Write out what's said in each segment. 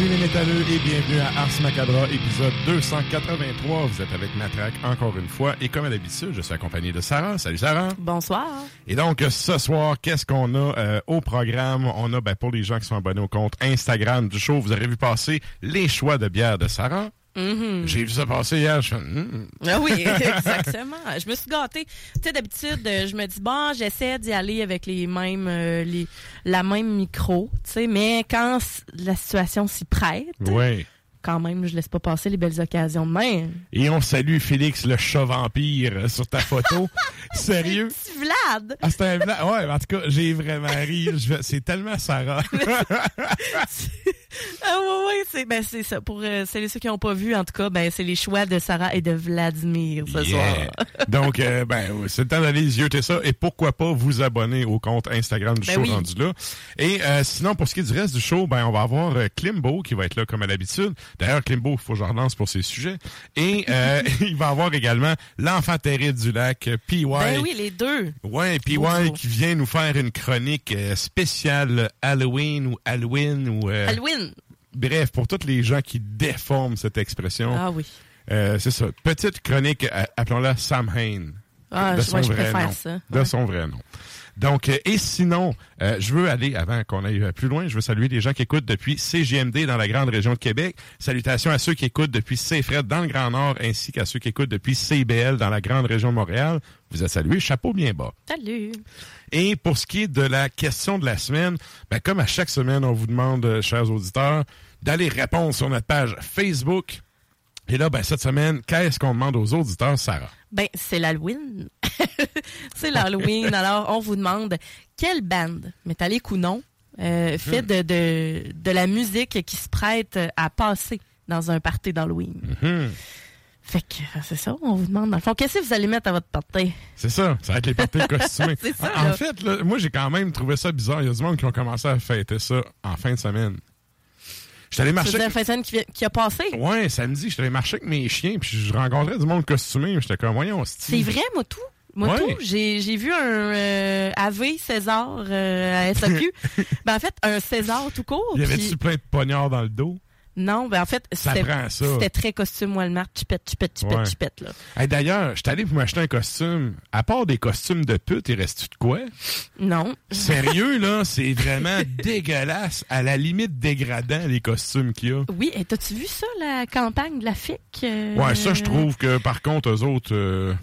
Salut les métalleux et bienvenue à Ars Macabra, épisode 283. Vous êtes avec Matraque encore une fois et comme à l'habitude, je suis accompagné de Sarah. Salut Sarah. Bonsoir. Et donc ce soir, qu'est-ce qu'on a euh, au programme? On a, ben, pour les gens qui sont abonnés au compte Instagram du show, vous aurez vu passer les choix de bière de Sarah. Mhm. J'ai vu ça passer hier. Je fais, Hmm. Ah oui, exactement. Je me suis gâtée. Tu sais, d'habitude, euh, je me dis, bon, j'essaie d'y aller avec les mêmes, euh, les, la même micro, tu sais, mais quand la situation s'y prête, Ouais. Quand même, je laisse pas passer les belles occasions de même. Et on salue Félix le chat vampire sur ta photo. Sérieux? Petit Vlad! Ah, c'était un blanc. Ouais, en tout cas, j'ai vraiment ri. C'est tellement Sarah. Ah ouais, ouais, c'est ben, c'est ça. Pour euh, celles et ceux qui n'ont pas vu, en tout cas, ben, c'est les choix de Sarah et de Vladimir ce Yeah. soir. Donc, euh, ben, c'est le temps d'aller yeuter ça. Et pourquoi pas vous abonner au compte Instagram du Ben show oui. rendu là. Et euh, sinon, pour ce qui est du reste du show, ben, on va avoir Klimbo qui va être là comme à l'habitude. D'ailleurs, Klimbo, il faut que je relance pour ses sujets. Et euh, il va avoir également l'enfant terrible du lac, euh, PY. Ben oui, les deux. Ouais, PY qui vient nous faire une chronique euh, spéciale Halloween ou Halloween ou... euh, Halloween. Bref, pour tous les gens qui déforment cette expression, Ah oui. euh, c'est ça. Petite chronique, appelons-la Sam Hain. Ah, de je- son je vrai préfère nom. ça. De Ouais. son vrai nom. Donc, euh, et sinon, euh, je veux aller, avant qu'on aille euh, plus loin, je veux saluer les gens qui écoutent depuis CGMD dans la grande région de Québec. Salutations à ceux qui écoutent depuis CFRED dans le Grand Nord, ainsi qu'à ceux qui écoutent depuis CBL dans la grande région de Montréal. Vous êtes salués, chapeau bien bas. Salut. Et pour ce qui est de la question de la semaine, ben, comme à chaque semaine, on vous demande, chers auditeurs, d'aller répondre sur notre page Facebook. Et là, ben, cette semaine, qu'est-ce qu'on demande aux auditeurs, Sarah? Ben, c'est l'Halloween. c'est l'Halloween. Alors, on vous demande quelle bande, métallique ou non, euh, fait de, de, de la musique qui se prête à passer dans un party d'Halloween. Mhm. Fait que c'est ça, on vous demande dans le fond, qu'est-ce que vous allez mettre à votre party? C'est ça, ça va être les parties costumées. Ça, en fait, là, moi, j'ai quand même trouvé ça bizarre. Il y a du monde qui ont commencé à fêter ça en fin de semaine. Je suis allé C'est marcher. la fin de semaine qui, a passé. Ouais, samedi, je suis allé marcher avec mes chiens, puis je rencontrais du monde costumé. J'étais comme, voyons, C'est vrai, moi tout. Moi Ouais. tout. J'ai, vu un euh, AV César euh, à SAQ. ben, en fait, un César tout court. Il y avait-tu plein de poignards dans le dos? Non, ben en fait, c'était, très costume Walmart, chipette, chipette, chipette, Ouais. chipette, là. Hey, D'ailleurs, je suis allé pour m'acheter un costume. À part des costumes de pute, il reste-tu de quoi? Non. Sérieux, là, c'est vraiment dégueulasse. À la limite dégradant, les costumes qu'il y a. Oui, et t'as-tu vu ça, la campagne de la FIC? euh, Ouais, ça, je trouve que, par contre, eux autres, euh,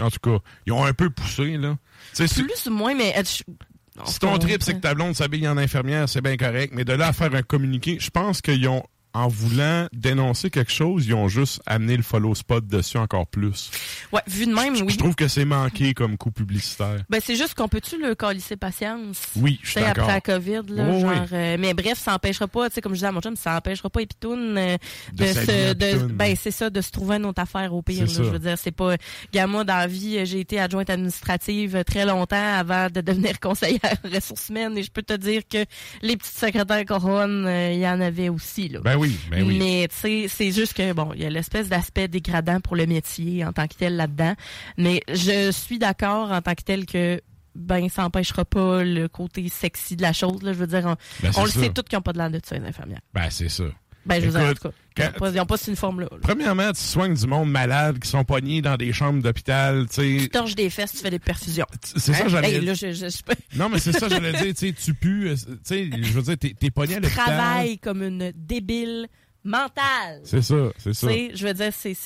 en tout cas, ils ont un peu poussé, là. Tu sais, si- Plus ou moins, mais... euh, Si ton trip, c'est que ta blonde s'habille en infirmière, c'est bien correct. Mais de là à faire un communiqué, je pense qu'ils ont, en voulant dénoncer quelque chose, ils ont juste amené le follow spot dessus encore plus. Ouais, vu de même, Je- oui. Je trouve que c'est manqué comme coup publicitaire. Ben, c'est juste qu'on peut-tu le calisser patience? Oui, je suis d'accord. après la COVID, là, Oui, genre, oui. euh, mais bref, ça empêchera pas, tu sais, comme je disais à mon chum, ça empêchera pas Epitoun euh, De se, de, ben, c'est ça, de se trouver une autre affaire au pire, là, je veux dire, c'est pas, Gamma, dans la vie, j'ai été adjointe administrative très longtemps avant de devenir conseillère ressources humaines, et je peux te dire que les petites secrétaires couronnes, euh, il y en avait aussi, là. Ben oui, ben oui. Mais tu sais, c'est juste que bon, il y a l'espèce d'aspect dégradant pour le métier en tant que tel là-dedans. Mais je suis d'accord en tant que tel que ben ça empêchera pas le côté sexy de la chose. Là. Je veux dire, on, Ben, on le sait tous qu'ils n'ont pas de l'air de ça, les infirmières. Ben, c'est ça. Ben, je veux dire, en Écoute, tout cas, ils n'ont pas, cette uniforme-là. là. Premièrement, tu soignes du monde malade qui sont pognés dans des chambres d'hôpital, tu Tu torches des fesses, tu fais des perfusions. C'est ça, Hein? j'allais Hey, là, je, je, je- Non, mais c'est ça, j'allais dire, tu sais, tu pues, euh, tu je veux dire, t'es, t'es pogné à l'hôpital. travaille comme une débile mentale. C'est ça, c'est Tu ça. je veux dire, c'est...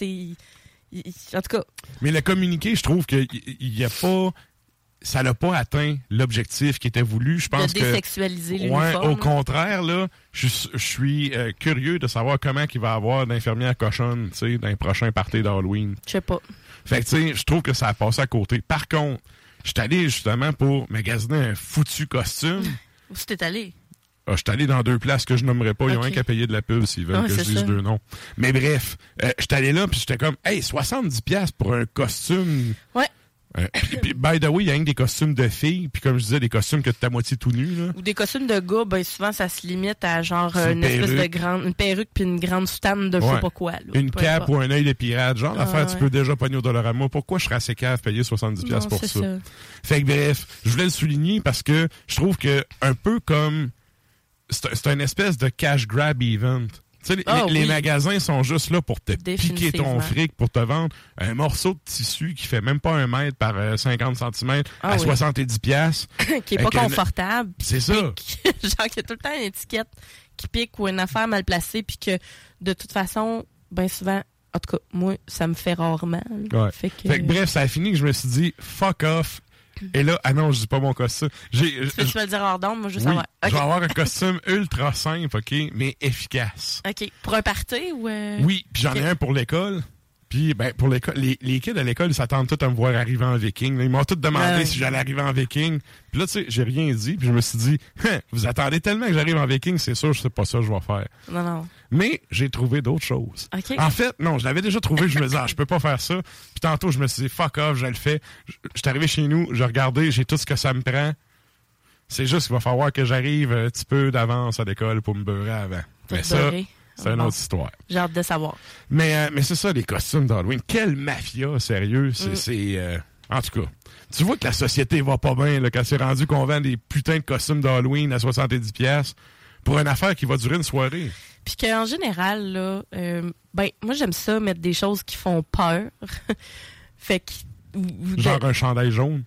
En tout cas, Mais le communiqué, je trouve qu'il y a pas, ça n'a pas atteint l'objectif qui était voulu. Je pense de que, désexualiser ouais, l'uniforme. au contraire, là, je, suis- je suis euh, curieux de savoir comment il va y avoir d'infirmières cochonnes, tu sais, dans les prochains parties d'Halloween. Je sais pas. Fait que, tu sais, je trouve que ça a passé à côté. Par contre, je suis allé justement pour magasiner un foutu costume. Où t'es allé? Ah, je suis allé dans deux places que je nommerai pas. Ils ont Ok. rien qu'à payer de la pub s'ils veulent Ah, que je dise ça. deux noms. Mais bref, euh, je suis allé là puis j'étais comme, hey, 70$ piastres pour un costume. Ouais. Puis, puis, by the way, il y a des costumes de filles, puis comme je disais, des costumes que tu à moitié tout nu. Là. Ou des costumes de gars, ben souvent ça se limite à genre une, une espèce de perruque. grande une perruque puis une grande soutane de je sais pas quoi. là. Une cape ou un œil de pirate. Genre Ah, d'affaires, tu peux déjà pogner au Dollarama. Pourquoi je serais assez cave payer 70$ piastres Non, pour ça? ça. Fait que bref, je voulais le souligner parce que je trouve que un peu comme c'est un espèce de cash grab event. Les, Ah, les oui. magasins sont juste là pour te piquer ton fric, pour te vendre un morceau de tissu qui fait même pas un mètre par euh, 50 cm Ah à oui. 70 pièces. qui est pas un- confortable. C'est ça. genre qu'il y a tout le temps une étiquette qui pique ou une affaire mal placée puis que de toute façon, ben souvent, en tout cas, moi, ça me fait rarement. Ouais. Fait que, Fait que bref, ça a fini que je me suis dit fuck off. Et là, ah non, je dis pas mon costume. J'ai Tu tu le dire hors moi je veux oui, savoir. je OK. vais avoir un costume ultra simple, OK, mais efficace. OK. Pour un party ou euh, Oui, puis j'en ai un pour l'école. Puis, ben, pour l'école, les, les kids à l'école, ils s'attendent tous à me voir arriver en viking. Ils m'ont tous demandé Ouais. si j'allais arriver en viking. Puis là, tu sais, j'ai rien dit. Puis je me suis dit, Hein, vous attendez tellement que j'arrive en viking, c'est sûr, c'est pas ça que je vais faire. Non, non. Mais j'ai trouvé d'autres choses. En fait, non, je l'avais déjà trouvé. Je me disais, ah, je peux pas faire ça. Puis tantôt, je me suis dit, fuck off, je le fais. Je suis arrivé chez nous, j'ai regardé, j'ai tout ce que ça me prend. C'est juste qu'il va falloir que j'arrive un petit peu d'avance à l'école pour me beurrer avant. Pour Mais ça, beurrer. C'est une autre histoire. J'ai hâte de savoir. Mais, euh, mais c'est ça, les costumes d'Halloween. Quelle mafia, sérieux. C'est, Mm. c'est, euh, en tout cas, tu vois que la société va pas bien là, quand c'est rendu qu'on vend des putains de costumes d'Halloween à 70$ pièces pour une affaire qui va durer une soirée. Puis qu'en général, là, euh, ben, moi, j'aime ça, mettre des choses qui font peur. fait que. Genre un chandail jaune.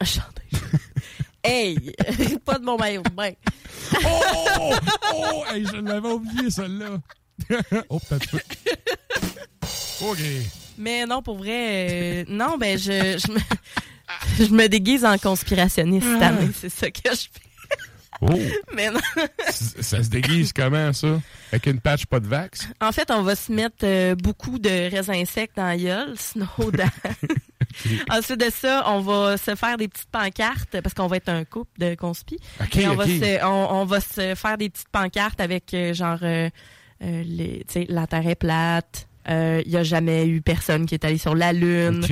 Un chandail. hey! pas de mon maillot de bain. Oh! Oh! Hey, je l'avais oublié, celle-là. oh, peut-être. OK. Mais non, pour vrai, euh, non, ben, je, je, me, je me déguise en conspirationniste cette année. C'est ça que je fais. Oh! Mais non. Ça se déguise comment, ça? Avec une patch pas de vax? En fait, on va se mettre euh, beaucoup de raisins secs dans la gueule, sinon dans... Ensuite de ça, on va se faire des petites pancartes parce qu'on va être un couple de conspi. Et on, va se, on, on va se faire des petites pancartes avec euh, genre euh, euh, les, tu sais, la Terre est plate. Il n'y a jamais eu personne qui est allé sur la Lune.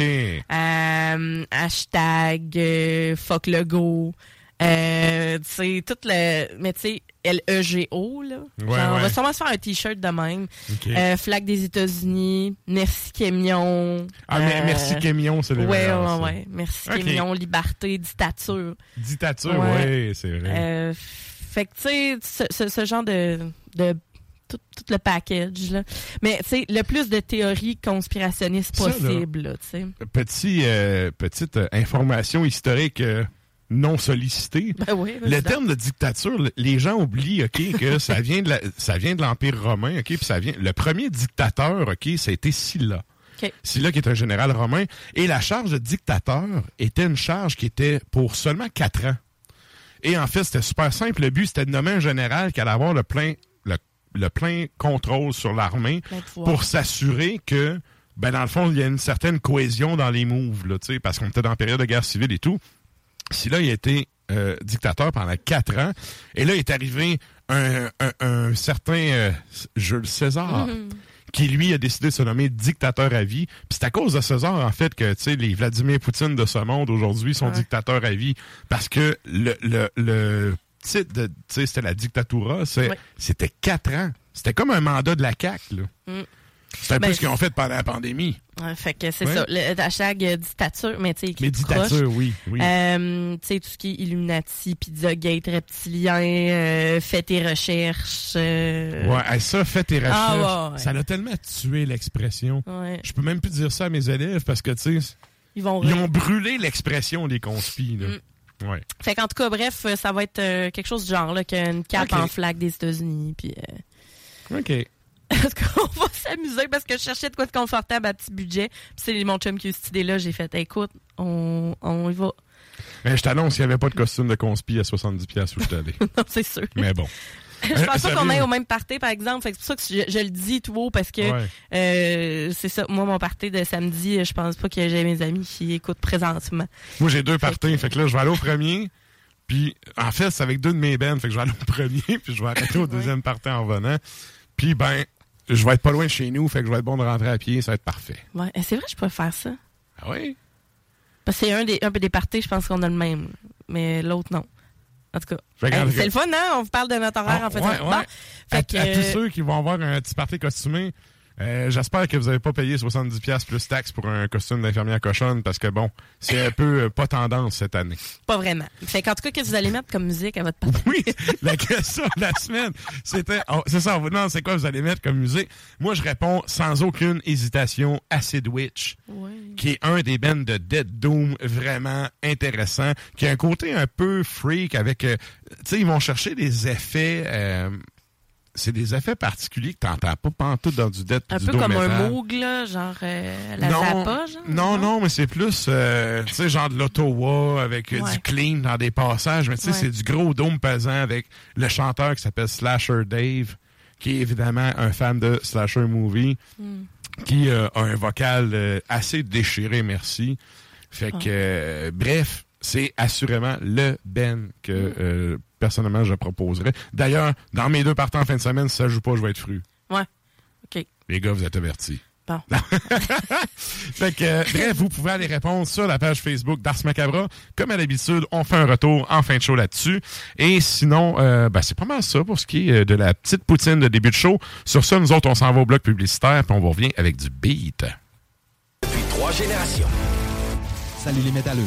Euh, hashtag fuck le go. Euh, tu sais, tout le. Mais tu sais, L-E-G-O. Là. Ouais, Genre, On va sûrement se faire un T-shirt de même. Euh, flag des États-Unis. Merci Camion. ah, mais Euh, merci Camion, c'est meilleurs, ouais, ça. ouais. Merci Ok. Camion, liberté, dictature. Dictature, Ouais. ouais, c'est vrai. Euh, fait que, tu sais, ce, ce- ce genre de. de tout, tout le package, là. Mais, tu sais, le plus de théories conspirationnistes Ça, là. possible, là, tu sais. Petit, euh, petite information historique euh, non sollicitée. Ben oui, Le terme de dictature, le- les gens oublient, OK, que ça vient de la- ça vient de l'Empire romain, OK, puis ça vient, le premier dictateur, OK, été Sylla. OK. Sylla qui est un général romain, et la charge de dictateur était une charge qui était pour seulement quatre ans. Et en fait, c'était super simple. Le but, c'était de nommer un général qui allait avoir le plein, le, le plein contrôle sur l'armée pour s'assurer que, ben, dans le fond, il y a une certaine cohésion dans les moves, là, parce qu'on était dans la période de guerre civile et tout. Si là, il a été euh, dictateur pendant quatre ans, et là, il est arrivé un, un- un certain euh, Jules César, qui lui a décidé de se nommer dictateur à vie. Puis c'est à cause de César, en fait, que tu sais, les Vladimir Poutine de ce monde aujourd'hui sont Ouais. dictateurs à vie. Parce que le, le, le titre de, c'était la dictatura, Ouais. c'était quatre ans. C'était comme un mandat de la CAQ, là. Mm. C'est un peu ce qu'ils ont fait pendant la pandémie. Ouais, fait que c'est ça. Le hashtag euh, dictature, mais tu sais, Mais dictature, oui. oui. Euh, tu sais, tout ce qui est Illuminati, Pizzagate, Reptilien, euh, fais tes recherches. euh, ouais, ça, fais tes recherches. Ah, ouais, ouais. Ça l'a tellement tué l'expression. ouais. Je peux même plus dire ça à mes élèves parce que, tu sais, Ils vont ils ont brûlé l'expression des conspis, là. Mm. Ouais. Fait qu'en tout cas, bref, ça va être euh, quelque chose du genre, là, qu'une cape en flag des États-Unis, puis... euh, OK. Parce qu'on va s'amuser parce que je cherchais de quoi de confortable à petit budget. Puis c'est mon chum qui a eu cette idée-là. J'ai fait, écoute, on, on y va. Mais je t'annonce qu'il n'y avait pas de costume de conspi à 70$ piastres où je allé. non, c'est sûr. Mais bon. je pense pas sérieux? qu'on aille au même party, par exemple. C'est pour ça que je, je le dis tout haut parce que Ouais. euh, c'est ça. Moi, mon party de samedi, je pense pas que j'ai mes amis qui écoutent présentement. Moi, j'ai deux parties. Fait que là, je vais aller au premier. Puis, en fait, c'est avec deux de mes bands. Fait que je vais aller au premier, puis je vais arrêter au deuxième party en revenant. Puis, ben, je vais être pas loin de chez nous. Fait que je vais être bon de rentrer à pied. Ça va être parfait. Ouais, Eh, c'est vrai, je pourrais faire ça. Ah oui? Parce que c'est un des, un peu des parties, je pense qu'on a le même. Mais l'autre, non. En tout cas. Que- Hey, c'est le fun, hein? On vous parle de notre horaire Ah, en fait. ouais, Bon. ouais. Fait à, que, à tous ceux qui vont avoir un petit party costumé, euh, j'espère que vous n'avez pas payé 70$ piastres plus taxes pour un costume d'infirmière cochonne parce que bon, c'est un peu euh, pas tendance cette année. Pas vraiment. Fait qu'en tout cas, qu'est-ce que vous allez mettre comme musique à votre party? Oui, la question de la semaine, c'était, oh, c'est ça, on vous demande c'est quoi vous allez mettre comme musique? Moi, je réponds sans aucune hésitation Acid Witch, qui est un des bands de Dead Doom vraiment intéressant, qui a un côté un peu freak avec, euh, tu sais, ils vont chercher des effets, euh, c'est des effets particuliers que t'entends pas pantoute dans du Dead Un du peu comme un. Moog, là, genre euh, la non, Zappa, genre? non, non, mais c'est plus, euh, tu sais, genre de l'Ottawa avec euh, Ouais. du clean dans des passages, mais tu sais, Ouais. c'est du gros dôme pesant avec le chanteur qui s'appelle Slasher Dave, qui est évidemment un fan de Slasher Movie, Hmm. qui euh, a un vocal assez déchiré, merci. Fait Ah. que, bref, c'est assurément le Ben que, Hmm. euh, personnellement, je proposerais. D'ailleurs, dans mes deux partants en fin de semaine, si ça joue pas, je vais être fru. Ouais. OK. Les gars, vous êtes avertis. Bon. Fait que, euh, bref, vous pouvez aller répondre sur la page Facebook d'Ars Macabra. Comme à l'habitude, on fait un retour en fin de show là-dessus. Et sinon, euh, ben, c'est pas mal ça pour ce qui est de la petite poutine de début de show. Sur ça, nous autres, on s'en va au bloc publicitaire, puis on vous revient avec du beat. Depuis trois générations. Salut les métalleux.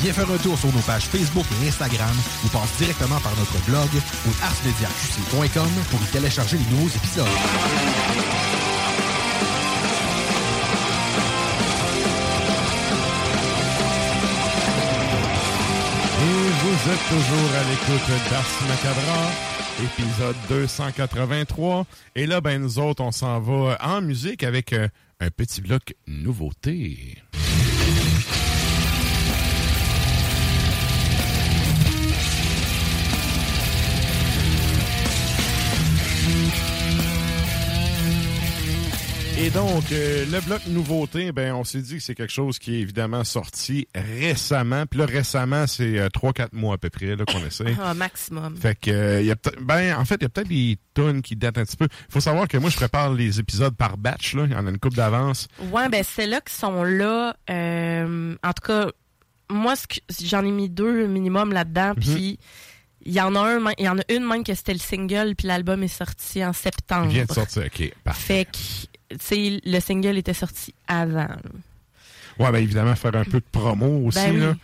Viens faire un tour sur nos pages Facebook et Instagram ou passe directement par notre blog ou arsmediaqc.com pour y télécharger les nouveaux épisodes. Et vous Vous êtes toujours à l'écoute d'Ars Macabra, épisode 283. Et là, ben, nous autres, on s'en va en musique avec euh, un petit bloc nouveauté. Et donc, euh, le bloc nouveauté, ben, on s'est dit que c'est quelque chose qui est évidemment sorti récemment. Puis là, récemment, c'est euh, 3-4 mois à peu près là, qu'on essaie. Ah, maximum. Fait que, euh, y a peut-être- ben, en fait, il y a peut-être des tonnes qui datent un petit peu. faut savoir que moi, je prépare les épisodes par batch, là. Il y en a une coupe d'avance. Ouais, ben c'est là qui sont là. euh, en tout cas, moi, j'en ai mis deux minimum là-dedans, Mhm. puis il y en a un, il y en a une même que c'était le single, puis l'album est sorti en septembre. Il vient de sortir. OK, parfait. Fait le single était sorti avant. Ouais, ben, évidemment, faire un peu de promo aussi, Ben oui. là.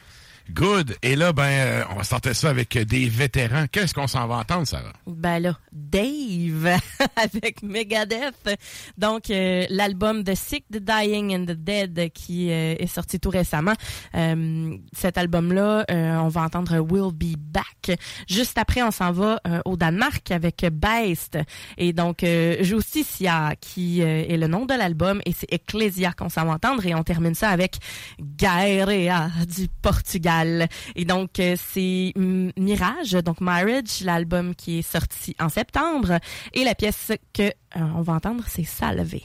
Good. Et là, ben, euh, on va sortir ça avec des vétérans. Qu'est-ce qu'on s'en va entendre, Sarah? Ben là, Dave avec Megadeth. Donc euh, l'album The Sick, The Dying and The Dead qui euh, est sorti tout récemment. Cet album-là, on va entendre Will Be Back. Juste après, on s'en va au Danemark avec Beist. Et donc Justicia qui est le nom de l'album et c'est Ecclesia qu'on s'en va entendre et on termine ça avec Gaerea du Portugal. Et donc euh, c'est Mirage, donc Marriage, l'album qui est sorti en septembre et la pièce que euh, on va entendre c'est. Salvé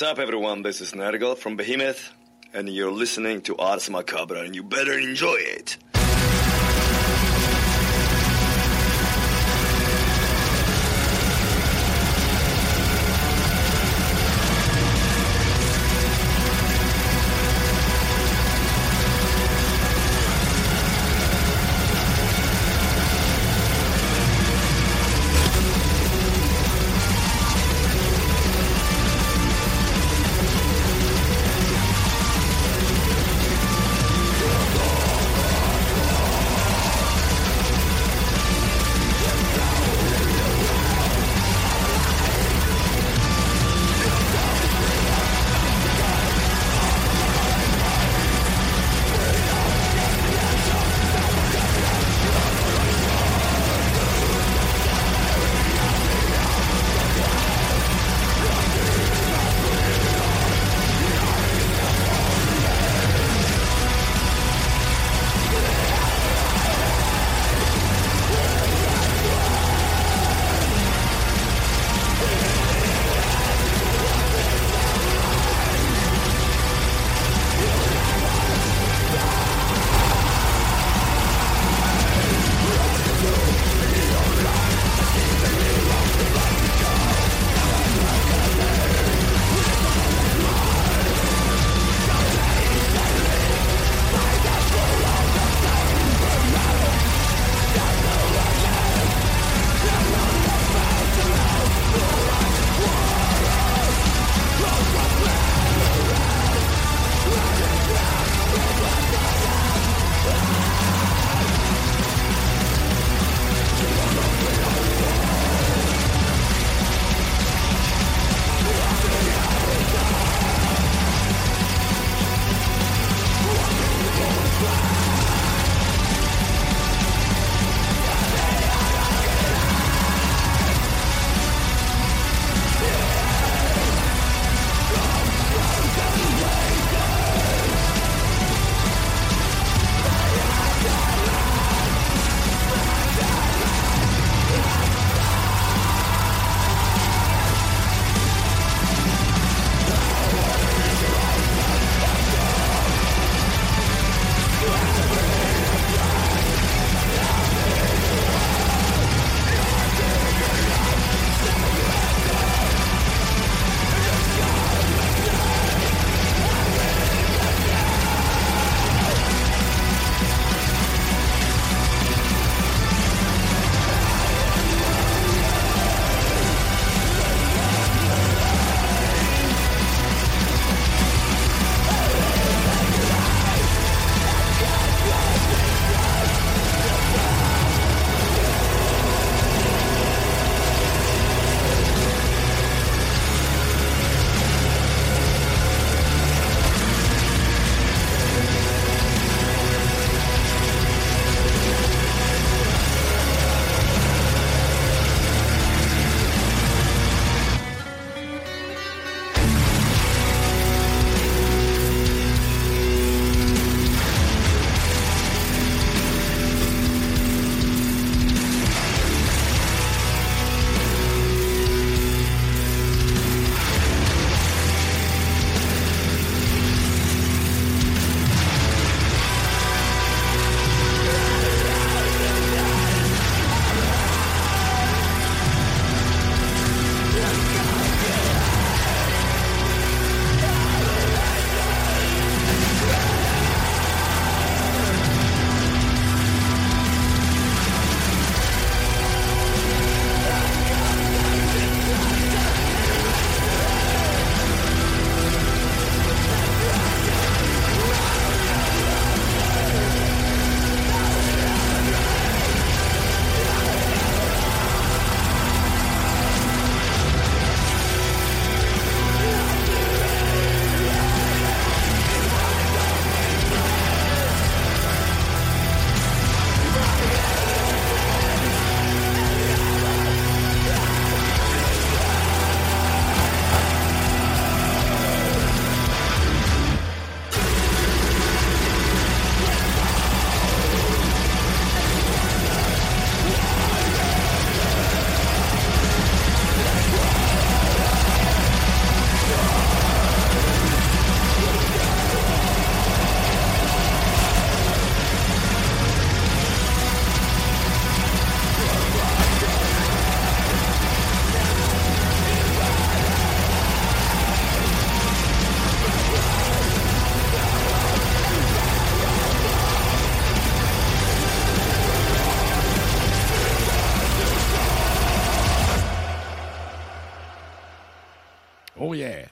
What's up, everyone? This is Nergal from Behemoth, and you're listening to Ars Macabre, and you better enjoy it.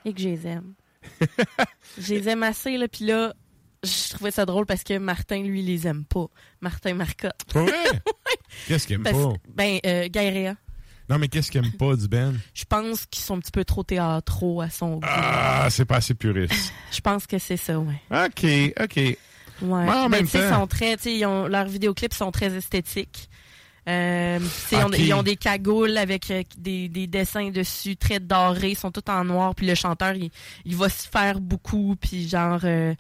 Et que je les aime. je les aime assez, là, puis là, je trouvais ça drôle parce que Martin, lui, les aime pas. Martin Marcotte. Vrai? Qu'est-ce qu'il aime Parce- pas? Ben, euh, Gaërea. Non, mais qu'est-ce qu'il aime pas du Ben? Je pense qu'ils sont un petit peu trop théâtraux à son goût. Ah, c'est pas assez puriste. Je pense que c'est ça, ouais. OK, OK. Ouais. Ouais, en même temps. sont très, ils ont- leurs vidéoclips sont très esthétiques. Euh, ils ont- Ok. ils ont des cagoules avec euh, des, des dessins dessus, très dorés, ils sont tous en noir. Puis le chanteur, il, il va se faire beaucoup, puis genre, euh,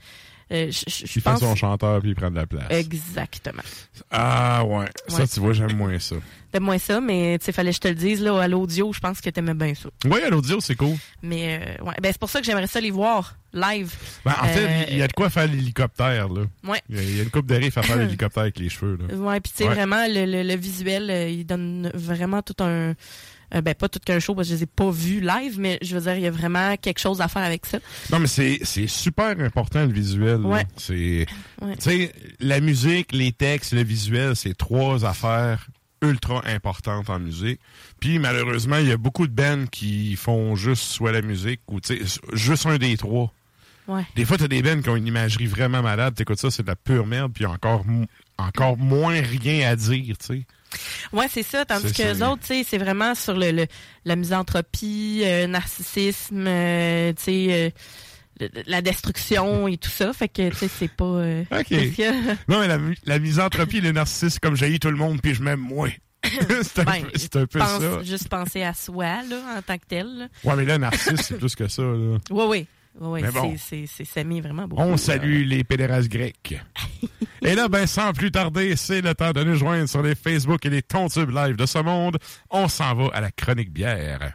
euh, je fait son chanteur puis il prend de la place. exactement. Ah, ouais. Ça, tu vois, j'aime moins ça. T'aimes moins ça, mais tu sais, fallait que je te le dise là à l'audio. Je pense que t'aimais bien ça. Oui, à l'audio, c'est cool. Mais euh, ouais, ben c'est pour ça que j'aimerais ça les voir live. Ben, en Euh, fait, il y a de quoi faire l'hélicoptère, là. Ouais. Il y a- une coupe de riff à faire l'hélicoptère avec les cheveux, là. Ouais, puis tu sais, Ouais. vraiment, le, le- le visuel, euh, il donne vraiment tout un. Euh, ben, pas tout qu'un show, parce que je les ai pas vus live, mais je veux dire, il y a vraiment quelque chose à faire avec ça. Non, mais c'est, c'est super important, le visuel. Ouais. C'est, Ouais. tu sais, la musique, les textes, le visuel, c'est trois affaires ultra importantes en musique. Puis, malheureusement, il y a beaucoup de bands qui font juste soit la musique ou, tu sais, juste un des trois. Ouais. Des fois, t'as des bands qui ont une imagerie vraiment malade. T'écoutes ça, c'est de la pure merde, puis encore, encore moins rien à dire, tu sais. Ouais, c'est ça. Tandis que les autres, c'est vraiment sur le, le- la misanthropie, euh, narcissisme, euh, tu sais, euh, la destruction et tout ça. Fait que, tu sais, c'est pas. euh, OK. Non, mais la, la misanthropie, le narcissisme, comme j'ai tout le monde, puis je m'aime moins. c'est un, Ben, peu- c'est un peu pense ça. juste penser à soi, là, en tant que tel. là. Ouais, mais là, narcisse, c'est plus que ça, là. Ouais, ouais. Mais bon. c'est- semi vraiment beaucoup. On là. salue les pédérastes grecs. et là, ben, sans plus tarder, c'est le temps de nous joindre sur les Facebook et les Tontubes live de ce monde. On s'en va à la chronique bière.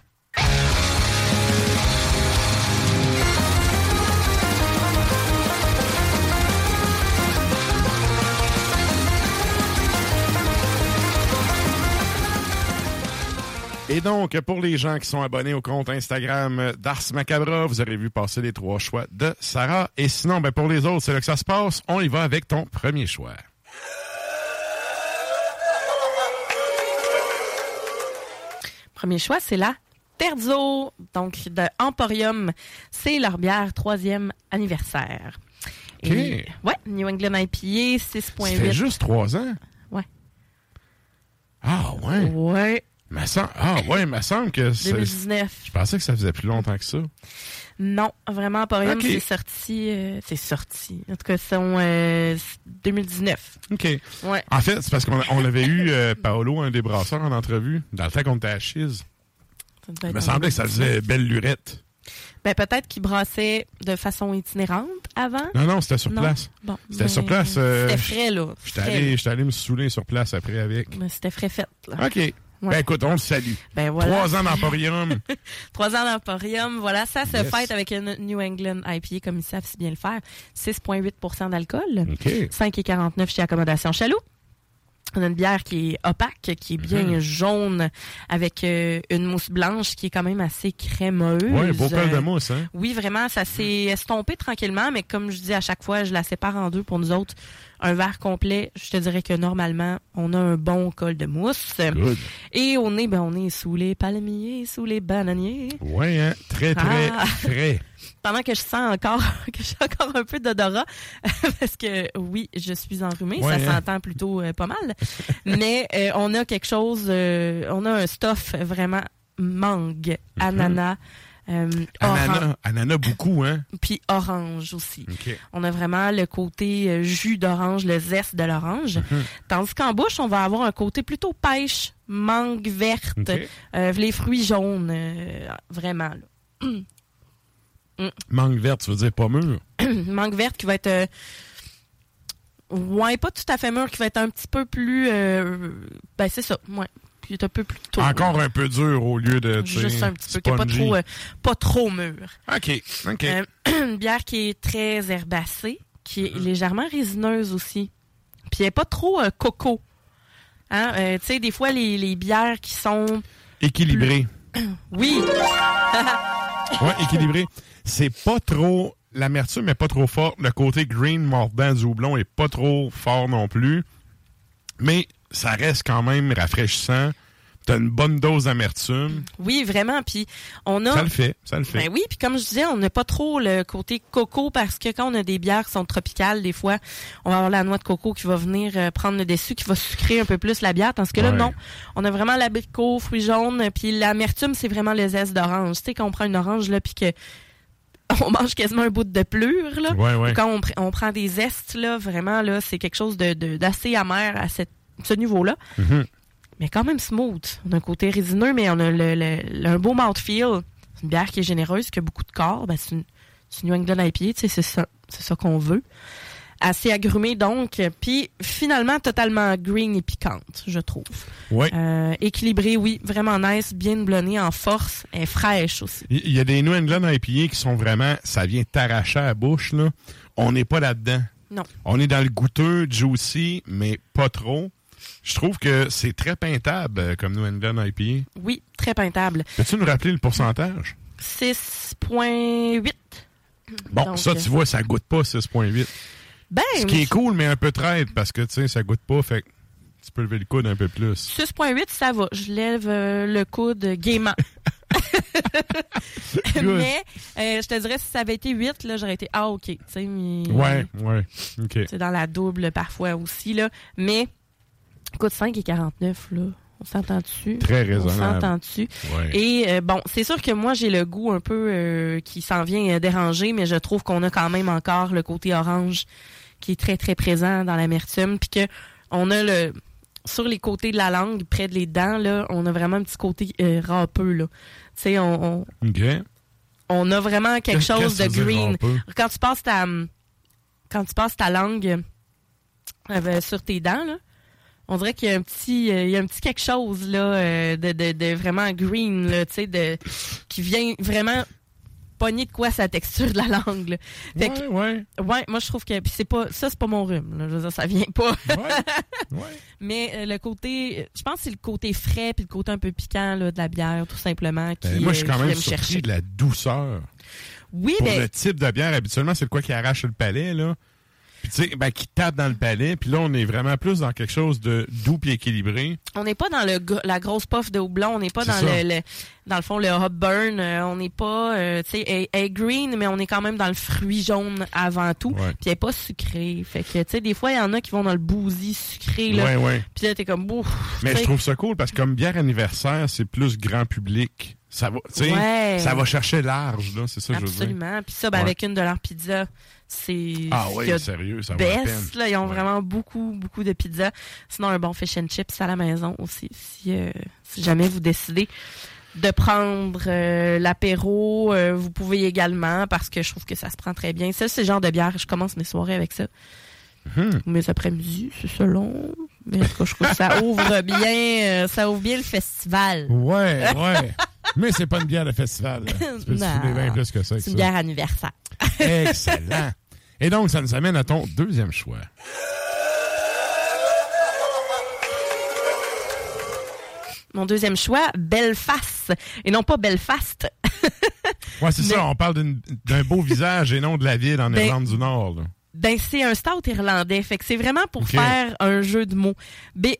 Et donc, pour les gens qui sont abonnés au compte Instagram d'Ars Macabra, vous aurez vu passer les trois choix de Sarah. Et sinon, ben, pour les autres, c'est là que ça se passe. On y va avec ton premier choix. Premier choix, c'est la Terzo, donc de Emporium. C'est leur bière troisième anniversaire. OK. Et, ouais, New England IPA, Ça fait 6.8. juste trois ans? Ouais. Ah, ouais. Ouais, Ah, ouais, il me semble que c'est... 2019. Je pensais que ça faisait plus longtemps que ça. Non, vraiment, Emporium, OK. c'est sorti. euh, c'est sorti. En tout cas, c'est en, euh, 2019. OK. Ouais. En fait, c'est parce qu'on on avait eu euh, Paolo, un des brasseurs, en entrevue, dans le temps qu'on était à Chiz. Il me semblait que ça 2019. faisait belle lurette. Ben, peut-être qu'ils brassaient de façon itinérante avant. Non, non, c'était sur Non. place. Bon, C'était ben, sur place. euh, C'était frais, là. J'étais allé, allé me saouler sur place après avec. Ben, C'était frais fait, là. OK. Ben écoute, on le salue. Ben voilà. Trois ans d'Emporium. Trois ans d'Emporium. Voilà, ça se Yes. fête avec une New England IPA comme ils savent si bien le faire. 6,8% d'alcool. OK. 5,49 chez Accommodation Chaloux. On a une bière qui est opaque, qui est bien Mhm. jaune, avec euh, une mousse blanche qui est quand même assez crémeuse. Ouais, beau col de mousse, hein? Oui, vraiment, ça s'est estompé tranquillement, mais comme je dis à chaque fois, je la sépare en deux pour nous autres. Un verre complet, je te dirais que normalement, on a un bon col de mousse. Good. Et on est, ben, on est sous les palmiers, sous les bananiers. Ouais, hein? Très, très Ah. frais. Pendant que je sens encore, que j'ai encore un peu d'odorat, parce que oui, je suis enrhumée, Ouais, ça hein? s'entend plutôt euh, pas mal. Mais euh, on a quelque chose, euh, on a un stuff vraiment mangue, ananas, euh. Ananas, ananas beaucoup, hein? puis orange aussi. On a vraiment le côté euh, jus d'orange, le zeste de l'orange. Mhm. Tandis qu'en bouche, on va avoir un côté plutôt pêche, mangue verte, euh, les fruits jaunes, euh, vraiment. là. Mangue verte, tu veux dire pas mûr? mangue verte qui va être ouais pas tout à fait mûr qui va être un petit peu plus ben c'est ça ouais qui est un peu plus tôt Encore un peu dur au lieu de, juste un petit peu qui pas trop euh, pas trop mûr OK, OK. Euh, une bière qui est très herbacée qui est légèrement résineuse aussi puis elle est pas trop euh, coco hein tu sais des fois les, les bières qui sont Équilibré. oui Ouais, équilibré. C'est pas trop l'amertume est pas trop forte. Le côté green mordant du houblon est pas trop fort non plus. Mais ça reste quand même rafraîchissant. T'as une bonne dose d'amertume. Oui, vraiment. Puis on a. Ça le fait, ça le fait. Ben oui, puis comme je disais, on n'a pas trop le côté coco parce que quand on a des bières qui sont tropicales, des fois, on va avoir la noix de coco qui va venir euh, prendre le dessus, qui va sucrer un peu plus la bière. Tandis que là, Ouais. non. On a vraiment l'abricot, fruits jaunes, puis l'amertume, c'est vraiment le zeste d'orange. Tu sais, quand on prend une orange, là, puis que on mange quasiment un bout de plure, là. Ouais, ouais. Ou Quand on, pr- on prend des zestes, là, vraiment, là, c'est quelque chose de- d'assez amer à cette- ce niveau-là. Mhm. Mais quand même smooth. On a un côté résineux, mais on a le, le- le- un beau mouthfeel. C'est une bière qui est généreuse, qui a beaucoup de corps. Ben, c'est une, une New England IPA, c'est ça, c'est ça qu'on veut. Assez agrumée, donc. Puis, finalement, totalement green et piquante, je trouve. Ouais. Euh, équilibrée, oui, vraiment nice, bien blonnée, en force, et fraîche aussi. Il y a des New England IPA qui sont vraiment, ça vient t'arracher à la bouche, là. On n'est pas là-dedans. Non. On est dans le goûteux, juicy, mais pas trop. Je trouve que c'est très peintable euh, comme New England IPA. Oui, très peintable. Peux-tu nous rappeler le pourcentage? 6.8. Bon, Donc, ça, tu vois, ça goûte pas 6.8. Ben, Ce qui est cool, mais un peu traite, parce que, tu sais, ça goûte pas, fait que tu peux lever le coude un peu plus. 6.8, ça va. Je lève euh, le coude gaiement. mais euh, je te dirais, si ça avait été 8, là, j'aurais été Ah, OK. Mais- Ouais, ouais. OK. C'est dans la double parfois aussi. Là. Mais, écoute, 5 et 49, là. On s'entend dessus. Très On raisonnable. s'entend dessus. Ouais. Et euh, bon, c'est sûr que moi, j'ai le goût un peu euh, qui s'en vient euh, déranger, mais je trouve qu'on a quand même encore le côté orange qui est très, très présent dans l'amertume. Puis que on a le. Sur les côtés de la langue, près de les dents, là, on a vraiment un petit côté euh, râpeux, là. Tu sais, on, on, on a vraiment quelque chose de green. Quand tu passes ta quand tu passes ta langue euh, sur tes dents là, on dirait qu'il y a un petit euh, il y a un petit quelque chose là euh, de, de, de vraiment green là, tu sais de qui vient vraiment pogner de quoi sa texture de la langue. là. Fait Ouais, que- ouais. ouais, moi je trouve que c'est pas ça c'est pas mon rhume, là, je veux dire ça vient pas. Mais euh, le côté je pense que c'est le côté frais puis le côté un peu piquant là, de la bière tout simplement qui Ben, moi, je suis quand même surpris chercher. de la douceur. Oui, Pour ben le type de bière, habituellement, c'est le quoi qui arrache le palais, là. Tu sais, ben, qui tape dans le palais. Puis là, on est vraiment plus dans quelque chose de doux puis équilibré. on n'est pas dans le la grosse puff de houblon, on n'est pas dans le, le- dans le fond le hop burn, euh, on n'est pas euh, tu sais est green mais on est quand même dans le fruit jaune avant tout, puis elle est pas sucrée. Fait que tu sais des fois il y en a qui vont dans le boozy sucré là. Ouais, ouais. Puis là t'es comme bouf. Mais je trouve ça cool parce que comme bière anniversaire, c'est plus grand public. Ça va, tu sais, Ouais. ça va chercher large, là. C'est ça que je veux dire. Absolument. Puis ça, ben, Ouais. avec une de leurs pizzas, c'est Ah oui, sérieux, ça vaut la peine. best. Là, ils ont vraiment beaucoup, beaucoup de pizzas. Sinon, un bon fish and chips à la maison aussi, si, euh, si jamais vous décidez de prendre euh, l'apéro, euh, vous pouvez également, parce que je trouve que ça se prend très bien. Ça, c'est le genre de bière, je commence mes soirées avec ça. Mhm. Mes après-midi, c'est selon. Mais en tout cas, je trouve que ça ouvre bien, euh, ça ouvre bien le festival. Ouais, ouais. Mais c'est pas une bière de festival. là. Tu peux te Non. fouler bien plus que ça. avec C'est une bière anniversaire. Excellent. Et donc, ça nous amène à ton deuxième choix. Mon deuxième choix, Belfast. Et non pas Belfast. Ouais, c'est Mais- ça. On parle d'un beau visage et non de la ville en Ben, Irlande du Nord. là. Ben, c'est un stout irlandais. Fait que c'est vraiment pour faire un jeu de mots. E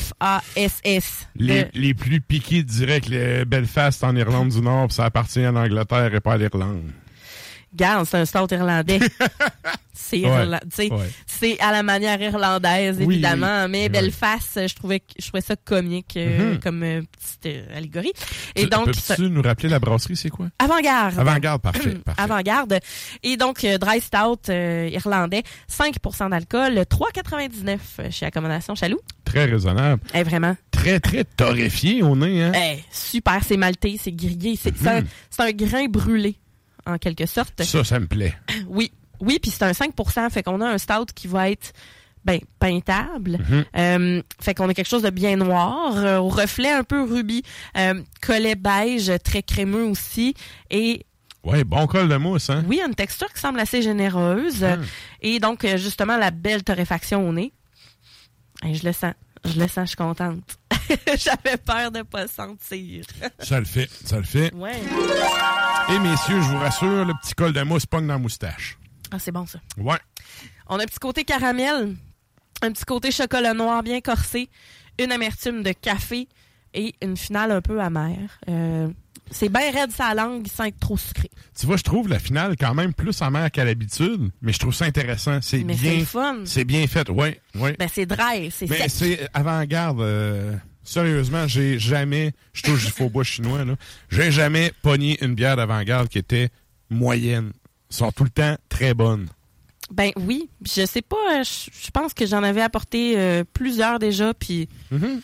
B-E-L-F-A-S-S. Les, De- les plus piqués diraient que le Belfast en Irlande du Nord, ça appartient à l'Angleterre et pas à l'Irlande. Garde, c'est un stout irlandais. c'est irla- ouais. à la manière irlandaise, évidemment. oui. Mais Oui. Belfast, je trouvais, je trouvais ça comique euh, Mhm. comme euh, petite euh, allégorie. Et Tu- donc, Peux-tu nous rappeler la brasserie, c'est quoi? avant-garde. Avant-garde, parfait. parfait. Avant-garde. Et donc, euh, dry stout irlandais, 5 d'alcool, 3,99 chez Accommodation Chaloux. Très raisonnable. Eh, vraiment. Très, très torréfié au nez. Hein? Eh, super, c'est maltais, c'est grillé. C'est un, Mhm. c'est un grain brûlé, en quelque sorte. Ça, ça me plaît. Oui, oui, puis c'est un 5% fait qu'on a un stout qui va être ben peintable. Mhm. Euh, fait qu'on a quelque chose de bien noir, euh, au reflet un peu rubis, euh, collet beige, très crémeux aussi, et Ouais, bon col de mousse, hein? oui, une texture qui semble assez généreuse, Mhm. et donc justement la belle torréfaction au nez. Et je le sens, je le sens, je suis contente. J'avais peur de pas sentir. Ça le fait, ça le fait. ouais. Et messieurs, je vous rassure, le petit col de mousse pogne dans la moustache. Ah, c'est bon ça. Ouais. On a un petit côté caramel, un petit côté chocolat noir bien corsé, une amertume de café, et une finale un peu amère. Euh, c'est bien raide sa langue sans être trop sucré. Tu vois, je trouve la finale quand même plus amère qu'à l'habitude, mais je trouve ça intéressant. C'est bien. c'est le fun. C'est bien fait, oui. Ouais. Ben, c'est dry, c'est sec. c'est avant-garde. euh, sérieusement, j'ai jamais. Je touche du faux bois chinois, là. J'ai jamais pogné une bière d'avant-garde qui était moyenne. Ils sont tout le temps très bonnes. Ben oui, je sais pas, euh, je pense que j'en avais apporté euh, plusieurs déjà, puis Mm-hmm.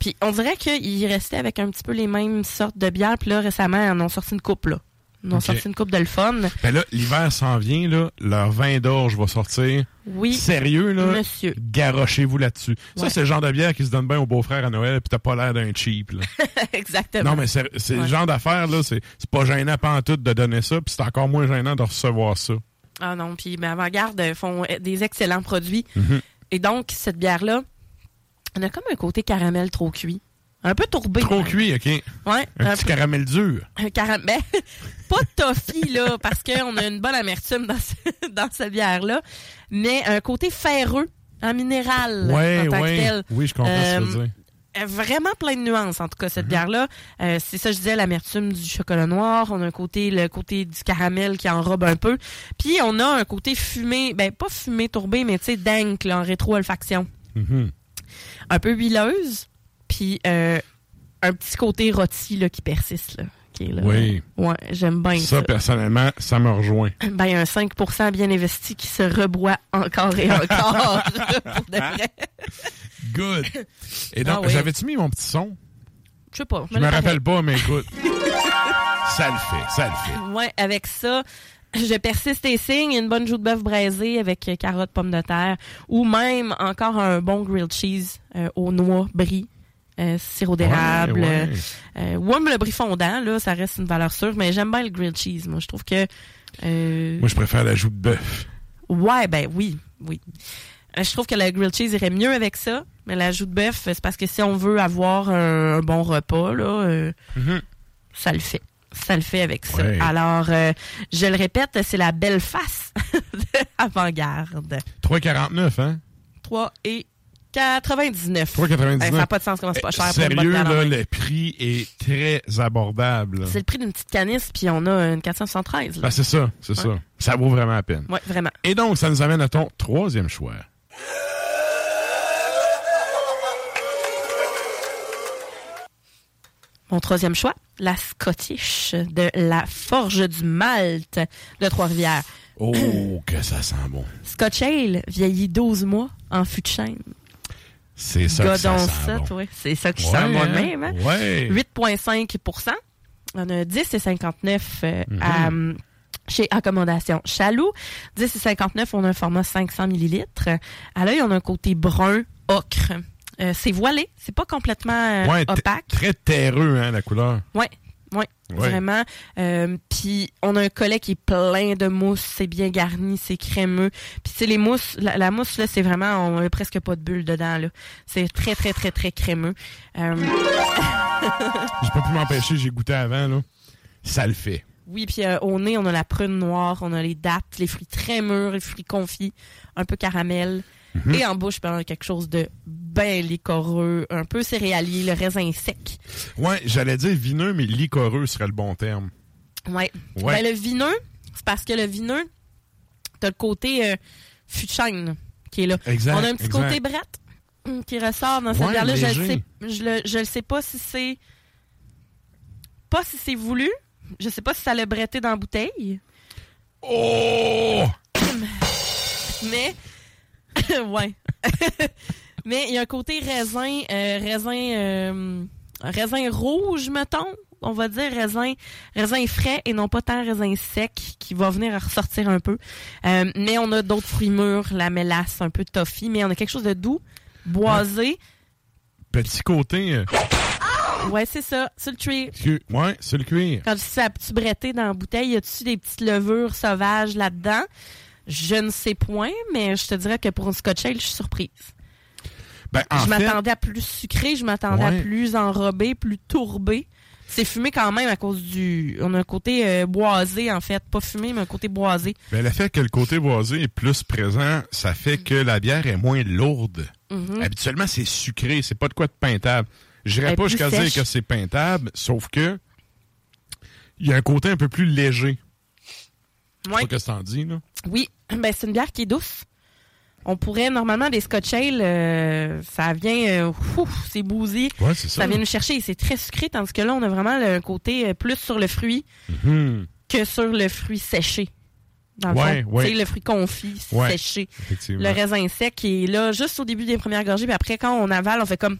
puis on dirait qu'ils restaient avec un petit peu les mêmes sortes de bières, puis là récemment, ils en ont sorti une coupe là. Ils ont Ok. sorti une coupe de le fun. Ben là, l'hiver s'en vient, là. Leur vin d'orge va sortir. Oui. Sérieux, là? Monsieur. Garochez-vous là-dessus. Ça, c'est le genre de bière qui se donne bien au beau-frère à Noël, puis t'as pas l'air d'un cheap, là. Exactement. Non, mais c'est le genre d'affaire, là. C'est pas gênant pas en tout de donner ça, puis c'est encore moins gênant de recevoir ça. Ah non, puis ben, Avant-Garde euh, font euh, des excellents produits. Mhm. Et donc, cette bière-là, on a comme un côté caramel trop cuit. Un peu tourbé. Trop cuit, OK? Ouais. Un un petit peu- caramel dur. un caramel. Ben, pas de toffee, là, parce qu'on a une bonne amertume dans, ce- dans cette bière-là. Mais un côté ferreux, en minéral. Ouais, en tant ouais. que tel. Oui, je comprends ce que tu veux Euh, dire. Vraiment plein de nuances, en tout cas, cette bière-là. Euh, c'est ça, je disais, l'amertume du chocolat noir. On a un côté, le côté du caramel qui enrobe un peu. Puis, on a un côté fumé, ben, pas fumé tourbé, mais tu sais, dank, là, en rétro-olfaction. Mhm. Un peu huileuse. Puis, euh, un petit côté rôti, là, qui persiste, là. qui est là. Oui. Ouais, j'aime bien ça. Ça, personnellement, ça me rejoint. Ben, un 5% bien investi qui se reboit encore et encore. pour de vrai. Good. Et donc, Ah oui. j'avais-tu mis mon petit son? Je sais pas. Je me rappelle pas, mais écoute. ça le fait, ça le fait. Ouais, avec ça, je persiste et signe une bonne joue de bœuf braisée avec euh, carottes, pommes de terre ou même encore un bon grilled cheese euh, aux noix, brie. Euh, sirop d'érable, Ouais, ouais. euh, même le brie fondant, là, ça reste une valeur sûre, mais j'aime bien le grilled cheese. Moi, je trouve que euh, Moi, je préfère la joue de bœuf. Ouais, ben oui, oui. Euh, Je trouve que le grilled cheese irait mieux avec ça, mais l'ajout de bœuf, c'est parce que si on veut avoir un, un bon repas, là, euh, ça le fait. Ça le fait avec ça. Alors, euh, je le répète, c'est la belle face de Avant-Garde. 3,49, hein? 3 et 99. 3,99. Ben, ça n'a pas de sens comment c'est pas cher pour une bonne Sérieux, là, le prix est très abordable. C'est le prix d'une petite canisse, puis on a une 473. Là. Ben, c'est ça, c'est Ouais. ça. Ça vaut vraiment la peine. Ouais, vraiment. Et donc, ça nous amène à ton troisième choix. Mon troisième choix, la Scottish de la Forge du Malte de Trois-Rivières. Oh, que ça sent bon. Scotch Ale vieillit 12 mois en fût de chêne. C'est ça Godon sent ça, bon. toi. C'est ça qui Ouais, sent bon hein? même. Hein? Ouais. 8,5% On a 10,59 euh, Mhm. à, hum, chez Accommodation Chaloux. 10,59 on a un format 500 millilitres. À l'œil, on a un côté brun, ocre. Euh, c'est voilé, c'est pas complètement euh, Ouais, opaque. Très terreux, hein, la couleur. Ouais, vraiment. Euh, Puis on a un collet qui est plein de mousse, c'est bien garni, c'est crémeux. Puis c'est les mousses, la, la mousse là, c'est vraiment, on a presque pas de bulles dedans là. C'est très très très très crémeux. Euh, J'ai pas pu m'empêcher, j'ai goûté avant, là. Ça le fait. oui, puis euh, au nez, on a la prune noire, on a les dattes, les fruits très mûrs, les fruits confits, un peu caramel. Mhm. Et en bouche, a quelque chose de bien licoreux, un peu céréalier, le raisin sec. Ouais, j'allais dire vineux, mais licoreux serait le bon terme. Ouais. Ouais. Ben, le vineux, c'est parce que le vineux, t'as le côté euh, fût de chêne qui est là. Exact, On a un petit exact. côté brette hum, qui ressort dans cette Ouais, bière-là. Je le léger. sais, je le, je le sais pas si c'est pas si c'est voulu. Je sais pas si ça l'a bretté dans la bouteille. Oh! Mais ouais. Mais il y a un côté raisin, euh, raisin, euh, raisin rouge, mettons. On va dire raisin, raisin frais et non pas tant raisin sec qui va venir ressortir un peu. Euh, mais on a d'autres fruits mûrs, la mélasse, un peu toffee, mais on a quelque chose de doux, boisé. Petit côté. Ouais, c'est ça, sur le tree. cu- ouais, c'est le cuir. Quand tu sais, tu bretté dans la bouteille, y a-tu des petites levures sauvages là-dedans? Je ne sais point, mais je te dirais que pour une Scotch Ale, je suis surprise. Ben, en je m'attendais à plus sucré, je m'attendais Ouais. à plus enrobé, plus tourbé. C'est fumé quand même à cause du. On a un côté euh, boisé, en fait. Pas fumé, mais un côté boisé. ben, le fait que le côté boisé est plus présent, ça fait que la bière est moins lourde. Mhm. Habituellement, c'est sucré, c'est pas de quoi de peintable. Elle est pas jusqu'à dire que c'est peintable, sauf que il y a un côté un peu plus léger. Je sais Ouais. pas que t'en dis, là. Oui, ben c'est une bière qui est douce. On pourrait normalement des Scotch Ale, euh, ça vient, euh, c'est. Ouais, c'est ça. Ça vient nous chercher et c'est très sucré, tandis que là on a vraiment le- un côté euh, plus sur le fruit Mhm. que sur le fruit séché. Dans le Ouais, fond, ouais. Tu sais, le fruit confit, séché. Le raisin sec est là juste au début des premières gorgées, puis après quand on avale, on fait comme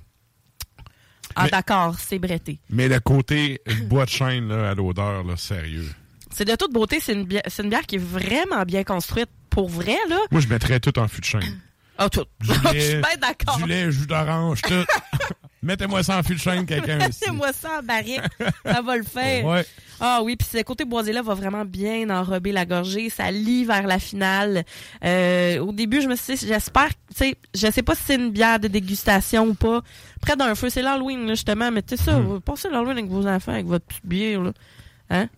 ah d'accord, c'est bretté. Mais le côté bois de chêne là, à l'odeur, là, sérieux. C'est de toute beauté, c'est une, bière, c'est une bière qui est vraiment bien construite pour vrai là. Moi, je mettrais tout en fût de chêne. Ah tout. Du Je suis lait, bien d'accord. Du lait, jus d'orange, tout. Mettez-moi ça en fût de chêne, quelqu'un. Mettez-moi ça en barrique. ça va le faire. Ouais. Ah oui, puis ce côté boisé-là va vraiment bien enrober la gorgée. Ça lit vers la finale. Euh, au début, je me suis dit, j'espère, tu sais, je sais pas si c'est une bière de dégustation ou pas. Près d'un feu, c'est l'Halloween, là, justement. Mais tu sais ça, Hmm. vous passez l'Halloween avec vos enfants, avec votre petite bière, là. Hein?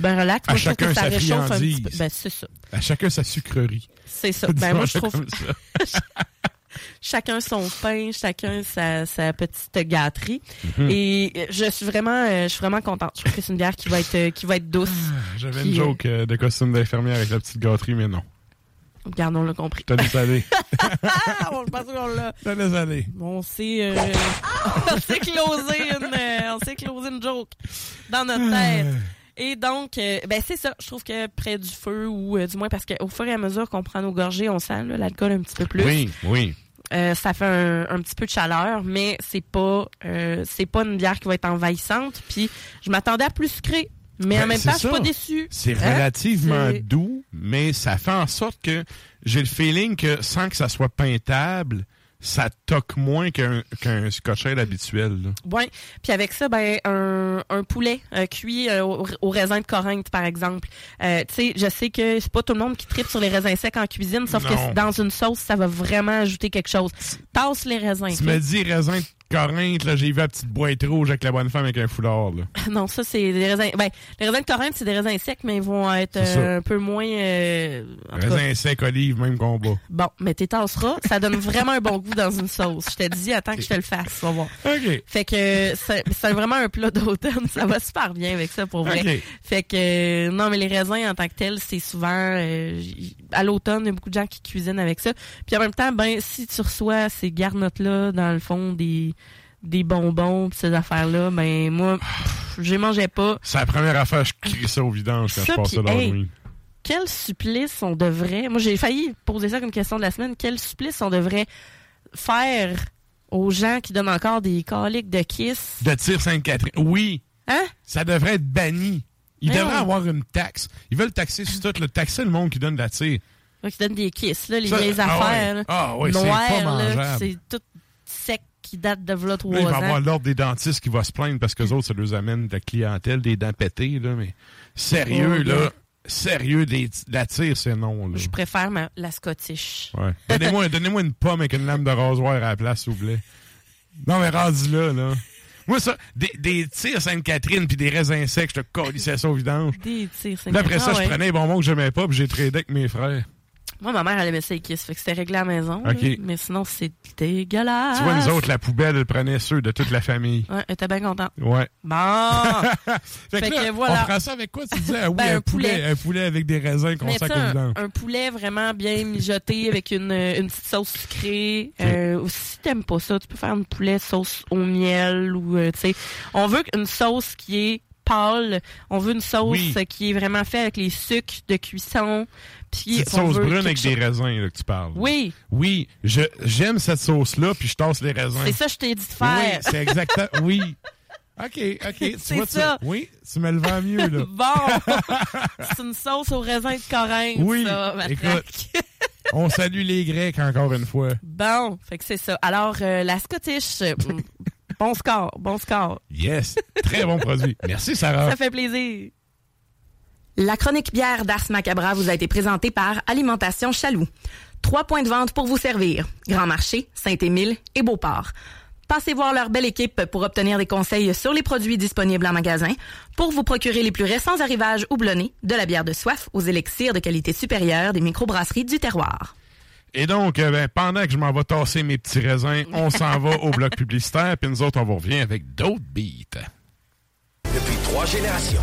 Bien relax. À Moi, je trouve chacun que ça sa réchauffe un petit peu. Ben, c'est ça. À chacun sa sucrerie. C'est ça. Ben, moi, je trouve chacun son pain, chacun sa, sa petite gâterie. Mhm. Et euh, je suis vraiment, euh, je suis vraiment contente. Je trouve que c'est une bière qui va être, euh, qui va être douce. J'avais Qui, une joke euh, de costume d'infirmière avec la petite gâterie, mais non. Gardons le compris. T'as. Ah, bon, je pense qu'on l'a. T'as laissé aller. On s'est, on s'est closé une, on s'est closé une joke dans notre tête. Et donc, euh, ben c'est ça. Je trouve que près du feu ou euh, du moins parce qu'au fur et à mesure qu'on prend nos gorgées, on sent l'alcool un petit peu plus. Oui, oui. Euh, ça fait un, un petit peu de chaleur, mais c'est pas, c'est pas une bière qui va être envahissante. Puis je m'attendais à plus sucré, mais Ben, en même c'est temps, je suis pas déçue. C'est Hein? relativement doux, mais ça fait en sorte que j'ai le feeling que sans que ça soit peintable, ça toque moins qu'un qu'un scotch ale habituel. Ouais. Puis avec ça, ben un, un poulet euh, cuit euh, au, au raisin de Corinthe, par exemple. Euh, tu sais, je sais que c'est pas tout le monde qui tripe sur les raisins secs en cuisine, sauf Non. que dans une sauce, ça va vraiment ajouter quelque chose. Tasse les raisins. Tu me dis raisin de Corinthe, là, j'ai vu la petite boîte rouge avec la bonne femme avec un foulard. Là. Non, ça c'est des raisins. Ben, les raisins de Corinthe, c'est des raisins secs, mais ils vont être euh, un peu moins. euh, en tout cas, Raisin sec, olive, même combat. Bon, mais t'es tasseras, ça donne vraiment un bon goût dans une sauce. Je te dis, attends que je te le fasse, tu vas voir. OK. Fait que c'est vraiment un plat d'automne, ça va super bien avec ça pour vrai. Fait que euh, non, mais les raisins en tant que tels, c'est souvent euh, à l'automne, il y a beaucoup de gens qui cuisinent avec ça. Puis en même temps, ben si tu reçois ces garnottes là dans le fond des des bonbons pis ces affaires là, ben moi les mangeais pas. C'est la première affaire, je crie ça au vidange quand Ça, je passe puis, ça hey. Quel supplice on devrait. Moi, j'ai failli poser ça comme question de la semaine. Quel supplice on devrait faire aux gens qui donnent encore des caliques de kiss? De tir Sainte-Catherine. Oui, Hein? ça devrait être banni. Ils Mais devraient avoir une taxe. Ils veulent taxer sur tout, le taxer le monde qui donne de la tire. Ouais, qui donnent des kiss, là, les Ça, ah affaires. ouais. Ah ouais, c'est Noires, tout qui date de v'là trois Là, il va y avoir l'ordre des dentistes qui va se plaindre parce que autres, ça leur amène de la clientèle, des dents pétées, là, mais sérieux, Oh, là, sérieux, des, la tire, c'est non, là. Je préfère ma- la Scottish. Ouais. Donnez-moi, donnez-moi une pomme avec une lame de rasoir à la place, s'il vous plaît. Non, mais rendu là, là. Moi, ça, des, des tirs Sainte-Catherine puis des raisins secs, je te colissais ça au vidange. Des tirs, Là, après ça, Ah, je ouais. prenais les bonbons que j'aimais pas puis j'ai tradé avec mes frères. Moi, ma mère, elle aimait ça, les kiss. Fait que c'était réglé à la maison. Mais sinon, c'est dégueulasse. Tu vois, nous autres, la poubelle, elle prenait ceux de toute la famille. Ouais, elle était bien contente. Ouais. Bon! Fait, Fait que, là, que voilà. on prend ça avec quoi? Tu disais, ah oui, Ben, un, un poulet. poulet. Un poulet avec des raisins qu'on sac au un, poulet vraiment bien mijoté avec une, une petite sauce sucrée. Ok. Euh, si t'aimes pas ça, tu peux faire une poulet sauce au miel ou euh, tu sais. On veut une sauce qui est pâle. On veut une sauce Oui. euh, qui est vraiment faite avec les sucres de cuisson. Puis Petite on sauce veut brune avec des raisins là, que tu parles. Oui, Oui, je, j'aime cette sauce-là, puis je tasse les raisins. c'est ça que je t'ai dit de Oui, faire. c'est exactement. Oui. OK, OK. Tu C'est vois, tu- ça. oui, tu me le vends mieux, là. Bon, c'est une sauce au raisin de Corinthe, Oui, ça, écoute. On salue les Grecs encore une fois. Bon, fait que c'est ça. Alors, euh, la Scottish, euh, bon score, bon score. Yes, très bon produit. Merci, Sarah. Ça fait plaisir. La chronique bière d'Ars Macabra vous a été présentée par Alimentation Chaloux. Trois points de vente pour vous servir. Grand Marché, Saint-Émile et Beauport. Passez voir leur belle équipe pour obtenir des conseils sur les produits disponibles en magasin, pour vous procurer les plus récents arrivages houblonnés, de la bière de soif aux élixirs de qualité supérieure des microbrasseries du terroir. Et donc, euh, ben, pendant que je m'en vais tasser mes petits raisins, on s'en va au bloc publicitaire, puis nous autres, on vous revient avec d'autres beats. Depuis trois générations.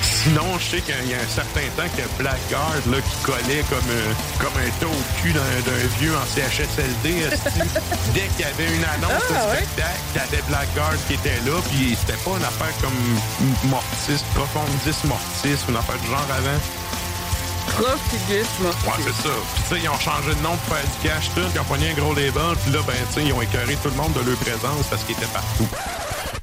Sinon, je sais qu'il y a un certain temps que Blackguard, là, qui collait comme, euh, comme un taux au cul d'un vieux en CHSLD, dès qu'il y avait une annonce Ah, ouais? spectacle, t'avais Blackguard qui était là, puis c'était pas une affaire comme Mortis, Profondis Mortis, une affaire du genre avant. Ouais, c'est ça. Puis, tu sais, ils ont changé de nom pour faire du cash, tout. Ils ont pogné un gros label, puis là, ben, tu sais, ils ont écœuré tout le monde de leur présence parce qu'ils étaient partout.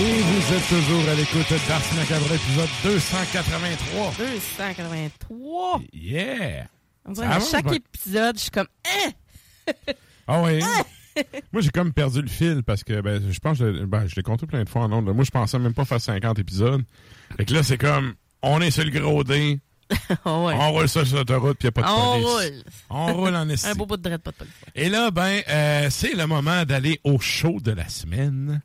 Et vous êtes toujours à l'écoute d'Ars Macabre, épisode 283. 283. Yeah! On dirait avance, chaque épisode, je suis comme, eh! Ah oui? Moi, j'ai comme perdu le fil parce que ben, je pense que je, ben, je l'ai compté plein de fois en là. Moi, je pensais même pas faire 50 épisodes. Fait que là, c'est comme, on est sur le gros D. On roule ça sur l'autoroute, puis il n'y a pas de On police. roule. On roule en esti. Un beau bout de dread, pas de police. Et là, ben, euh, c'est le moment d'aller au show de la semaine.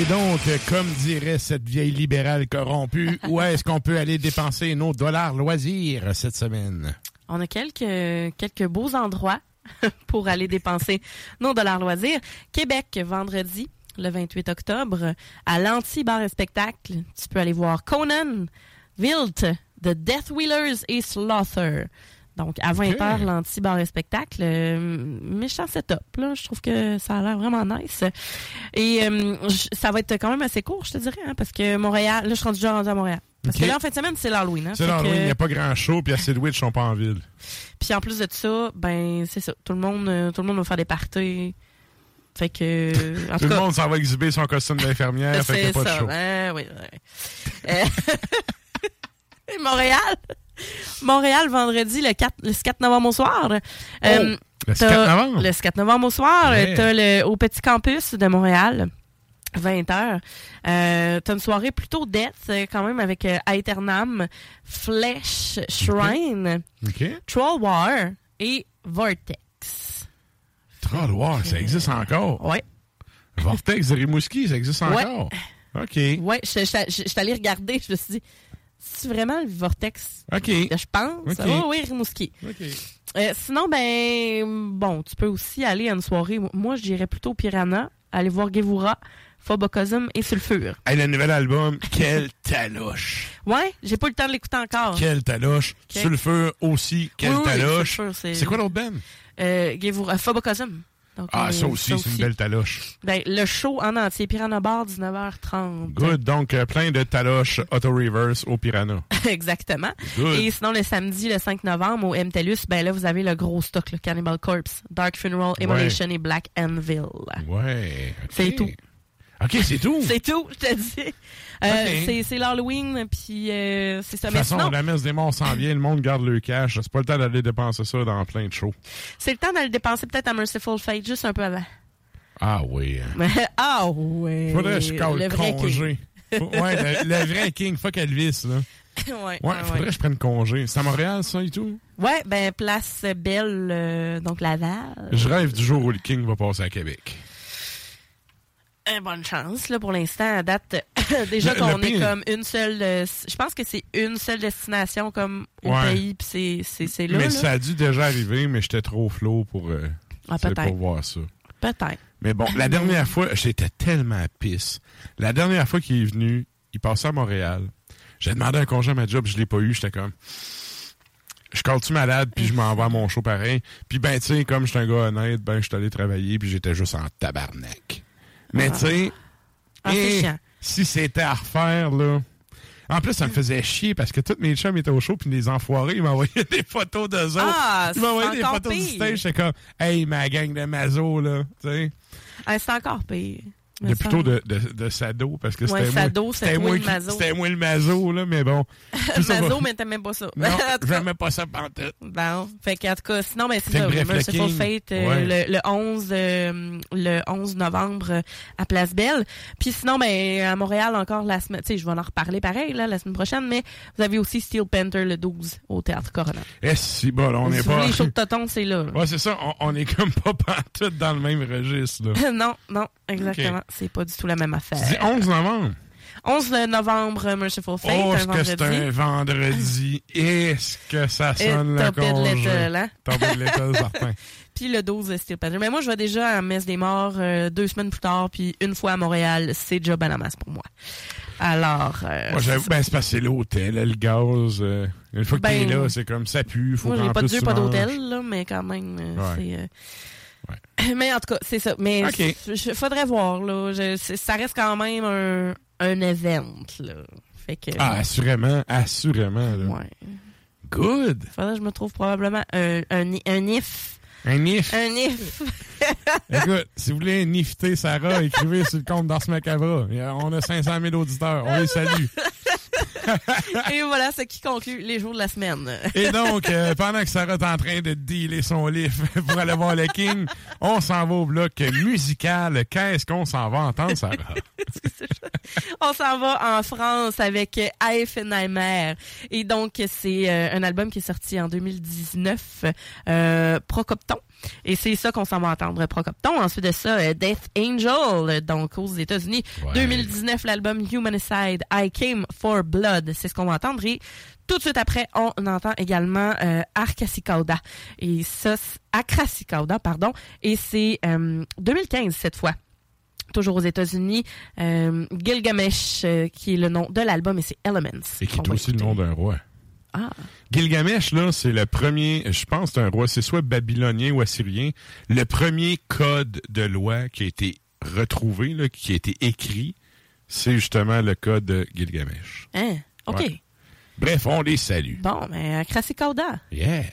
Et donc, comme dirait cette vieille libérale corrompue, où est-ce qu'on peut aller dépenser nos dollars loisirs cette semaine? On a quelques, quelques beaux endroits pour aller dépenser nos dollars loisirs. Québec, vendredi, le 28 octobre, à l'Anti-Bar et Spectacle. Tu peux aller voir Conan, Wilt, The Death Wheelers et Slaughter. Donc, à 20h, l'anti-bar et spectacle. Euh, méchant setup, là. Je trouve que ça a l'air vraiment nice. Et euh, ça va être quand même assez court, je te dirais, hein, parce que Montréal... Là, je suis rendu déjà rendu à Montréal. Parce que là, en fin de semaine, c'est l'Halloween. Hein, C'est l'Halloween, il n'y a pas grand show, puis assez de witch sont pas en ville. puis en plus de ça, ben c'est ça. Tout le monde, euh, tout le monde va faire des parties. Fait que, en Tout tout le monde s'en va exhiber son costume d'infirmière, fait qu'il n'y a c'est pas de ça. show. Ben oui, oui. Euh, Montréal, Montréal vendredi le 4, le 4 novembre au soir. Euh, le t'as- 4 novembre? Le 4 novembre au soir, Ouais. t'as le au petit campus de Montréal. 20h. Euh, t'as une soirée plutôt death, euh, quand même, avec euh, Aeternam, Flesh Shrine. Troll War et Vortex. Troll War, ça existe encore? Ouais. Vortex de Rimouski, ça existe Ouais. encore? OK. Je- je suis allée regarder, je me suis dit, c'est vraiment le Vortex? OK. Je pense. OK. Ah oui, Rimouski. OK. Euh, sinon, ben, bon, tu peux aussi aller à une soirée. Moi, je dirais plutôt Piranha, aller voir Gevura, Phobocosm et Sulfure. Hey, le nouvel album, quelle taloche! Ouais, j'ai pas eu le temps de l'écouter encore. Quelle taloche! Ok. Sulfur aussi, quelle Oui, taloche! C'est- quoi l'autre band? Euh, Gevura, Phobocosm. Donc, Ah, euh, ça aussi, c'est une belle taloche. Ben, le show en entier, Piranha Bar, 19h30. Good, donc euh, plein de taloches auto-reverse au Piranha. Exactement. Good. Et sinon, le samedi, le 5 novembre, au MTELUS, ben là, vous avez le gros stock, le Cannibal Corpse, Dark Funeral, Immolation et Black Anvil. Ouais. C'est tout. OK, c'est tout? C'est tout, je te dis. Euh, c'est- l'Halloween, puis euh, c'est ça. De toute façon, sinon, la messe des morts s'en vient, le monde garde le cash. C'est pas le temps d'aller dépenser ça dans plein de shows. c'est le temps d'aller dépenser peut-être à Merciful Fate juste un peu avant. Ah oui. hein. Ah ouais. Faudrait que je cale le congé. Ouais, le, le vrai King, fuck Elvis, là. ouais, Ouais, ouais, faudrait ouais. que je prenne congé. C'est à Montréal, ça et tout? Ouais, ben place Belle, euh, donc Laval. Je rêve du jour où le King va passer à Québec. Euh, bonne chance, là, pour l'instant, à date. déjà qu'on est comme une seule. euh, je pense que c'est une seule destination comme au Ouais. pays, puis c'est- là. mais là. ça a dû déjà arriver, mais j'étais trop flow pour, euh, Ah, pour voir ça. Peut-être. Mais bon, la dernière fois, j'étais tellement pisse. La dernière fois qu'il est venu, il passait à Montréal. J'ai demandé un congé à ma job, je l'ai pas eu. J'étais comme, je colle-tu malade, puis je m'en vais à mon show pareil. Puis ben, tu sais, comme je suis un gars honnête, ben, je suis allé travailler, puis j'étais juste en tabarnak. Mais Ah. tu sais, Ah, eh, si c'était à refaire, là... En plus, ça me faisait chier parce que tous mes chums étaient au show, puis les enfoirés, ils m'envoyaient des photos d'eux autres. Ah, ils m'envoyaient des photos du pire. stage, j'étais comme, hey, ma gang de mazo, là, tu sais. Ah, c'est encore pire. Mais plutôt de, de, de Sado, parce que Ouais, c'était moi, Sado, c'était moi, le qui- mazo. c'était moi le mazo, là, mais bon. Va- Mazo, mais t'aimais pas ça. Non, j'aimais pas ça pantoute. Bon, fait qu'en tout cas, sinon, ben, c'est ça, le Merciful King, Fate, euh, ouais. le, le 11, euh, le 11 novembre euh, à Place Belle. Puis sinon, ben, à Montréal encore la semaine, tu sais, je vais en reparler pareil, là, la semaine prochaine, mais vous avez aussi Steel Panther le 12 au Théâtre Corona. Eh, si, bon, on vous pas. les shows de Toton, c'est là. Ouais, c'est ça, on, on est comme pas pantoute dans le même registre, là. non, non, exactement. C'est pas du tout la même affaire. Dis 11 novembre. 11 novembre, euh, Merciful Fate, Oh, est-ce que c'est un vendredi? Est-ce que ça sonne le congé? hein? De certain. Puis le 12 Steel Panther. Mais moi, je vais déjà à Messe des Morts euh, deux semaines plus tard, puis une fois à Montréal, c'est déjà ben la masse pour moi. Alors, euh, Moi, j'avoue, ben, c'est parce que c'est l'hôtel, le gaz. euh, une fois que Ben, t'es là, c'est comme ça pue, faut moi, j'ai pas de Dieu, pas d'hôtel, là, mais quand même, euh, Ouais. c'est... euh, Mais en tout cas, c'est ça. Mais Ok. je- je- faudrait voir, là. Je- ça reste quand même un, un event, là. Fait que... Ah, assurément, assurément. Là. Ouais. Good. Faudrait que je me trouve probablement un, un, un if. Un if. Un if. Écoute, si vous voulez nifter Sarah, écrivez sur le compte d'Ars Macabra. A- On a 500 000 auditeurs. On les salue. Et voilà ce qui conclut les jours de la semaine. Et donc, euh, pendant que Sarah est en train de dealer son livre pour aller voir le King, on s'en va au bloc musical. Qu'est-ce qu'on s'en va entendre, Sarah? On s'en va en France avec Eifenheimer. Et donc, c'est euh, un album qui est sorti en 2019, euh, Procopton. Et c'est ça qu'on s'en va entendre, Procopton. Ensuite de ça, euh, Death Angel, donc aux États-Unis. 2019, l'album Humanicide, I Came for Blood. C'est ce qu'on va entendre. Et tout de suite après, on entend également euh, Arcasicauda. Et ça, Acrasicauda, pardon. Et c'est euh, 2015 cette fois toujours aux États-Unis, euh, Gilgamesh, euh, qui est le nom de l'album, et c'est Elements. Et qui est aussi le nom d'un roi. Ah. Gilgamesh, là, c'est le premier, je pense, c'est un roi, c'est soit babylonien ou assyrien, le premier code de loi qui a été retrouvé, là, qui a été écrit, c'est justement le code de Gilgamesh. Hein? OK. Ouais. Bref, on les salue. Bon, mais Crasicauda. Yeah.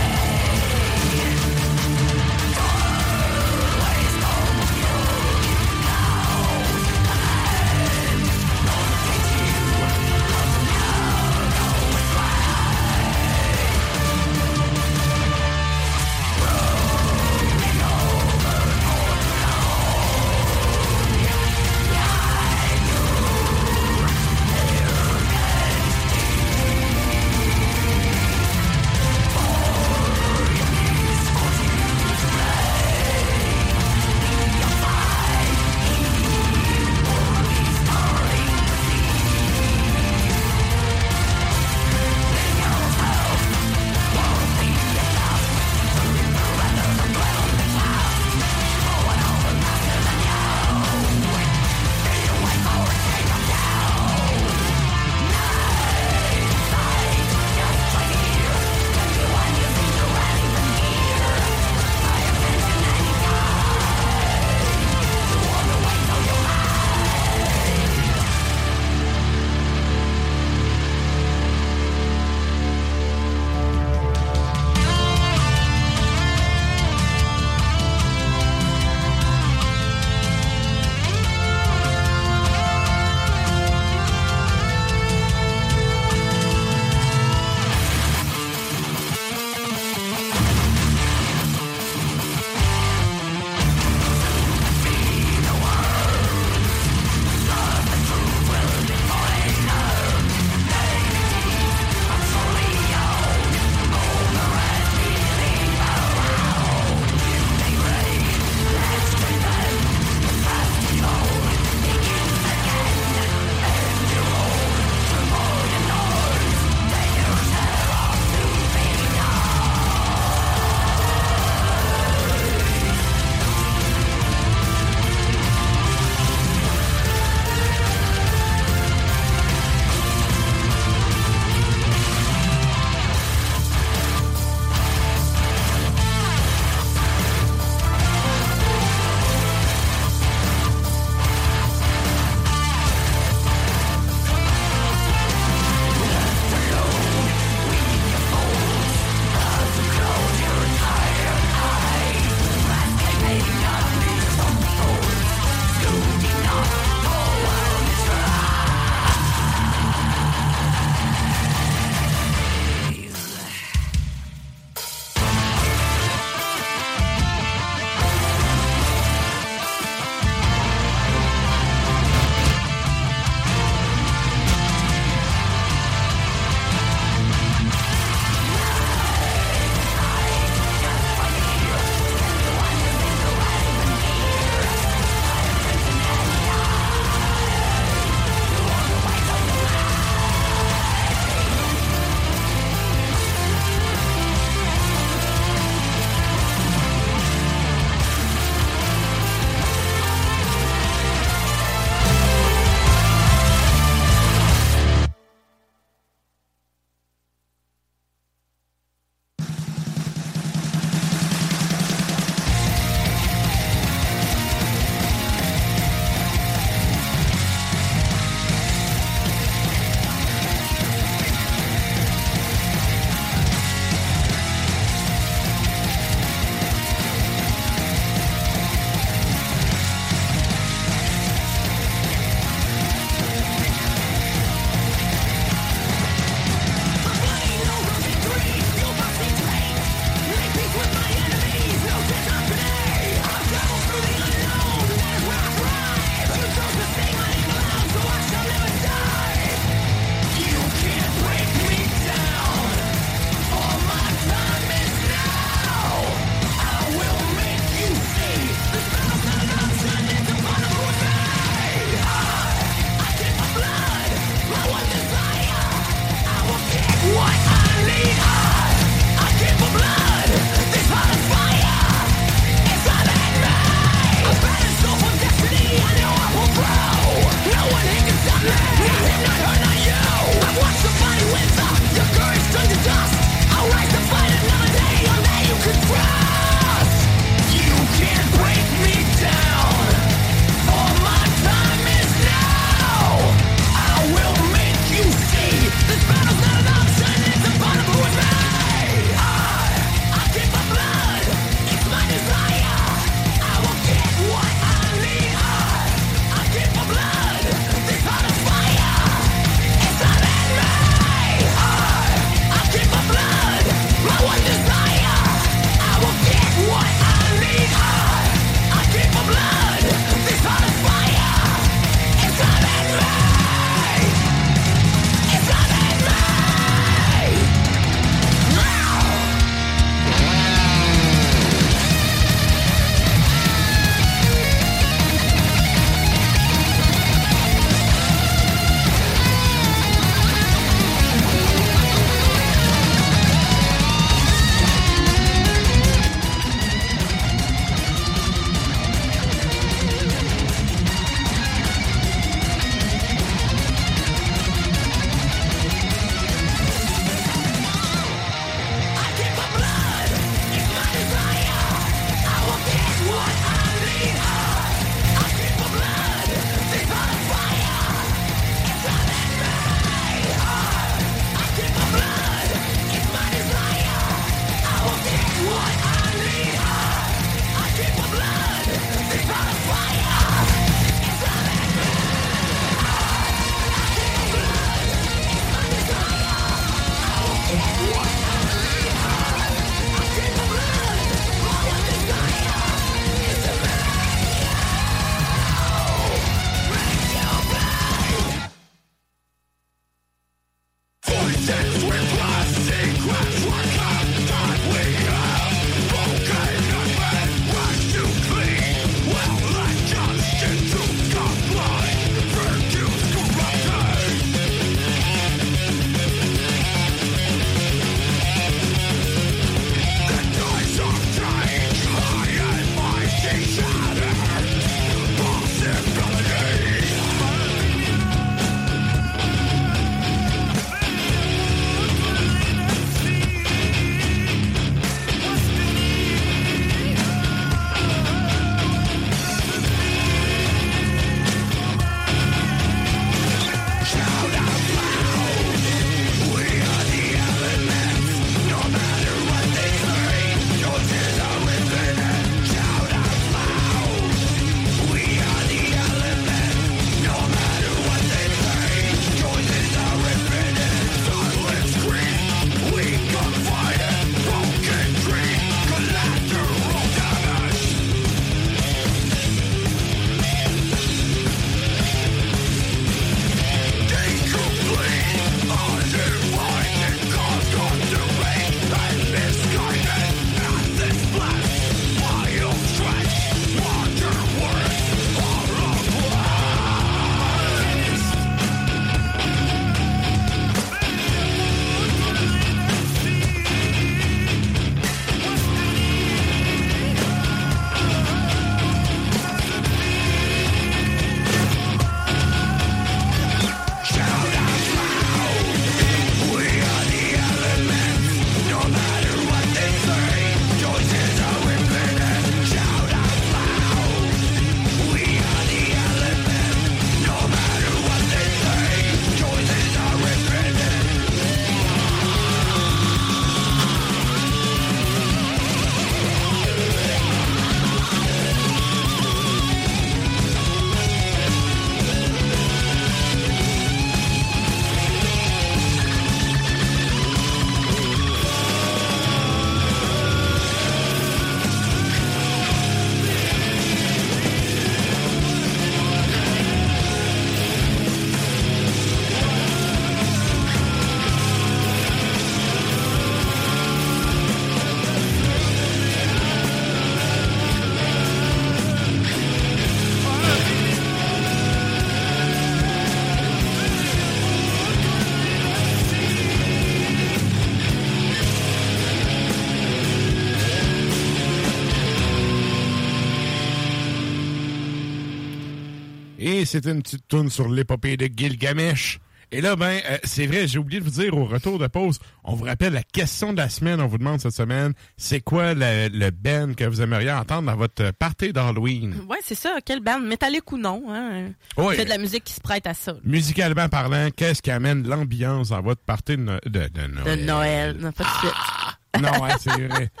C'était une petite tourne sur l'épopée de Gilgamesh. Et là, ben, euh, c'est vrai, j'ai oublié de vous dire au retour de pause, on vous rappelle la question de la semaine, on vous demande cette semaine, c'est quoi le, le band que vous aimeriez entendre dans votre party d'Halloween? Ouais, c'est ça. Quelle band, métallique ou non, hein? Oui. C'est de la musique qui se prête à ça. Musicalement parlant, qu'est-ce qui amène l'ambiance dans votre party de, no- de, de Noël? De Noël. Non, pas de suite. Non, ouais, c'est vrai.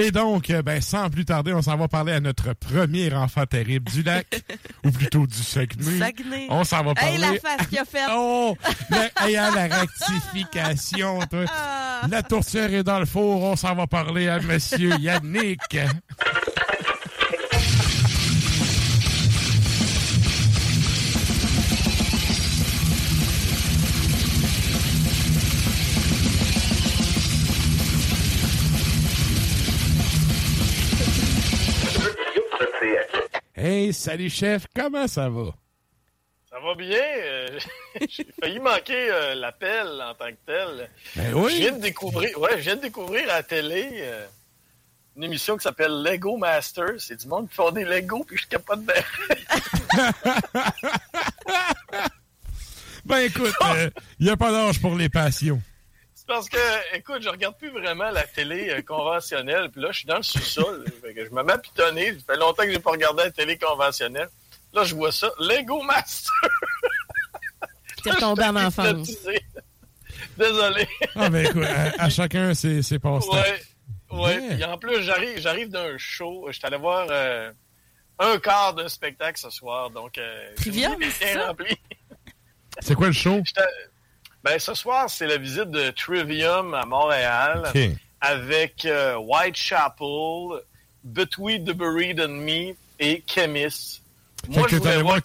Et donc, euh, ben, sans plus tarder, on s'en va parler à notre premier enfant terrible du lac, ou plutôt du Saguenay. Saguenay. On s'en va parler. Hey, la face qu'il a faite. Oh! Le- la rectification, toi. La tourtière est dans le four. On s'en va parler à Monsieur Yannick. Hey, salut chef, comment ça va? Ça va bien. euh, J'ai failli manquer euh, l'appel en tant que tel. Ben oui. Je viens de découvrir, ouais, je viens de découvrir à la télé euh, une émission qui s'appelle Lego Masters. C'est du monde qui font des Lego puis je capote bien. Ben écoute, il n'y a pas d'âge pour les passions. Parce que, écoute, je regarde plus vraiment la télé euh, conventionnelle. Puis là, je suis dans le sous-sol. Je me mets à pitonner. Ça fait longtemps que j'ai pas regardé la télé conventionnelle. Là, je vois ça. Lego Masters. T'es retombé en enfance. Désolé. Ah ben écoute, à, à chacun ses, ses passe-temps. Ouais. Ouais. Yeah. Puis en plus, j'arrive, j'arrive d'un show. Je suis allé voir euh, un quart d'un spectacle ce soir. Donc, euh, Trivium, c'est ça? rempli. C'est quoi le show? Ben, ce soir, c'est la visite de Trivium à Montréal avec euh, Whitechapel, Between the Buried and Me et Chemist. Fait que t'allais voir.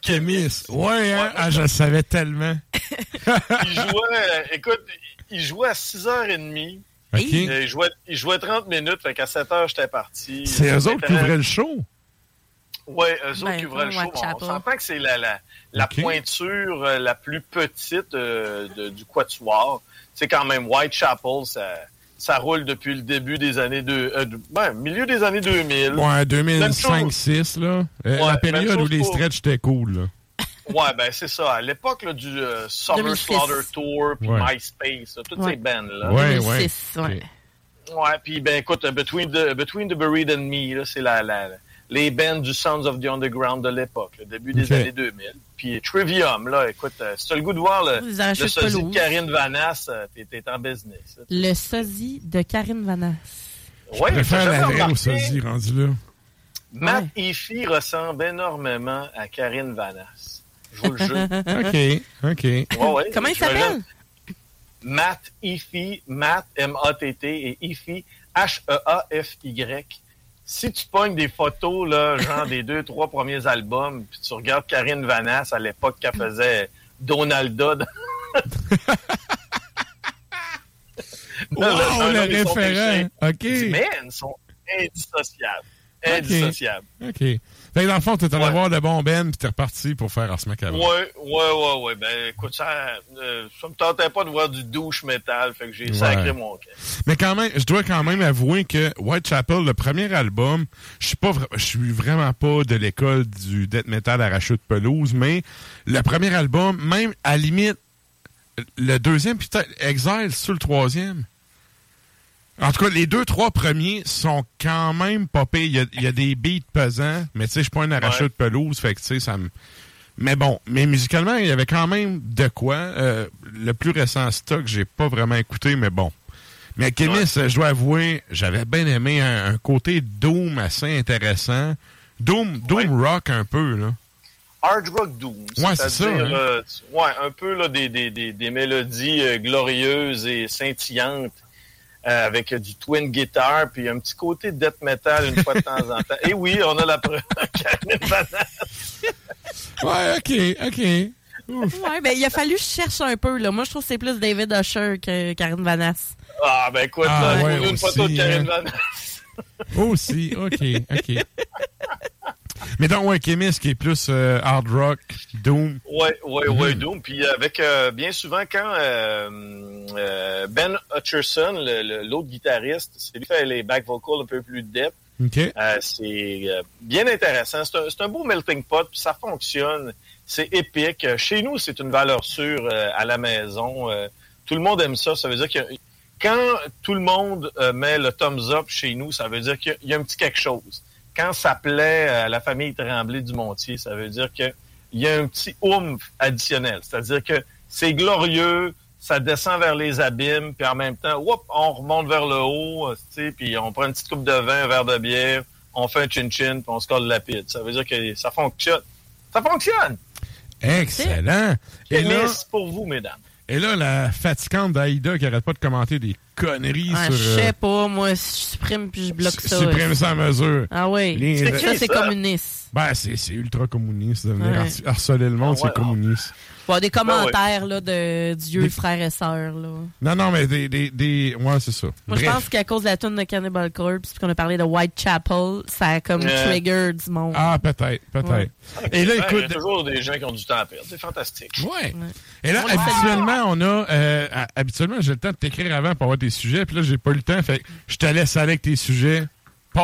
Ouais, hein? Ah, je le savais tellement. il jouait, euh, écoute, il jouait à 6h30. OK. Euh, Il jouait, il jouait 30 minutes, fait qu'à 7h, j'étais parti. C'est eux autres qui ouvraient le show? Oui, eux autres Ben, qui ouvraient le show. On s'entend que c'est la, la, la pointure euh, la plus petite euh, de- du quatuor. C'est quand même Whitechapel, ça, ça roule depuis le début des années deux, euh, de- ben, milieu des années 2000. Ouais, Même chose. 2005-2006, là. Euh, Ouais, la période où les pour- stretches étaient cool, là. Ouais, ben c'est ça. À l'époque là, du euh, Summer 2006. Slaughter Tour, puis Ouais. MySpace, là, toutes Ouais. ces bands-là. Ouais, 2006, ouais. ouais. Ouais, puis ben écoute, Between the, Between the Buried and Me, là, c'est la, la, les bands du Sounds of the Underground de l'époque, le début des années 2000. Puis Trivium, là, écoute, euh, si t'as le goût de voir le, sosie de. Karine Vanasse, euh, t'es, t'es en business. là. Le sosie de Karine Vanasse. Ouais, Je préfère la vraie au sosie rendu là. Matt Effie ressemble énormément à Karine Vanasse. Je vous le jure. OK, OK. Ouais, ouais, Comment il s'appelle? Matt Effie, Matt M-A-T-T et Effie H-E-A-F-Y. Si tu pognes des photos, là, genre des deux, trois premiers albums, puis tu regardes Karine Vanasse à l'époque qu'elle faisait Donalda. dans- Wow, le référent. OK. Man, ils sont indissociables. Ok. Indissociables. OK. Fait que dans le fond, t'es allé Ouais. voir le bon Ben, puis t'es reparti pour faire Ars Macabre. Ouais, ouais, ouais, ouais. Ben, écoute, ça, euh, ça me tentait pas de voir du douche métal, fait que j'ai Ouais. sacré mon camp. Mais quand même, je dois quand même avouer que Whitechapel, le premier album, je suis pas, je suis vraiment pas de l'école du death metal arraché de pelouse, mais le premier album, même à la limite, le deuxième, puis peut-être Exile sur le troisième. En tout cas, les deux, trois premiers sont quand même pas pires. Il y a, il y a des beats pesants, mais tu sais, je suis pas un arracheur Ouais. de pelouse, fait que tu sais, ça me... Mais bon, mais musicalement, il y avait quand même de quoi. Euh, le plus récent stock, j'ai pas vraiment écouté, mais bon. Mais Kémis, je dois avouer, j'avais bien aimé un, un côté Doom assez intéressant. Doom, Doom rock un peu, là. Hard Rock Doom. Ouais, c'est ça, hein. euh, ouais, un peu là, des, des, des, des mélodies euh, glorieuses et scintillantes euh, avec euh, du twin guitar, puis un petit côté death metal une fois de temps en temps. Et oui, on a la preuve. Ouais, ok, ok. Ouais, ben, il a fallu que je cherche un peu, là. Moi, je trouve que c'est plus David Usher que Karine Vanasse. Ah, ben écoute, Ah, ouais, une photo de aussi, Karine hein. Vanasse. Aussi, ok, ok. Mais donc, ouais, Kémis qui est plus euh, hard rock, Doom. Ouais, ouais, ouais, Mhm. Doom. Puis avec, euh, bien souvent, quand euh, euh, Ben Hutcherson, l'autre guitariste, c'est lui qui fait les back vocals un peu plus deep. OK. Euh, c'est euh, bien intéressant. C'est un, c'est un beau melting pot, puis ça fonctionne. C'est épique. Euh, Chez nous, c'est une valeur sûre euh, à la maison. Euh, tout le monde aime ça. Ça veut dire que quand tout le monde euh, met le thumbs up chez nous, ça veut dire qu'il y a un petit quelque chose. Quand ça plaît à la famille Tremblay du Montier, ça veut dire qu'il y a un petit oomph additionnel. C'est-à-dire que c'est glorieux, ça descend vers les abîmes, puis en même temps, whoop, on remonte vers le haut, puis on prend une petite coupe de vin, un verre de bière, on fait un chin-chin, puis on se colle la pide. Ça veut dire que ça fonctionne. Ça fonctionne! Excellent. Et là, pour vous, mesdames. et là, la fatigante d'Aïda qui arrête pas de commenter des conneries Ah, sur... je euh, sais pas, moi, je supprime puis je bloque ça. supprime ça à mesure. Ah oui. Les- Ça, c'est communiste. Ben, c'est c'est ultra communiste. de venir Ouais. harceler le monde, Ah ouais. c'est communiste. Bon, des Ben commentaires là, de Dieu, Des- frères et sœurs. Là. Non, non, mais des... des, des... Ouais, c'est ça. Moi, je pense qu'à cause de la tune de Cannibal Corpse, puis qu'on a parlé de Whitechapel, ça a comme Euh. trigger du monde. Ah, peut-être, peut-être. Ouais. Et là, écoute... Il y a toujours des gens qui ont du temps à perdre. C'est fantastique. Ouais. Et là, On habituellement, on a. euh, habituellement, j'ai le temps de t'écrire avant pour avoir tes sujets, puis là, j'ai pas eu le temps. Fait que je te laisse aller avec tes sujets.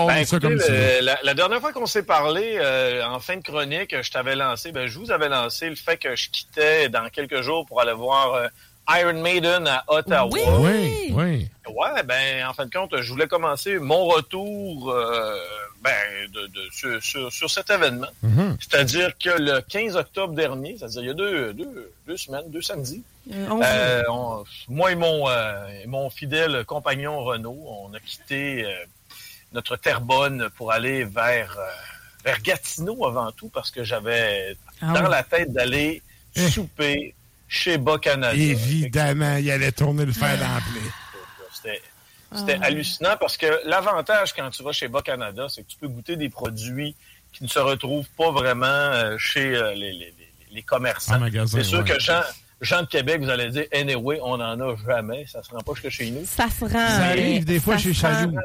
Ben, écoutez, comme le- la, la dernière fois qu'on s'est parlé, euh, en fin de chronique, je t'avais lancé, ben, je vous avais lancé le fait que je quittais dans quelques jours pour aller voir euh, Iron Maiden à Ottawa. Oui, oui. Ouais, ben, en fin de compte, je voulais commencer mon retour euh, ben, de, de- sur, sur- sur cet événement. Mhm. C'est-à-dire que le 15 octobre dernier, c'est-à-dire il y a deux, deux, deux semaines, deux samedis, on euh, on- moi et mon, euh, et mon fidèle compagnon Renaud, on a quitté euh, notre Terrebonne pour aller vers, euh, vers Gatineau avant tout parce que j'avais Ah dans oui. la tête d'aller souper chez Bas Canada. Évidemment, il allait tourner le fer dans plaie. C'était c'était Ah. hallucinant parce que l'avantage quand tu vas chez Bas Canada, c'est que tu peux goûter des produits qui ne se retrouvent pas vraiment euh, chez euh, les, les- les- commerçants. C'est sûr ouais. que Jean, Jean de Québec, vous allez dire, anyway, on n'en a jamais. Ça se rend pas jusque chez nous. Ça se rend. Ça arrive des fois ça chez Chaloux.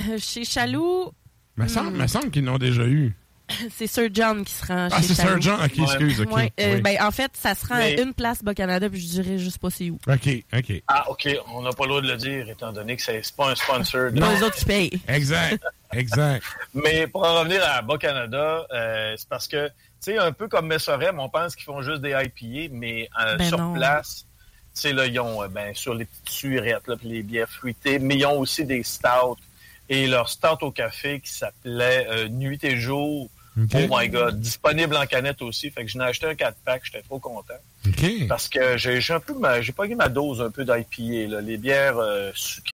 Euh, Chez Chaloux, Me semble, me semble qu'ils l'ont déjà eu. c'est Sir John qui se rend Ah, chez c'est Sir. John? Ok, excuse, ok. Ouais, euh, Oui. ben, en fait, ça se rend Mais- à une place Bas-Canada, puis je dirais juste pas c'est où. OK, OK. Ah, OK, on n'a pas le droit de le dire, étant donné que c'est pas un sponsor. de- Pas les autres qui payent. Exact, exact. Mais pour en revenir à Bas-Canada, euh, c'est parce que, tu sais, un peu comme Messorem, on pense qu'ils font juste des IPA, mais euh, Ben sur non. place, tu sais, là, ils ont, euh, ben, sur les petites surettes, là, puis les bières fruitées, mais ils ont aussi des stouts. Et leur stout au café qui s'appelait euh, Nuit et Jour. OK. Oh my God. Disponible en canette aussi. Fait que j'en ai acheté un 4-pack. J'étais trop content. OK. Parce que j'ai un peu, ma- j'ai pas ma dose un peu d'IPA, là. Les bières euh, sucrées.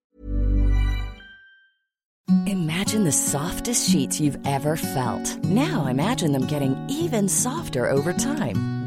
Imagine the softest sheets you've ever felt. Now imagine them getting even softer over time.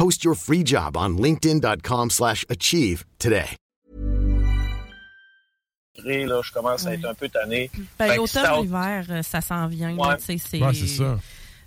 Post your free job on linkedin.com/achieve slash achieve today. Là, je commence à être un peu tanné. Ben, l'automne, l'hiver, euh, ça s'en vient. Ouais. là, tu sais, c'est... Ouais, c'est ça.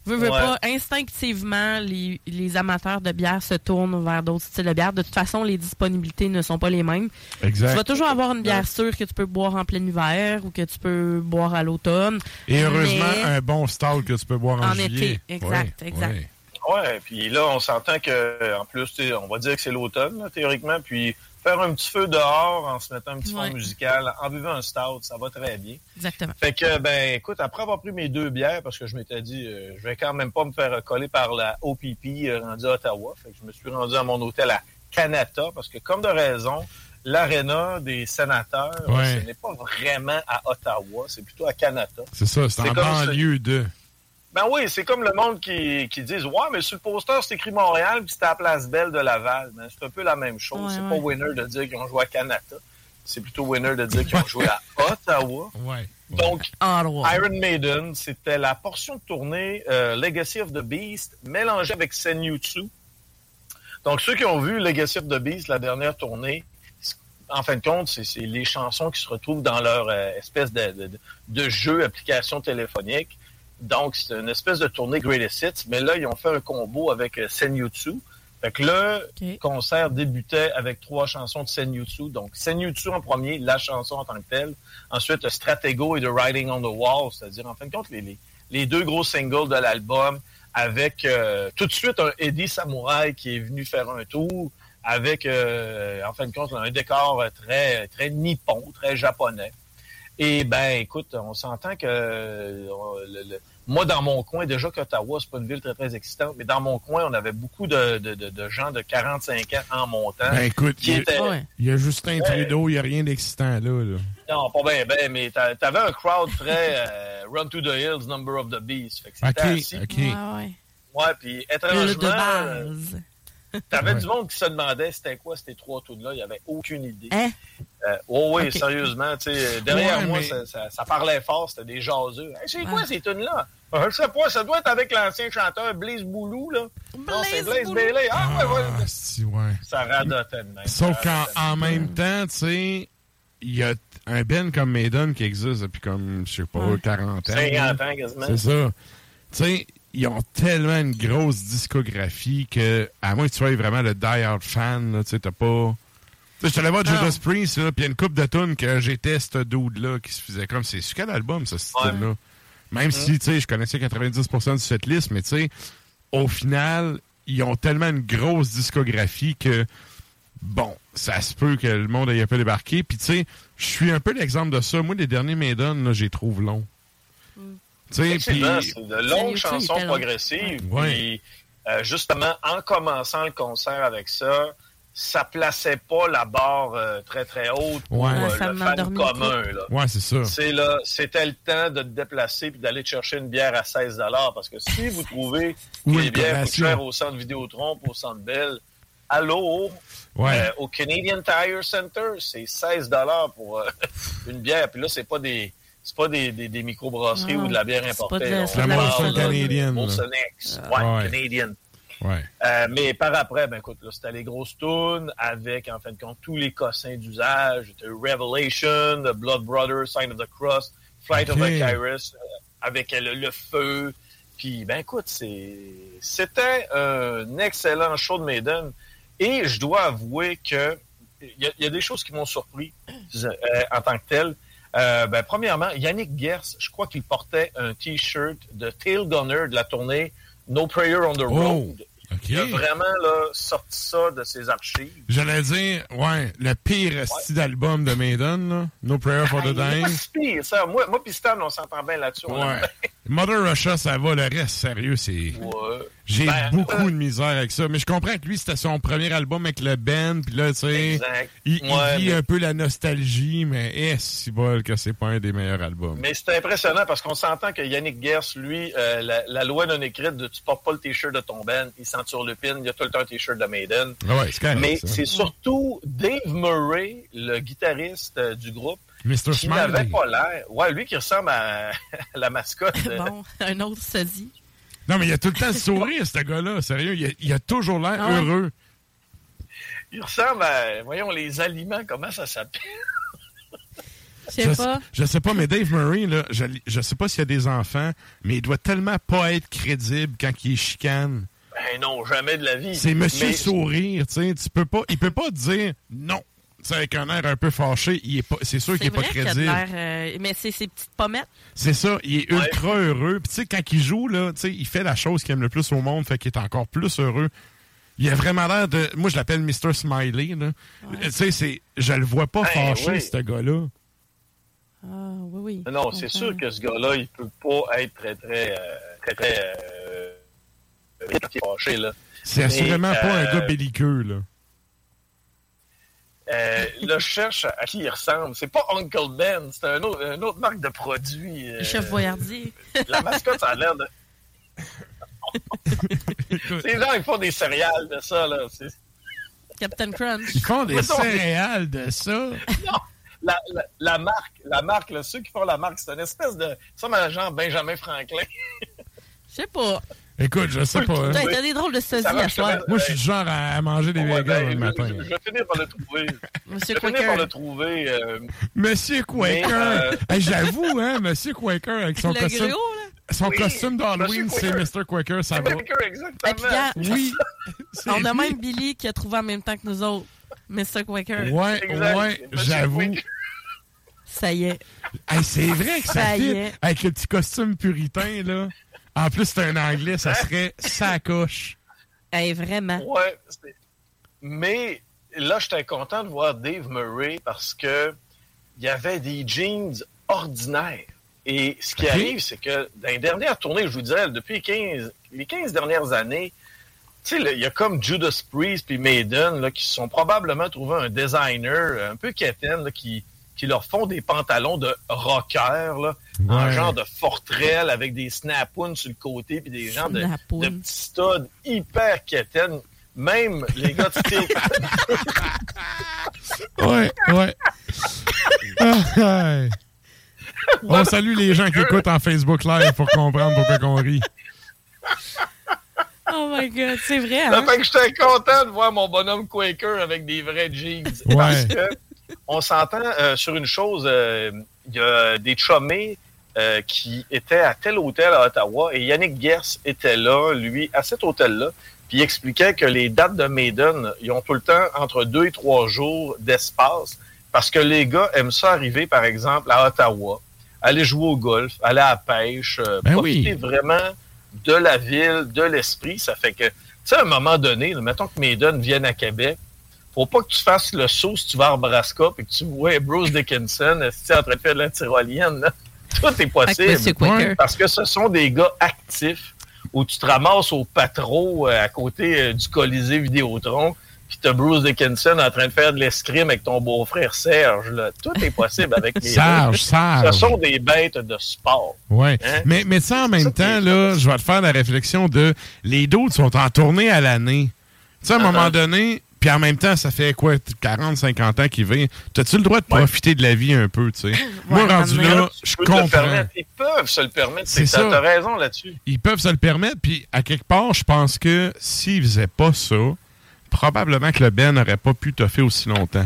Veux, veux Ouais. pas, instinctivement, les, les amateurs de bière se tournent vers d'autres styles de bière. De toute façon, les disponibilités ne sont pas les mêmes. Exact. Tu vas toujours avoir une bière sûre que tu peux boire en plein hiver ou que tu peux boire à l'automne. Et heureusement, Mais- un bon stout que tu peux boire en, En juillet. été, exact, Ouais, exact. Ouais. Puis là, on s'entend que, en plus, tu sais, on va dire que c'est l'automne, là, théoriquement, puis faire un petit feu dehors en se mettant un petit Ouais. fond musical, en buvant un stout, ça va très bien. Exactement. Fait que, ben, écoute, après avoir pris mes deux bières, parce que je m'étais dit, euh, je vais quand même pas me faire coller par la OPP euh, rendu à Ottawa. Fait que je me suis rendu à mon hôtel à Canada, parce que, comme de raison, l'aréna des sénateurs, Ouais. ce n'est pas vraiment à Ottawa, c'est plutôt à Canada. C'est ça, c'est en comme banlieue de. Ben oui, c'est comme le monde qui, qui disent Ouais, mais sur le poster, c'est écrit Montréal, puis c'était à Place Belle de Laval. Ben, c'est un peu la même chose. Ouais, c'est ouais. pas winner de dire qu'ils ont joué à Canada. C'est plutôt winner de dire qu'ils ont joué à Ottawa. Ouais. Donc, Ottawa. Iron Maiden, c'était la portion de tournée euh, Legacy of the Beast mélangée avec Senjutsu. Donc, ceux qui ont vu Legacy of the Beast, la dernière tournée, en fin de compte, c'est c'est les chansons qui se retrouvent dans leur euh, espèce de- de jeu, application téléphonique. Donc, c'est une espèce de tournée Greatest Hits, mais là, ils ont fait un combo avec euh, Senjutsu. Fait que le concert débutait avec trois chansons de Senjutsu. Donc, Senjutsu en premier, la chanson en tant que telle. Ensuite, Stratego et The Writing on the Wall, c'est-à-dire, en fin de compte, les, les, les deux gros singles de l'album, avec euh, tout de suite un Eddie Samurai qui est venu faire un tour, avec, euh, en fin de compte, un décor très, très nippon, très japonais. Et ben, écoute, on s'entend que euh, le- le- moi, dans mon coin, déjà qu'Ottawa, c'est pas une ville très, très excitante, mais dans mon coin, on avait beaucoup de, de, de, de gens de 45 ans en montant. Ben écoute, qui il y, étaient... a, il y a Justin Trudeau, il n'y a rien d'excitant là. là. Non, pas bien, ben, mais t'a- t'avais un crowd très euh, Run to the Hills, Number of the Beast. Fait que c'était Ok, assis. ok. Ouais, ouais. Ouais, puis Le étrangement, de base. T'avais Ouais. du monde qui se demandait c'était quoi ces trois tunes-là. Il n'y avait aucune idée. Hein? Euh, oh oui, sérieusement, tu sais, derrière Ouais, moi, mais- ça, ça- ça parlait fort, c'était des jaseux. Hey, c'est quoi ces tunes-là? Euh, Je sais pas, ça doit être avec l'ancien chanteur Blaze Boulou, là. non, c'est Blaze Boulou. Bailey. Ah, ouais, ouais. Ah, si, ouais. Ça radotait de même. Sauf qu'en en même temps, tu sais, il y a un Ben comme Maiden qui existe depuis comme, je sais pas, Ouais. 40 ans. 50 ans quasiment. C'est ça. Tu sais, ils ont tellement une grosse discographie que, à moins que tu sois vraiment le die-hard fan, tu sais, t'as pas... Je te voir. Judas Priest, là, puis il y a une coupe de tunes que j'étais ce dude-là qui se faisait comme, c'est sur quel album, ça, ce Ouais. style-là? Même si, tu sais, je connaissais 90% du setlist, mais tu sais, au final, ils ont tellement une grosse discographie que, bon, ça se peut que le monde ait un peu débarqué. Puis, tu sais, je suis un peu l'exemple de ça. Moi, les derniers Maiden, là, j'y trouve long. C'est de longues chansons progressives. Ouais. Puis, euh, justement, en commençant le concert avec ça, ça plaçait pas la barre euh, très très haute pour Ouais. euh, le fan commun. Là. Ouais, c'est ça. C'est là, c'était le temps de te déplacer puis d'aller te chercher une bière à 16 parce que si vous trouvez Ou que les bières coûtent cher au centre Vidéotron au centre Bell, allô, Ouais. euh, au Canadian Tire Center, c'est 16 pour euh, une bière. Puis là, c'est pas des c'est pas des, des, des microbrasseries ou de la bière importée. c'est la Molson canadienne, là. Molson X. Ah. Ouais. Canadian. Ouais. Euh, mais par après, ben écoute, là, c'était les grosses tunes avec, en fin de compte, tous les cossins d'usage. C'était Revelation, The Blood Brothers, Sign of the Cross, Flight of the Kairos, euh, avec euh, le, le feu. Puis, ben écoute, c'est, c'était un excellent show de Maiden. Et je dois avouer que il y, a- il y a des choses qui m'ont surpris euh, en tant que tel. Euh, ben, premièrement, Yannick Gers, je crois qu'il portait un T-shirt de Tail Gunner de la tournée No Prayer on the Oh, Road. Il a vraiment là, sorti ça de ses archives. J'allais dire, ouais, le pire style d'album de Maiden, là. No Prayer for the Dying. pas si pire, ça. Moi, moi pis Stan, on s'entend bien là-dessus. Ouais. Mother Russia, ça va. Le reste, sérieux, c'est... Ouais. J'ai Ben, beaucoup euh, de misère avec ça. Mais je comprends que lui, c'était son premier album avec le band. Puis là, tu sais, Exact. il, il Ouais, vit mais- un peu la nostalgie. Mais est si bol que c'est pas un des meilleurs albums. Mais c'est impressionnant parce qu'on s'entend que Yannick Gers, lui, euh, la, la loi non écrite de tu portes pas le t-shirt de ton band, il sent sur le pin, il a tout le temps un t-shirt de Maiden. Ah ouais, c'est correct, Mais ça. c'est surtout Dave Murray, le guitariste euh, du groupe, Mr. qui n'avait pas l'air. Ouais, lui qui ressemble à, à la mascotte. Bon, un autre sosie. Non, mais il a tout le temps le sourire, ce gars-là. Sérieux, il a, il a toujours l'air Ah ouais? heureux. Il ressemble à, voyons, les aliments, comment ça s'appelle? Je sais pas. Je sais pas, mais Dave Murray, là, je, je sais pas s'il y a des enfants, mais il doit tellement pas être crédible quand il est chicane. Ben non, jamais de la vie. C'est Monsieur Mais- Sourire, tu sais. Tu peux pas, il peut pas dire non. Sais, avec un air un peu fâché, il est pas, c'est sûr qu'il C'est est pas a de crédible. euh, mais c'est ses petites pommettes. C'est ça, il est ultra heureux. Puis tu sais, quand il joue, là, tu sais, il fait la chose qu'il aime le plus au monde, fait qu'il est encore plus heureux. Il a vraiment l'air de. Moi, je l'appelle Mr. Smiley, là. Tu sais, c'est. Je le vois pas Ben, fâché, oui. ce gars-là. Ah, oui, oui. Non, c'est sûr que ce gars-là, il peut pas être très, très, euh, très, très, euh, fâché, là. C'est assurément pas un euh, gars belliqueux, là. Euh, là, je cherche à qui il ressemble. C'est pas Uncle Ben, c'est un autre, une autre marque de produits. euh, Chef Boyardier. La mascotte, ça a l'air de. Ces gens, ils font des céréales de ça, là. Captain Crunch. Ils font des Mettons- céréales de ça. Non, la, la, la marque, la marque, là, ceux qui font la marque, c'est une espèce de... Ça, ma genre Benjamin Franklin. Je sais pas. Écoute, je sais pas. hein. T'as des drôles de sosie à soir. Moi, je suis du genre à, à manger des Ouais, vegans ben, le je- matin. Je, je vais finir par le trouver. Monsieur je vais finir Quaker. par le trouver. euh, Monsieur Quaker. Euh, Hey, J'avoue, hein, Monsieur Quaker avec son Le costume. gros, Son Oui, costume d'Halloween, c'est. Mr. Quaker, ça va. Quaker, Et exactement. puis, Oui. on a même Billy qui a trouvé en même temps que nous autres. Mr. Quaker. Ouais, Exact. ouais, j'avoue. Ça y est. Hey, c'est vrai que ça, Ça y est. avec le petit costume puritain, là. En plus, c'est un anglais, ça serait sacoche. Hey, vraiment. Ouais. c'est- Mais là, j'étais content de voir Dave Murray parce que il y avait des jeans ordinaires. Et ce qui arrive, c'est que dans les dernières tournées, je vous disais, depuis 15, les 15 dernières années, tu sais, là, il y a comme Judas Priest puis Maiden là, qui se sont probablement trouvé un designer un peu quétaine là, qui, qui leur font des pantalons de rocker, là, en Ouais. genre de fortrelle avec des snap-ons sur le côté puis des gens de, de petits studs hyper quétaines. Même les gars de. Ouais, ouais. Ouais. On salue les gens qui écoutent en Facebook Live pour comprendre pourquoi qu'on rit. Oh my god, c'est vrai, Ça hein? fait que j'étais content de voir mon bonhomme Quaker avec des vrais jeans. Parce que on s'entend euh, sur une chose, euh, il y a des chummés euh, qui étaient à tel hôtel à Ottawa et Yannick Gers était là, lui, à cet hôtel-là. Puis il expliquait que les dates de Maiden, ils ont tout le temps entre deux et trois jours d'espace parce que les gars aiment ça arriver, par exemple, à Ottawa, aller jouer au golf, aller à la pêche, euh, Ben profiter oui. vraiment de la ville, de l'esprit. Ça fait que, tu sais, à un moment donné, là, mettons que Maiden vienne à Québec, faut pas que tu fasses le saut si tu vas à Nebraska et que tu vois Bruce Dickinson en train de faire de la tyrolienne. là? Tout est possible. Quaker. Parce que ce sont des gars actifs où tu te ramasses au patro euh, à côté euh, du Colisée Vidéotron puis t'as Bruce Dickinson en train de faire de l'escrime avec ton beau-frère Serge. Là. Tout est possible avec les Serge, Ce Serge. sont des bêtes de sport. Ouais. Hein? Mais, mais ça, en même temps, là, je vais te faire la réflexion de les d'autres sont en tournée à l'année. Tu sais, à un Uh-huh. moment donné, puis en même temps, ça fait quoi, 40, 50 ans qu'ils vivent. T'as-tu le droit de profiter de la vie un peu, tu sais? Moi, rendu là, je comprends. Ils peuvent se le permettre. C'est ça. T'as raison là-dessus. Ils peuvent se le permettre, puis à quelque part, je pense que s'ils faisaient pas ça, probablement que le Ben n'aurait pas pu toffer aussi longtemps.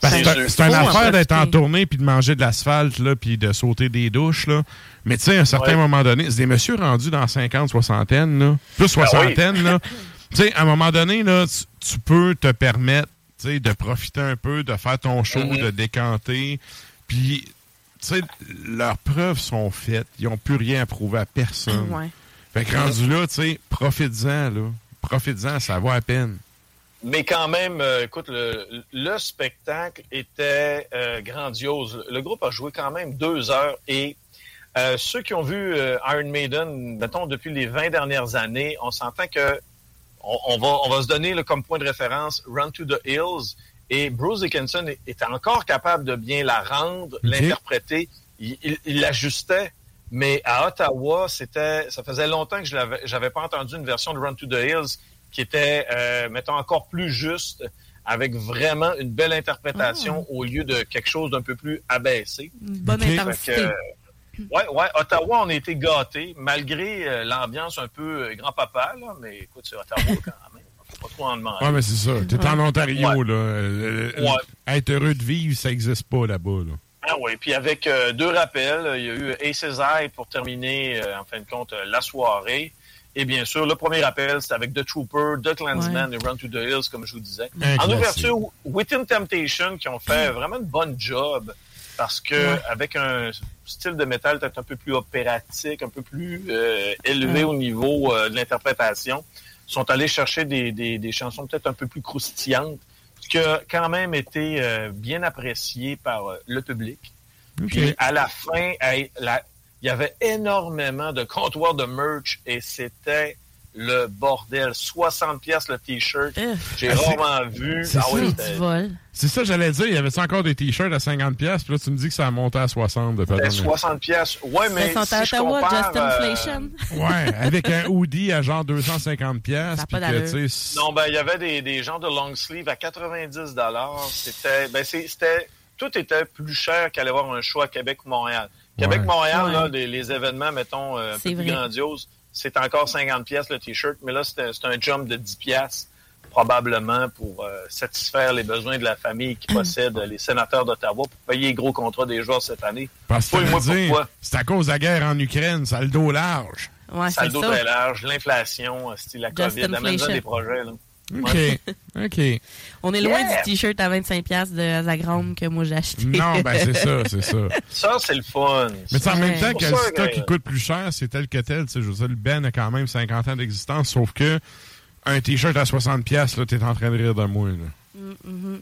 Parce que C'est une affaire d'être en tournée puis de manger de l'asphalte là puis de sauter des douches là. Mais tu sais, à un certain Ouais. moment donné, c'est des messieurs rendus dans 50, soixantaine là, plus Ah oui. soixantaine là. Tu sais, à un moment donné là, tu, tu peux te permettre, tu sais, de profiter un peu, de faire ton show, Mhm. de décanter. Puis tu sais, leurs preuves sont faites, ils ont plus rien à prouver à personne. Ouais. Fait que rendu là, tu sais, profites-en, là. Profites-en, ça vaut à peine. Mais quand même, euh, écoute, le, le spectacle était euh, grandiose. Le groupe a joué quand même deux heures et euh, ceux qui ont vu euh, Iron Maiden, mettons, depuis les 20 dernières années, on s'entend que on, on va, on va se donner là, comme point de référence Run to the Hills et Bruce Dickinson était encore capable de bien la rendre, l'interpréter. Il l'ajustait. Mais à Ottawa, c'était, ça faisait longtemps que je l'avais, j'avais pas entendu une version de Run to the Hills qui était, euh, mettons, encore plus juste, avec vraiment une belle interprétation au lieu de quelque chose d'un peu plus abaissé. Une bonne intensité. Que, euh, ouais, ouais, Ottawa, on a été gâtés, malgré euh, l'ambiance un peu euh, grand-papa, là, mais écoute, c'est Ottawa quand même. Faut pas trop en demander. Ouais, mais c'est ça. T'es en Ontario, Ouais. là. Euh, Ouais. Être heureux de vivre, ça existe pas là-bas, là. Ah oui, puis avec euh, deux rappels, il y a eu Aces Eye pour terminer, euh, en fin de compte, euh, la soirée. Et bien sûr, le premier rappel, c'est avec The Trooper, The Clansman et Run to the Hills, comme je vous disais. Un en classique. ouverture, Within Temptation, qui ont fait vraiment une bonne job, parce que Ouais. avec un style de métal peut-être un peu plus opératique, un peu plus euh, élevé Ouais. au niveau euh, de l'interprétation, sont allés chercher des, des, des chansons peut-être un peu plus croustillantes, ce qui a quand même été euh, bien apprécié par le public. Puis à la fin, la- il y avait énormément de comptoirs de merch et c'était le bordel. 60 pièces le t-shirt. J'ai Ah, rarement vu. c'est Ah oui. C'est ça, j'allais dire. Il y avait encore des t-shirts à 50$, pièces puis là, tu me dis que ça a monté à 60$. de c'était pardon. 60 pièces. Ouais, mais Ils sont si à Ottawa, compare, Just euh, Inflation. Ouais, avec un hoodie à genre 250$. pièces Non, ben, il y avait des, des gens de long sleeve à 90 C'était, ben, c'est- c'était, tout était plus cher qu'aller voir un show à Québec ou Montréal. Québec-Montréal, Ouais. là, les, les événements, mettons, euh, un peu plus vrai. grandioses, c'est encore 50 pièces le t-shirt, mais là, c'est un, c'est un jump de 10 pièces probablement pour euh, satisfaire les besoins de la famille qui possède les sénateurs d'Ottawa pour payer les gros contrats des joueurs cette année. Parce dire, pourquoi. c'est à cause de la guerre en Ukraine, ça a le dos large. Ouais, Ça c'est le dos ça. très large, l'inflation, euh, la Just COVID, amène inflation. des projets. Là. OK. On est loin Yeah! du t-shirt à 25$ de Zagrom que moi j'ai acheté. Non, ben c'est ça, c'est ça. Ça, c'est le fun. Mais tu sais, en même temps C'est que le stock qui coûte plus cher, c'est tel que tel. Tu sais, je veux dire, le Ben a quand même 50 ans d'existence, sauf que un t-shirt à 60$, piastres, là, t'es en train de rire de moi. Là.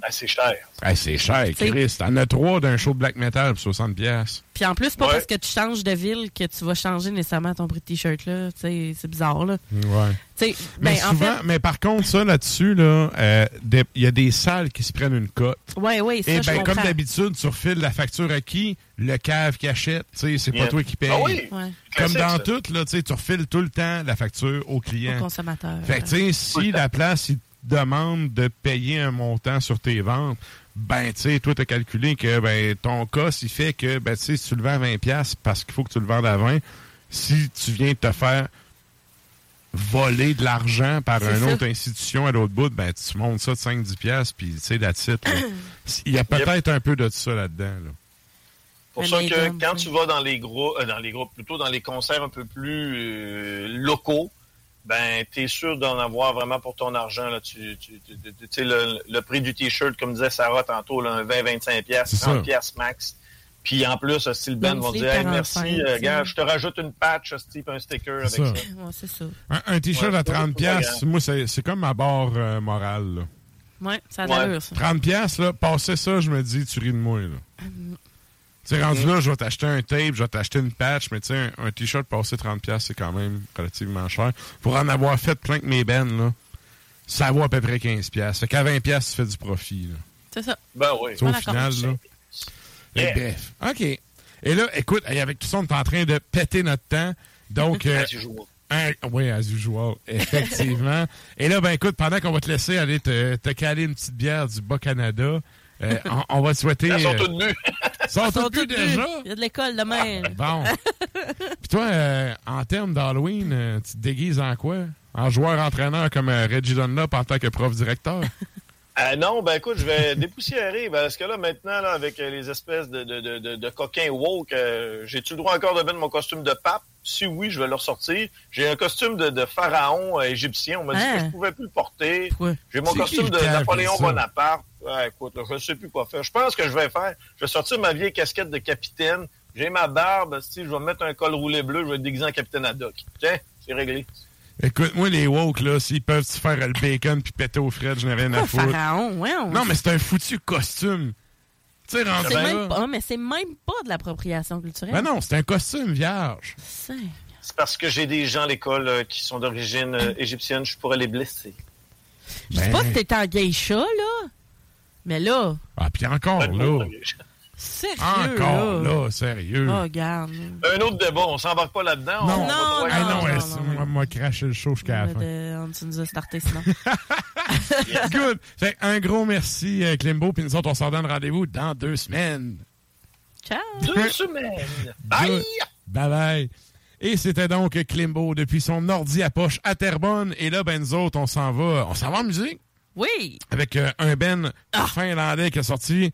Ah, c'est cher. Hey, c'est cher, Chris. T'en as trois d'un show de black metal pour 60$. piastres. Puis en plus, pas Ouais. parce que tu changes de ville que tu vas changer nécessairement ton prix de t-shirt là. C'est bizarre là. Ouais. Mais ben en souvent, fait, mais par contre, ça là-dessus, là, euh, il y a des salles qui se prennent une cote. ouais, ça Et je ben, comprends. comme d'habitude, tu refiles la facture à qui? Le cave qui achète. C'est pas toi qui paye. Ah oui? Ouais, Comme dans ça. tout, là, tu refiles tout le temps la facture au au client. consommateur. Fait que, tu sais, si la place, il te demande de payer un montant sur tes ventes, ben, tu sais, toi, t'as calculé que, ben, ton cost, il fait que, ben, tu sais, si tu le vends à 20$ piastres parce qu'il faut que tu le vendes à 20$, si tu viens de te faire voler de l'argent par une ça. autre institution à l'autre bout, ben, tu montes ça de 5-10$, piastres, puis, tu sais, it, là. Il y a peut-être un peu de ça là-dedans, là. Pour ça que quand tu vas dans les gros, euh, dans les groupes, plutôt dans les concerts un peu plus euh, locaux, ben t'es sûr d'en avoir vraiment pour ton argent. Là. Tu, tu, tu- tu- tu sais, le, le prix du t-shirt, comme disait Sarah tantôt, là, un 20-25 pièces, C'est ça. 30 pièces max. Puis en plus, euh, si le band va dire hey, 45, merci, euh, tu gars, je te rajoute une patch, un sticker avec ça. ça. Ouais, c'est ça. Un, un t-shirt Ouais, à c'est pas 30$, piastres, moi, c'est c'est comme ma barre euh, morale, là. Ouais, ça a Ouais. ça. 30 pièces là, passer ça, je me dis, tu ris de moi, là. Tu sais, rendu là, je vais t'acheter un tape, je vais t'acheter une patch, mais tu sais, un, un t-shirt passé 30 pièces c'est quand même relativement cher. Pour en avoir fait plein que mes bennes, là, ça vaut à peu près 15 pièces Fait qu'à 20 pièces tu fais du profit, là. C'est ça. Ben oui. Au final, là. Yeah. bref. OK. Et là, écoute, avec tout ça, on est en train de péter notre temps. Donc, euh, As usual. un- oui, as usual, effectivement. Et là, ben écoute, pendant qu'on va te laisser aller te, te caler une petite bière du Bas-Canada, euh, on, on va te souhaiter... Sont euh, toutes nues. sont Ils sont toutes plus toutes déjà? Il y a de l'école demain. Bon. Puis toi, euh, en termes d'Halloween, euh, tu te déguises en quoi? En joueur-entraîneur comme euh, Reggie Dunlop en tant que prof-directeur? Ah non, ben écoute, je vais dépoussiérer. Parce que là, maintenant, là, avec les espèces de, de, de, de, de coquins woke, euh, j'ai-tu le droit encore de mettre mon costume de pape? Si oui, je vais le ressortir. J'ai un costume de, de pharaon euh, égyptien. On m'a dit Hein? que je pouvais plus le porter. J'ai mon costume de Napoléon? Bonaparte. Ouais, écoute, là, je ne sais plus quoi faire. Je pense que je vais faire. Je vais sortir ma vieille casquette de capitaine. J'ai ma barbe. Si je vais mettre un col roulé bleu, je vais être déguisé en capitaine Haddock. Tiens, c'est réglé. Écoute, moi, les woke, là, s'ils peuvent se faire le bacon puis péter aux frais, je n'ai rien à Quoi, foutre. pharaon, ouais. on- Non, mais c'est un foutu costume. Tu sais, rendu c'est là... même pas, mais c'est même pas de l'appropriation culturelle. Ben non, c'est un costume vierge. C'est- C'est parce que j'ai des gens à l'école euh, qui sont d'origine euh, égyptienne. Je pourrais les blesser. Je sais pas que t'es en geisha, là. Mais là, Ah, puis encore, là. sérieux, Encore, là. là, sérieux. Oh, regarde. Un autre débat, on s'embarque pas là-dedans. Non. on Non, Hey, non, non, moi, moi, cracher le show jusqu'à la fin. De- Tu nous as starté sinon. Good. Fait un gros merci, euh, Klimbo. Puis nous autres, on s'en donne rendez-vous dans deux semaines. Ciao. Deux semaines. Bye! Bye bye. Et c'était donc Klimbo depuis son ordi à poche à Terrebonne. Et là, ben nous autres, on s'en va. On s'en va en musique Oui. avec euh, un Ben finlandais qui a sorti.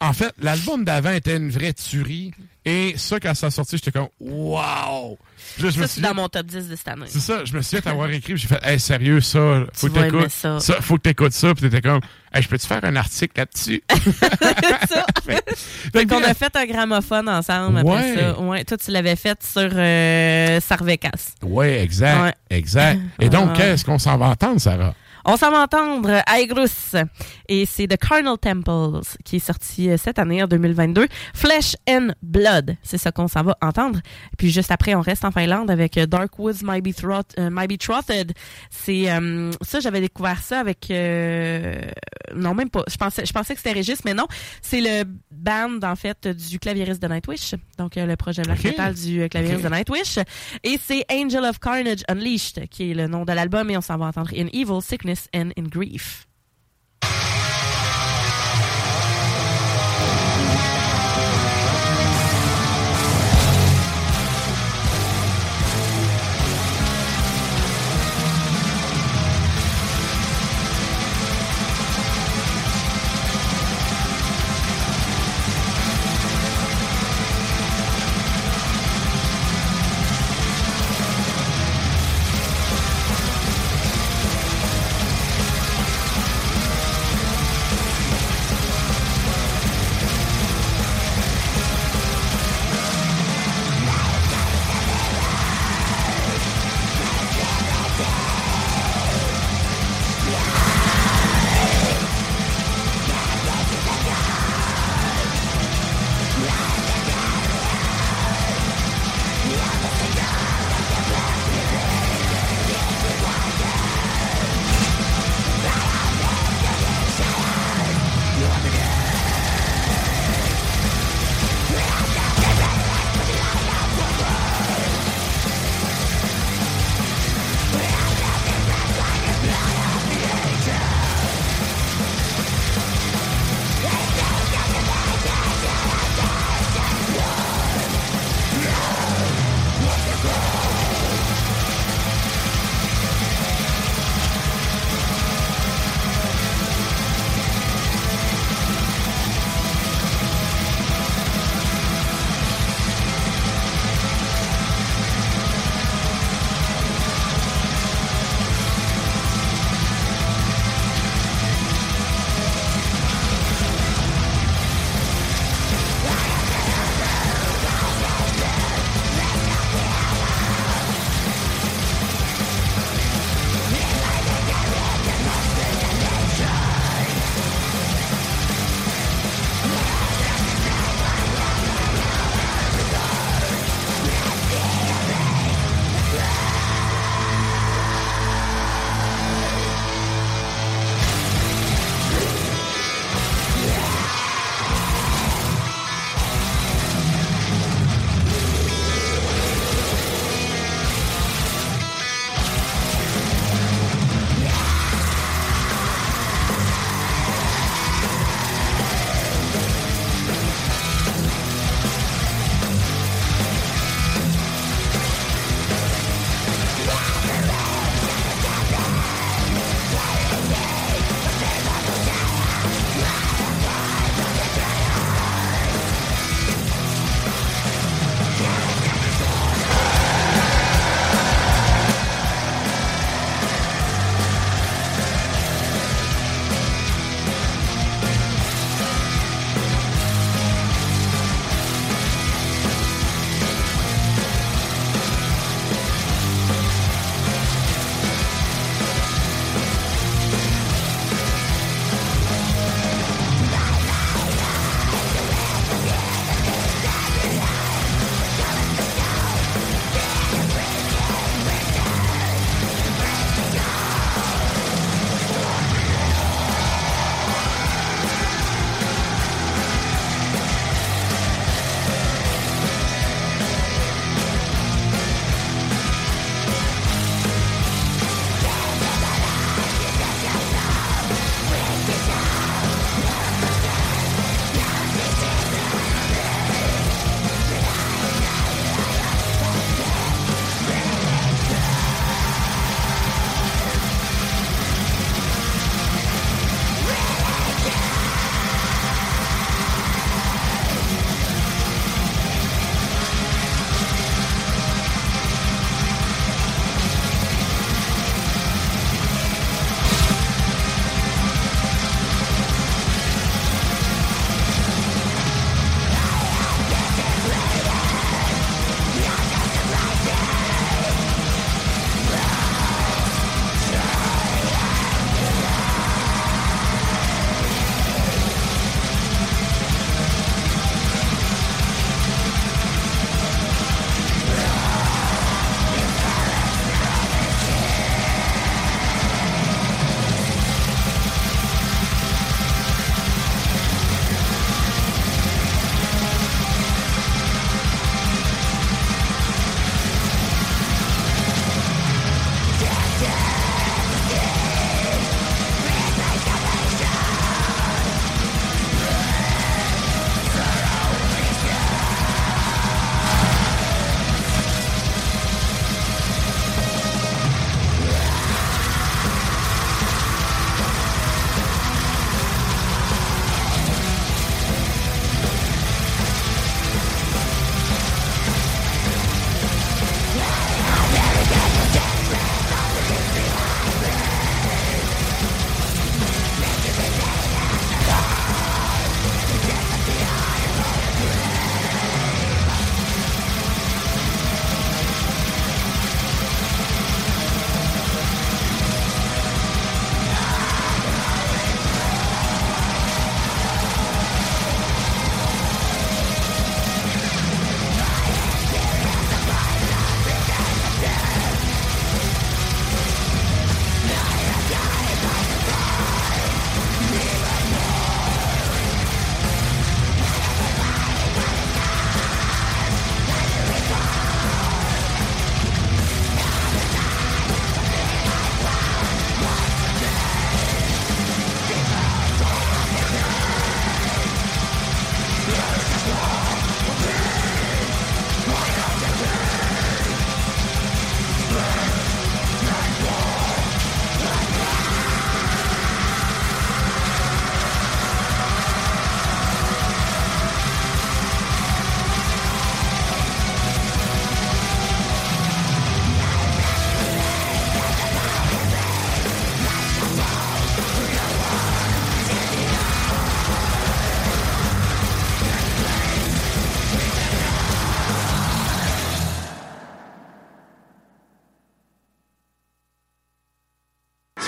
En fait, l'album d'avant était une vraie tuerie. Et ça, quand ça a sorti, j'étais comme Wow! Là, je me Ça, suis c'est dans mon top 10 de cette année. C'est ça, je me souviens t'avoir écrit, j'ai fait, hey, sérieux, ça, faut Tu que t'écoutes ça. ça. faut que t'écoutes ça, puis t'étais comme, hey, je peux-tu faire un article là-dessus? ça. Fait qu'on a fait un gramophone ensemble après ça. Ouais, toi, tu l'avais fait sur euh, Sarvecas. Ouais, exact, Ouais. exact. Et donc, Ouais. qu'est-ce qu'on s'en va entendre, Sarah? On s'en va entendre Aigrus et c'est The Carnal Temples qui est sorti euh, cette année en 2022. Flesh and Blood, c'est ça qu'on s'en va entendre. Puis juste après, on reste en Finlande avec euh, Dark Woods Might Be, Throat, euh, Trotted. C'est ça, j'avais découvert ça avec euh, non même pas. Je pensais, je pensais que c'était Régis, mais non, c'est le band en fait du claviériste de Nightwish, donc euh, le projet black Ok. metal du claviériste Ok. de Nightwish. Et c'est Angel of Carnage Unleashed qui est le nom de l'album et on s'en va entendre In Evil, Sickness and in Grief.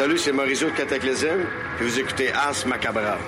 Salut, c'est Mauricio de Cataclysm, puis vous écoutez Ars Macabra.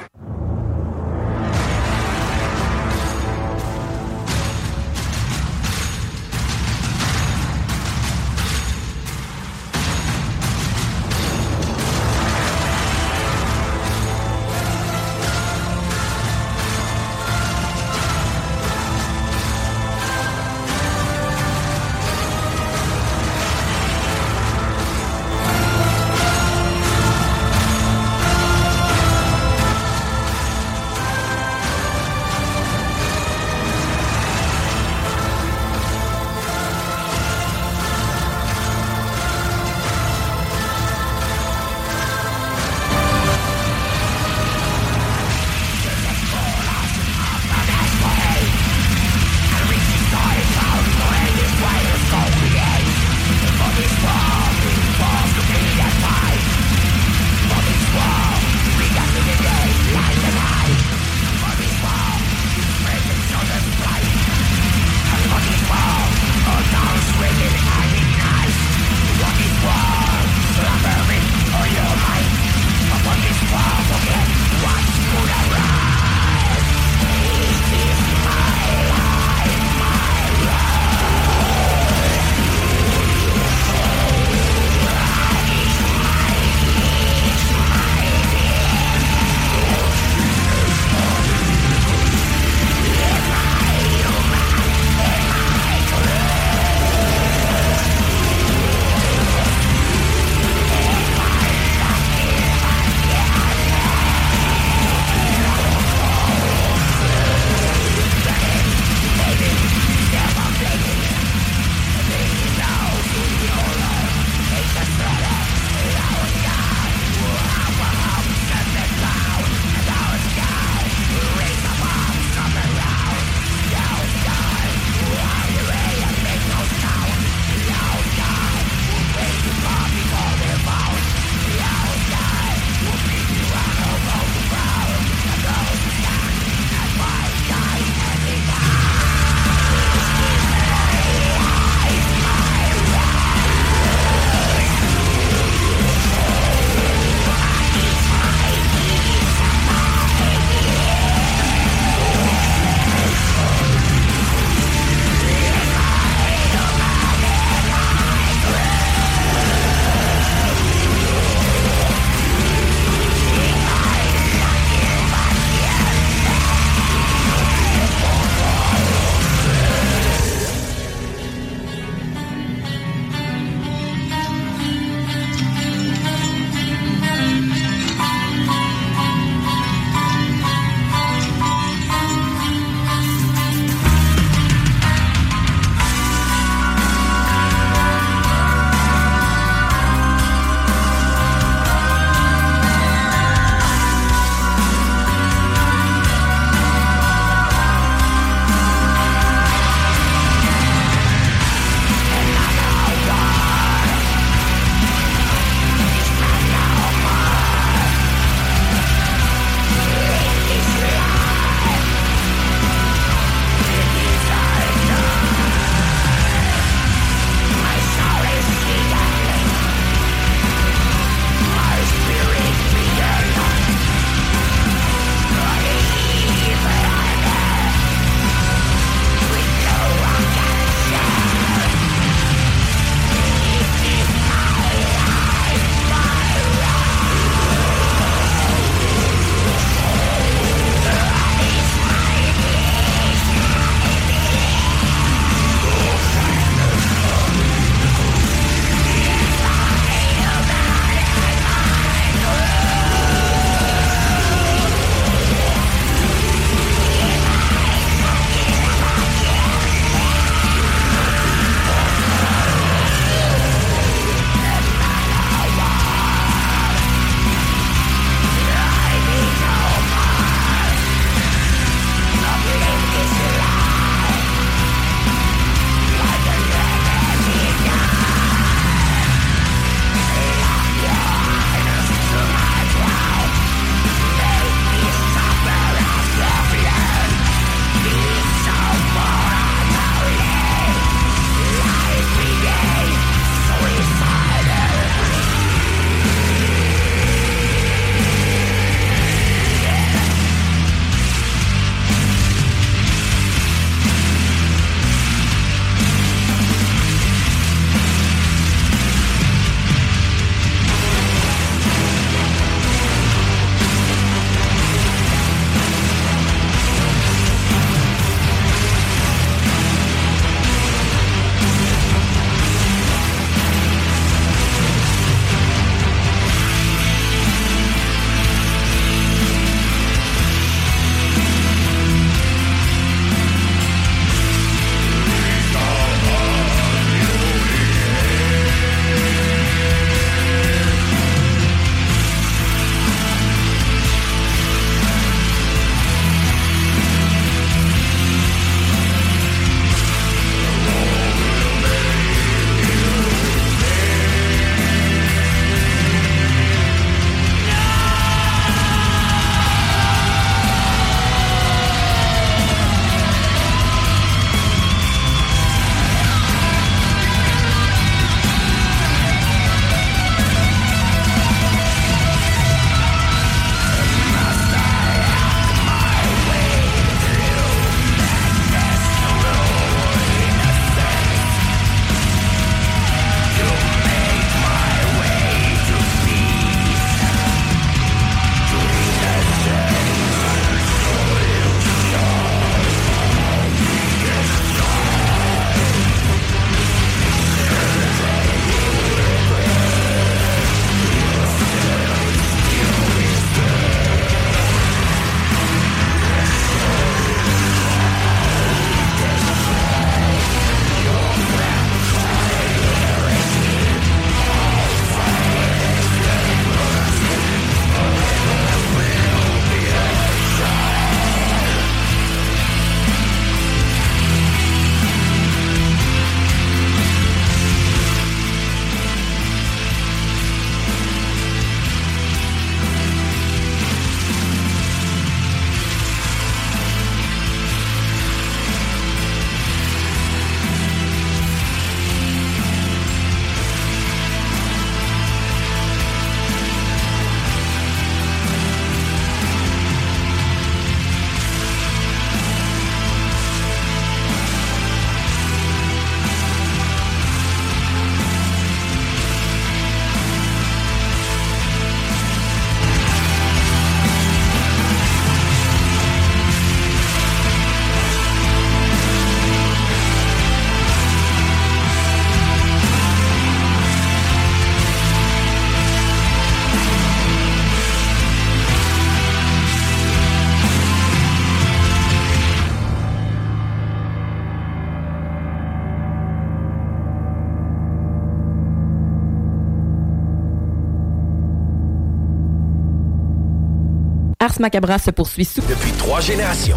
Macabra se poursuit sous... Depuis trois générations.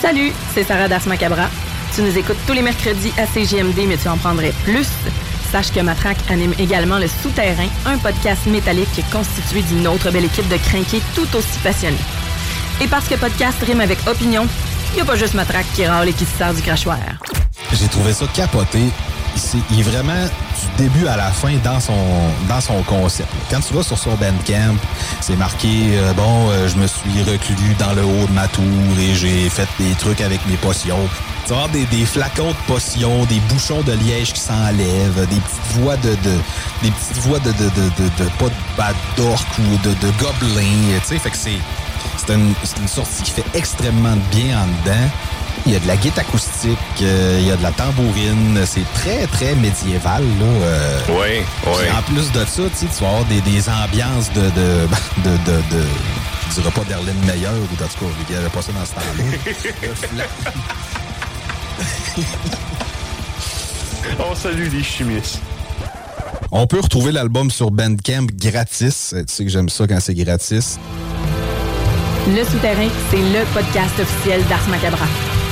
Salut, c'est Sarah d'Ars Macabra. Tu nous écoutes tous les mercredis à CGMD, mais tu en prendrais plus. Sache que Matraque anime également Le Souterrain, un podcast métallique constitué d'une autre belle équipe de crinqués tout aussi passionnés. Et parce que podcast rime avec opinion, il n'y a pas juste Matraque qui râle et qui se sert du crachoir. J'ai trouvé ça capoté. C'est- il est vraiment début à la fin dans son dans son concept. Quand tu vas sur son Bandcamp, c'est marqué euh, bon, euh, je me suis reclus dans le haut de ma tour et j'ai fait des trucs avec mes potions. Tu vas des, flacons de potions, des bouchons de liège qui s'enlèvent, des petites voix de, de des petites voix de de, de, de, pas de bad d'orc ou de, de gobelin, tu sais, fait que c'est c'est une, une sortie qui fait extrêmement bien en dedans. Il y a de la guitare acoustique, euh, il y a de la tambourine. C'est très, très médiéval. Là, euh. Oui, oui. Puis En plus de ça, tu vas avoir des, des ambiances de... de, de, de, de je dirais pas d'Erlen Meyer ou en tout cas, il n'y avait pas ça dans ce temps-là. On salue les chimistes. On peut retrouver l'album sur Bandcamp gratis. Tu sais que j'aime ça quand c'est gratis. Le Souterrain, c'est le podcast officiel d'Ars Macabra.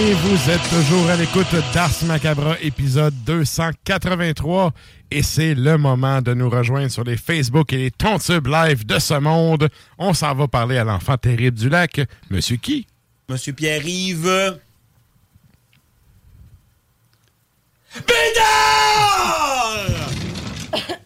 Et vous êtes toujours à l'écoute d'Ars Macabra, épisode 283. Et c'est le moment de nous rejoindre sur les Facebook et les Tontubes live de ce monde. On s'en va parler à l'enfant terrible du lac. Monsieur qui? Monsieur Pierre-Yves.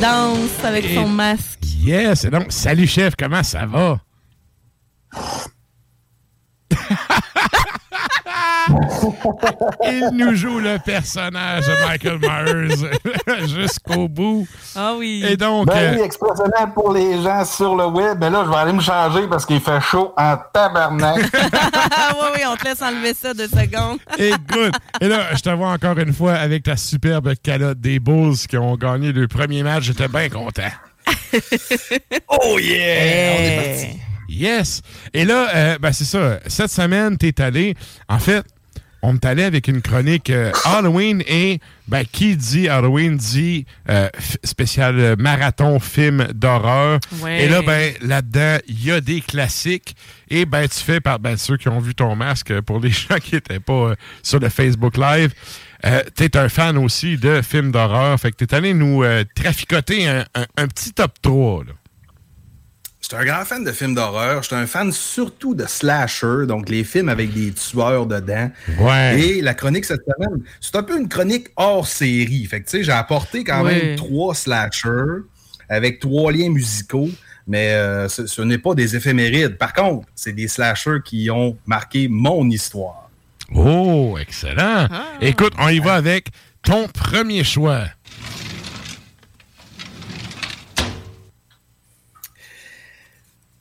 Danse avec Et- son masque. Yes! Et donc, salut chef, comment ça va? Il nous joue le personnage de Michael Myers jusqu'au bout. Ah oui. Et donc, Ben euh, oui, explosionnel pour les gens sur le web. Mais là, je vais aller me changer parce qu'il fait chaud en tabarnak. Ah oui, oui, on te laisse enlever ça deux secondes. Écoute, et là, je te vois encore une fois avec ta superbe calotte des Bulls qui ont gagné le premier match. J'étais bien content. Oh yeah! On est parti. Yes! Et là, euh, ben c'est ça. Cette semaine, t'es allé. En fait, on est allé avec une chronique euh, Halloween et ben, qui dit Halloween dit euh, spécial euh, marathon film d'horreur. Ouais. Et là, ben là-dedans, il y a des classiques. Et ben tu fais par ben, ceux qui ont vu ton masque, euh, pour les gens qui n'étaient pas euh, sur le Facebook Live. Euh, t'es un fan aussi de films d'horreur. Fait que t'es allé nous euh, traficoter un, un- un petit top 3. Là. Je suis un grand fan de films d'horreur. Je suis un fan surtout de slasher, donc les films avec des tueurs dedans. Ouais. Et la chronique cette semaine, c'est un peu une chronique hors série. Fait que tu sais, j'ai apporté quand Ouais. même trois slashers avec trois liens musicaux, mais euh, ce, ce n'est pas des éphémérides. Par contre, c'est des slashers qui ont marqué mon histoire. Oh, excellent. Écoute, on y va avec ton premier choix.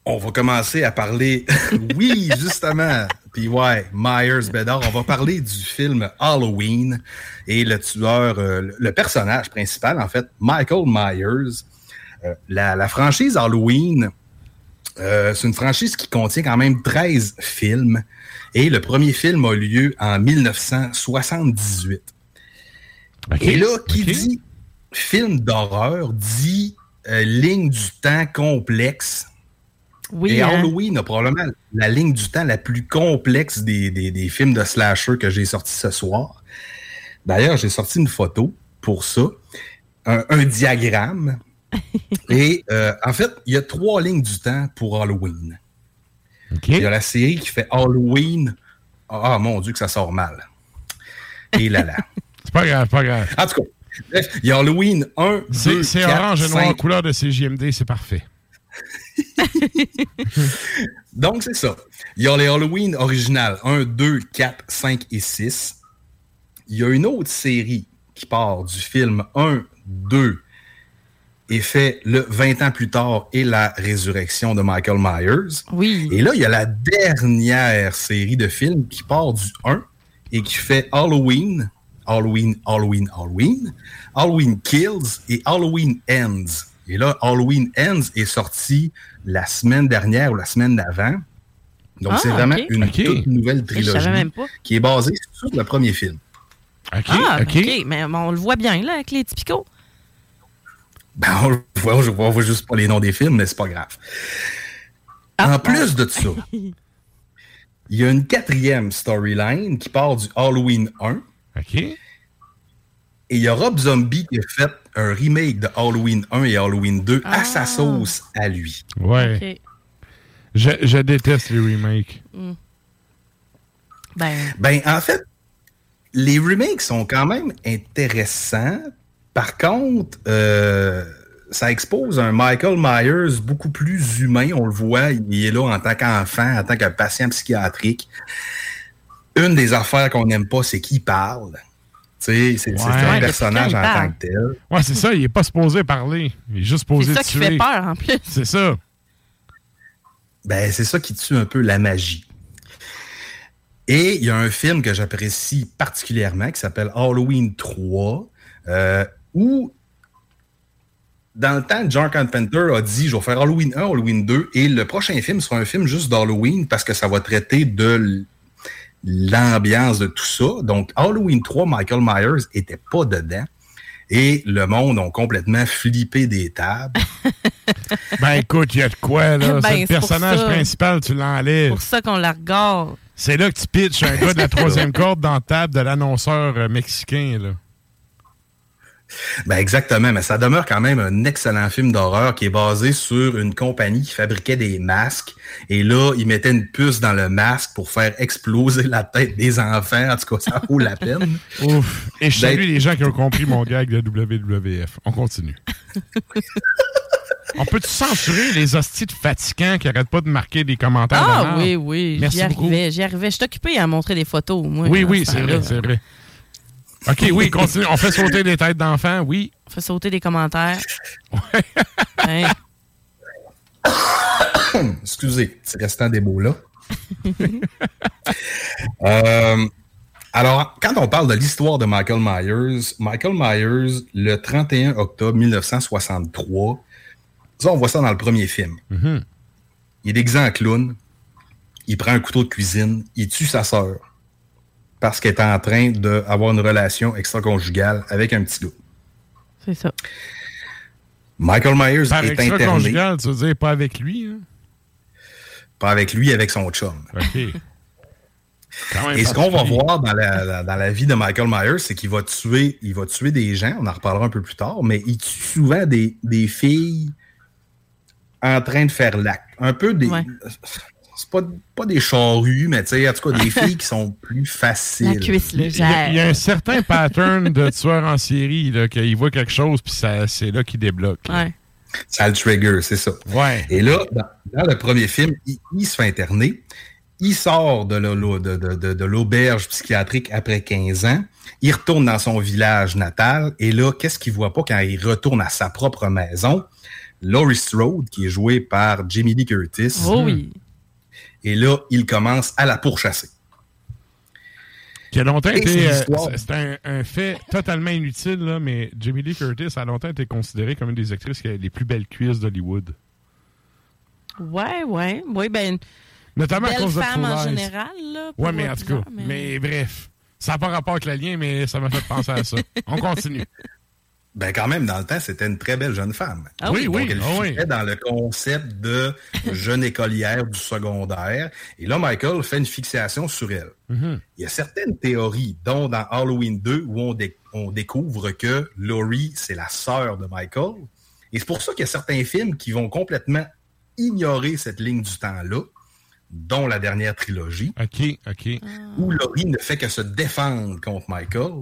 On va commencer à parler. oui, justement. Puis ouais, Myers Bedard. On va parler du film Halloween et le tueur, euh, le personnage principal, en fait, Michael Myers. Euh, la, la franchise Halloween, euh, c'est une franchise qui contient quand même 13 films. Et le premier film a lieu en 1978. Et là, qui dit film d'horreur dit ligne du temps complexe. Oui, Et hein. Halloween a probablement la ligne du temps la plus complexe des, des- des films de slasher que j'ai sortis ce soir. D'ailleurs, j'ai sorti une photo pour ça, un, un diagramme. Et euh, en fait, il y a trois lignes du temps pour Halloween. Il y a la série qui fait Halloween. Ah, mon Dieu, que ça sort mal. Et là là. C'est pas grave, pas grave. En tout cas, bref, il y a Halloween 1, C'est 2, c'est 4, orange et noir 5, couleur de CJMD, c'est parfait. Donc, c'est ça. Il y a les Halloween originales 1, 2, 4, 5 et 6. Il y a une autre série qui part du film 1, 2, est fait le 20 ans plus tard et la résurrection de Michael Myers. Oui. Et là, il y a la dernière série de films qui part du 1 et qui fait Halloween, Halloween, Halloween, Halloween, Halloween Kills et Halloween Ends. Et là, Halloween Ends est sorti la semaine dernière ou la semaine d'avant. Donc, Ah, c'est vraiment une toute nouvelle trilogie même pas. qui est basée sur le premier film. ah, OK. Mais on le voit bien, là, avec les typicaux. Ben, on le voit, on juste pas les noms des films, mais c'est pas grave. en plus de ça, il y a une quatrième storyline qui part du Halloween 1. OK. Et il y a Rob Zombie qui a fait un remake de Halloween 1 et Halloween 2 à sa sauce à lui. Ouais. Je, je déteste les remakes. Ben, Ben, en fait, les remakes sont quand même intéressants. Par contre, euh, ça expose un Michael Myers beaucoup plus humain. On le voit, il est là en tant qu'enfant, en tant que patient psychiatrique. Une des affaires qu'on n'aime pas, c'est qu'il parle. Tu sais, c'est Ouais. un personnage en tant que tel. Ouais, c'est ça, il est pas supposé parler. Il est juste supposé c'est ça tuer. qui fait peur, en plus. C'est ça. Ben, c'est ça qui tue un peu la magie. Et il y a un film que j'apprécie particulièrement qui s'appelle Halloween 3, euh, où dans le temps, John Carpenter a dit, je vais faire Halloween 1, Halloween 2, et le prochain film sera un film juste d'Halloween parce que ça va traiter de l'ambiance de tout ça. Donc, Halloween 3, Michael Myers était pas dedans. Et le monde ont complètement flippé des tables. Ben écoute, il y a de quoi, là? Ben, c'est le c'est personnage principal, tu l'enlèves. pour ça qu'on la regarde. C'est là que tu pitches un gars de la troisième corde dans la table de l'annonceur euh, mexicain, là. Ben exactement, mais ça demeure quand même un excellent film d'horreur qui est basé sur une compagnie qui fabriquait des masques. Et là, ils mettaient une puce dans le masque pour faire exploser la tête des enfants. En tout cas, ça vaut la peine. Ouf. Et je salue D'être- les gens qui ont compris mon gag de WWF. On continue. On peut-tu censurer les hosties de fatigants qui arrêtent pas de marquer des commentaires Ah oui, oui. Merci J'y beaucoup. arrivais, j'y arrivais. Je suis occupée à montrer des photos, moi. Oui, oui, ce c'est vrai, c'est vrai. OK, oui, continue. On fait sauter des têtes d'enfants, oui. On fait sauter des commentaires. Hein? Excusez, petit restant des mots là. Euh, alors, quand on parle de l'histoire de Michael Myers, Michael Myers, le 31 octobre 1963, ça, on voit ça dans le premier film. Mhm. Il est déguisé en clown, il prend un couteau de cuisine, il tue sa sœur parce qu'elle est en train d'avoir une relation extra-conjugale avec un petit gars. C'est ça. Michael Myers Par est interné, tu veux dire pas avec lui, hein? pas avec lui, avec son chum. OK. Quand même Et ce qu'on va voir dans la, la- dans la vie de Michael Myers, c'est qu'il va tuer, il va tuer des gens, on en reparlera un peu plus tard, mais il tue souvent des, des filles en train de faire l'acte. Un peu des. C'est pas, pas des charrues, mais tu sais, en tout cas, des filles qui sont plus faciles. Il y, a, il y a un certain pattern de tueur en série, là, qu'il voit quelque chose, puis ça- c'est là qu'il débloque. là. Ça le trigger, c'est ça. Ouais. Et là, dans, dans le premier film, il, il se fait interner. Il sort de la- la- de- de- de- de l'auberge psychiatrique après 15 ans. Il retourne dans son village natal. Et là, qu'est-ce qu'il voit pas quand il retourne à sa propre maison? Laurie Strode, qui est jouée par Jamie Lee Curtis. Oh oui. Et là, il commence à la pourchasser. Qui a longtemps Et été. c'est euh, c'est un, un fait totalement inutile, là, mais Jamie Lee Curtis a longtemps été considérée comme une des actrices qui a les plus belles cuisses d'Hollywood. Ouais, ouais. Oui, ben. Notamment à belle cause de femme en général, là. Ouais, mais en tout cas, mais- mais bref. Ça n'a pas rapport avec le lien, mais ça m'a fait penser à ça. On continue. Ben quand même, dans le temps, c'était une très belle jeune femme. Ah oui, Donc, oui, Elle ah oui. fitait dans le concept de jeune écolière du secondaire. Et là, Michael fait une fixation sur elle. Mhm. Il y a certaines théories, dont dans Halloween 2, où on, dé- on découvre que Laurie, c'est la sœur de Michael. Et c'est pour ça qu'il y a certains films qui vont complètement ignorer cette ligne du temps-là, dont la dernière trilogie. OK, OK. Où Laurie ne fait que se défendre contre Michael.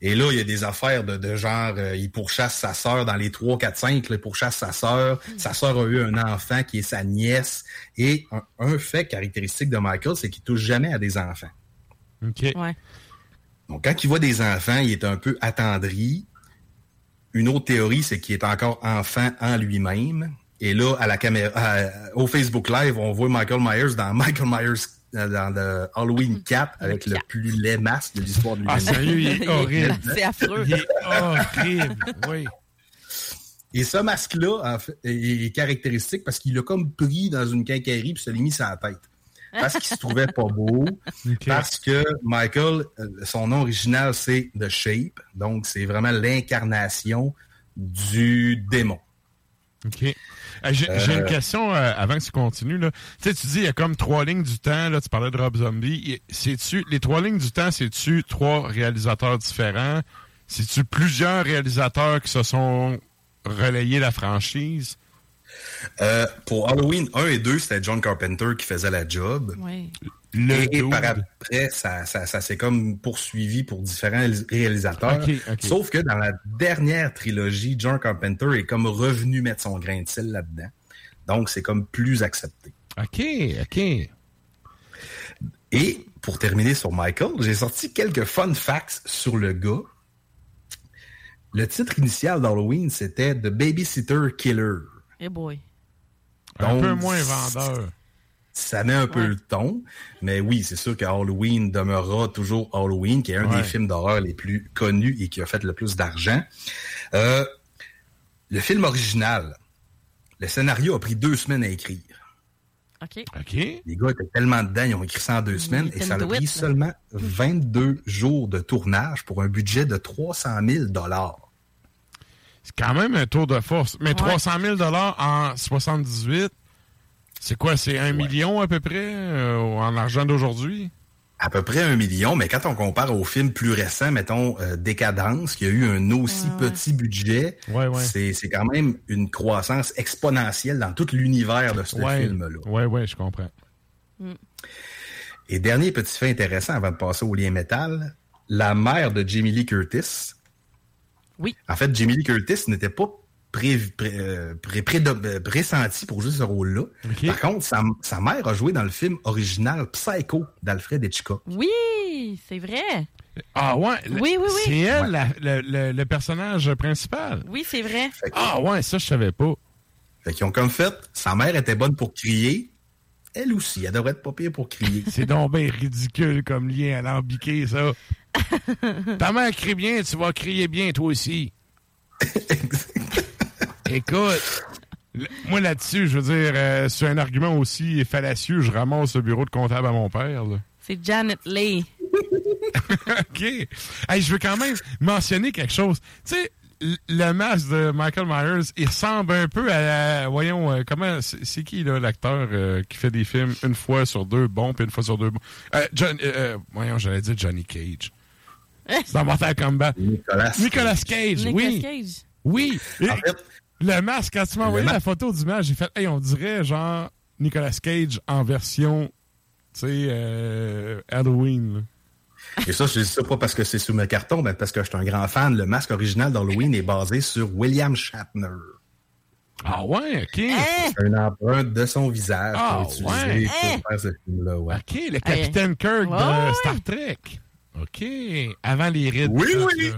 Et là, il y a des affaires de, de genre, euh, il pourchasse sa sœur dans les 3, 4, 5, là, il pourchasse sa sœur. Sa sœur a eu un enfant qui est sa nièce. Et un, un fait caractéristique de Michael, c'est qu'il touche jamais à des enfants. OK. Ouais. Donc, quand il voit des enfants, il est un peu attendri. une autre théorie, c'est qu'il est encore enfant en lui-même. Et là, à la caméra, à- au Facebook Live, on voit Michael Myers dans Michael Myers dans le Halloween 4 avec le plus laid masque de l'histoire de Ah, l'humanité. sérieux, il est horrible. C'est affreux. Il est horrible, oui. Et ce masque-là en fait, est est caractéristique parce qu'il l'a comme pris dans une quincaillerie puis se l'est mis sur la tête. Parce qu'il se trouvait pas beau. Parce que Michael, euh, son nom original, c'est The Shape. Donc, c'est vraiment l'incarnation du démon. OK. Euh, J'ai j'ai Euh, une question euh, avant que tu continues. Là. Tu sais, tu dis il y a comme trois lignes du temps. Là, tu parlais de Rob Zombie. C'est-tu les trois lignes du temps, c'est-tu trois réalisateurs différents? C'est-tu plusieurs réalisateurs qui se sont relayés la franchise? Euh, pour Halloween 1 et 2, c'était John Carpenter qui faisait la job. Oui. Le et dude. par après, ça, ça, ça s'est comme poursuivi pour différents réalis- réalisateurs. Sauf que dans la dernière trilogie, John Carpenter est comme revenu mettre son grain de sel là-dedans. Donc, c'est comme plus accepté. OK, OK. Et pour terminer sur Michael, j'ai sorti quelques fun facts sur le gars. Le titre initial d'Halloween, c'était The Babysitter Killer. Eh boy. Un peu moins vendeur. Ça met un peu le ton, mais oui, c'est sûr que Halloween demeurera toujours Halloween, qui est un Ouais. des films d'horreur les plus connus et qui a fait le plus d'argent. Euh, le film original, le scénario a pris deux semaines à écrire. OK. OK. Les gars étaient tellement dedans, ils ont écrit ça en deux semaines et ça a pris seulement 22 jours de tournage pour un budget de 300 000 C'est quand même un tour de force. Mais 300 000 en 78, c'est quoi? C'est un million à peu près euh, en argent d'aujourd'hui? À peu près un million, mais quand on compare aux films plus récents, mettons euh, Décadence, qui a eu un aussi petit budget, c'est c'est quand même une croissance exponentielle dans tout l'univers de ce Ouais. film-là. Ouais, ouais, je comprends. Et dernier petit fait intéressant avant de passer au lien métal, la mère de Jamie Lee Curtis. Oui. En fait, Jamie Lee Curtis n'était pas pré, pré- euh, pré- pressenti pour jouer ce rôle-là. Par contre, sa, sa mère a joué dans le film original Psycho d'Alfred Hitchcock. Oui, c'est vrai. Ah ouais? Oui, oui, oui. C'est elle, la- le, le- le personnage principal. Oui, c'est vrai. Ah ouais, ça, je savais pas. Fait qu'ils ont comme fait, sa mère était bonne pour crier. Elle aussi, elle devrait être pas pire pour crier. C'est donc bien ridicule comme lien alambiqué, ça. Ta mère crie bien, tu vas crier bien, toi aussi. Écoute, moi là-dessus, je veux dire, euh, sur un argument aussi fallacieux, je ramasse le bureau de comptable à mon père. C'est Janet Leigh. OK. Hey, je veux quand même mentionner quelque chose. Tu sais, le masque de Michael Myers, il ressemble un peu à la... Voyons, euh, comment... C'est qui, là, l'acteur euh, qui fait des films une fois sur deux bons, puis une fois sur deux bons? Euh, John, voyons, j'allais dire Johnny Cage. C'est dans Mortal Kombat. Nicolas, Nicolas Cage, Nicolas oui. Cage. Oui. Et En fait, le masque, quand tu m'as envoyé la photo du masque, j'ai fait, hey, on dirait genre Nicolas Cage en version, tu sais, euh, Halloween. là. Et ça, je dis ça pas parce que c'est sur mes cartons, mais parce que je suis un grand fan. Le masque original d'Halloween est basé sur William Shatner. Ah ouais, OK. C'est une empreinte de son visage Ah, pour utiliser ouais. pour Hein? faire ce film-là. Ouais. OK, le capitaine Kirk de Ouais, Star Trek. OK. Avant les rides. Oui, oui.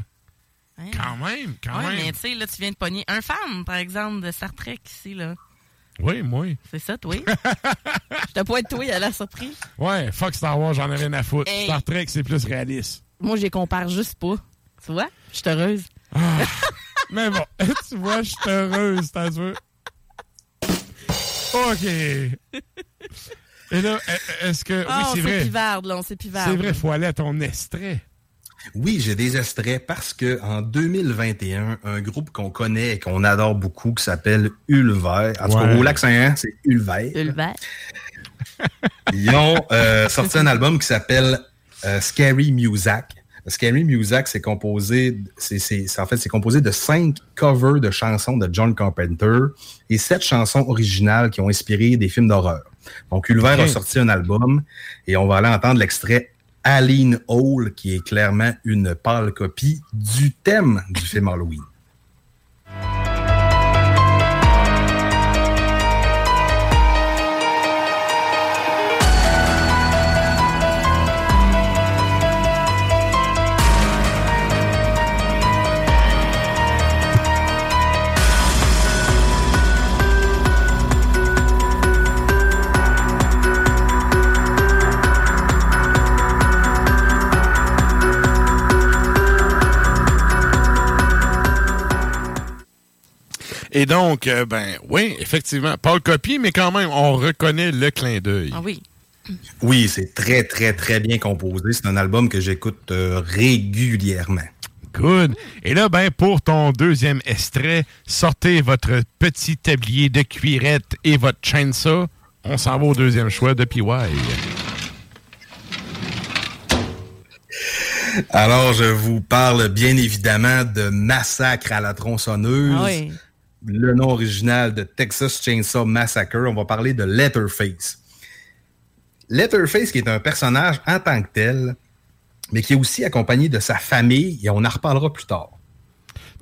Ça. Quand même, quand Ouais, mais même. tu sais, là, tu viens de pogner un fan, par exemple, de Star Trek ici, là. Oui, moi. C'est ça, toi? Je t'ai pas être toi, à la surprise. Ouais, fuck Star Wars, j'en ai rien à foutre. Hey. Star Trek, c'est plus réaliste. Moi, je les compare juste pas. Tu vois? Je suis heureuse. Mais bon, tu vois, je suis heureuse, t'as vu? OK. Et là, e- est-ce que... Ah, oui, on c'est vrai. pivarde, là, on s'est pivarde. C'est vrai, faut aller à ton extrait. Oui, j'ai des extraits parce que en 2021, un groupe qu'on connaît et qu'on adore beaucoup qui s'appelle Ulver, en tout cas au lac Saint-Anne, c'est Ulver. Ulver. Ils ont euh, sorti un album qui s'appelle euh, Scary Music. Scary Music, c'est composé, c'est, c'est- c'est- en fait, c'est composé de cinq covers de chansons de John Carpenter et sept chansons originales qui ont inspiré des films d'horreur. Donc, Ulver a sorti un album et on va aller entendre l'extrait Aline Hall, qui est clairement une pâle copie du thème du film Halloween. Et donc, euh, ben oui, effectivement, pas le copie, mais quand même, on reconnaît le clin d'œil. Ah oui. Oui, c'est très, très, très bien composé. C'est un album que j'écoute euh, régulièrement. Good. Et là, ben, pour ton deuxième extrait, sortez votre petit tablier de cuirette et votre chainsaw. On s'en va au deuxième choix de PY. Alors, je vous parle bien évidemment de Massacre à la tronçonneuse. Ah oui. Le nom original de Texas Chainsaw Massacre. On va parler de Letterface. Letterface, qui est un personnage en tant que tel, mais qui est aussi accompagné de sa famille, et on en reparlera plus tard.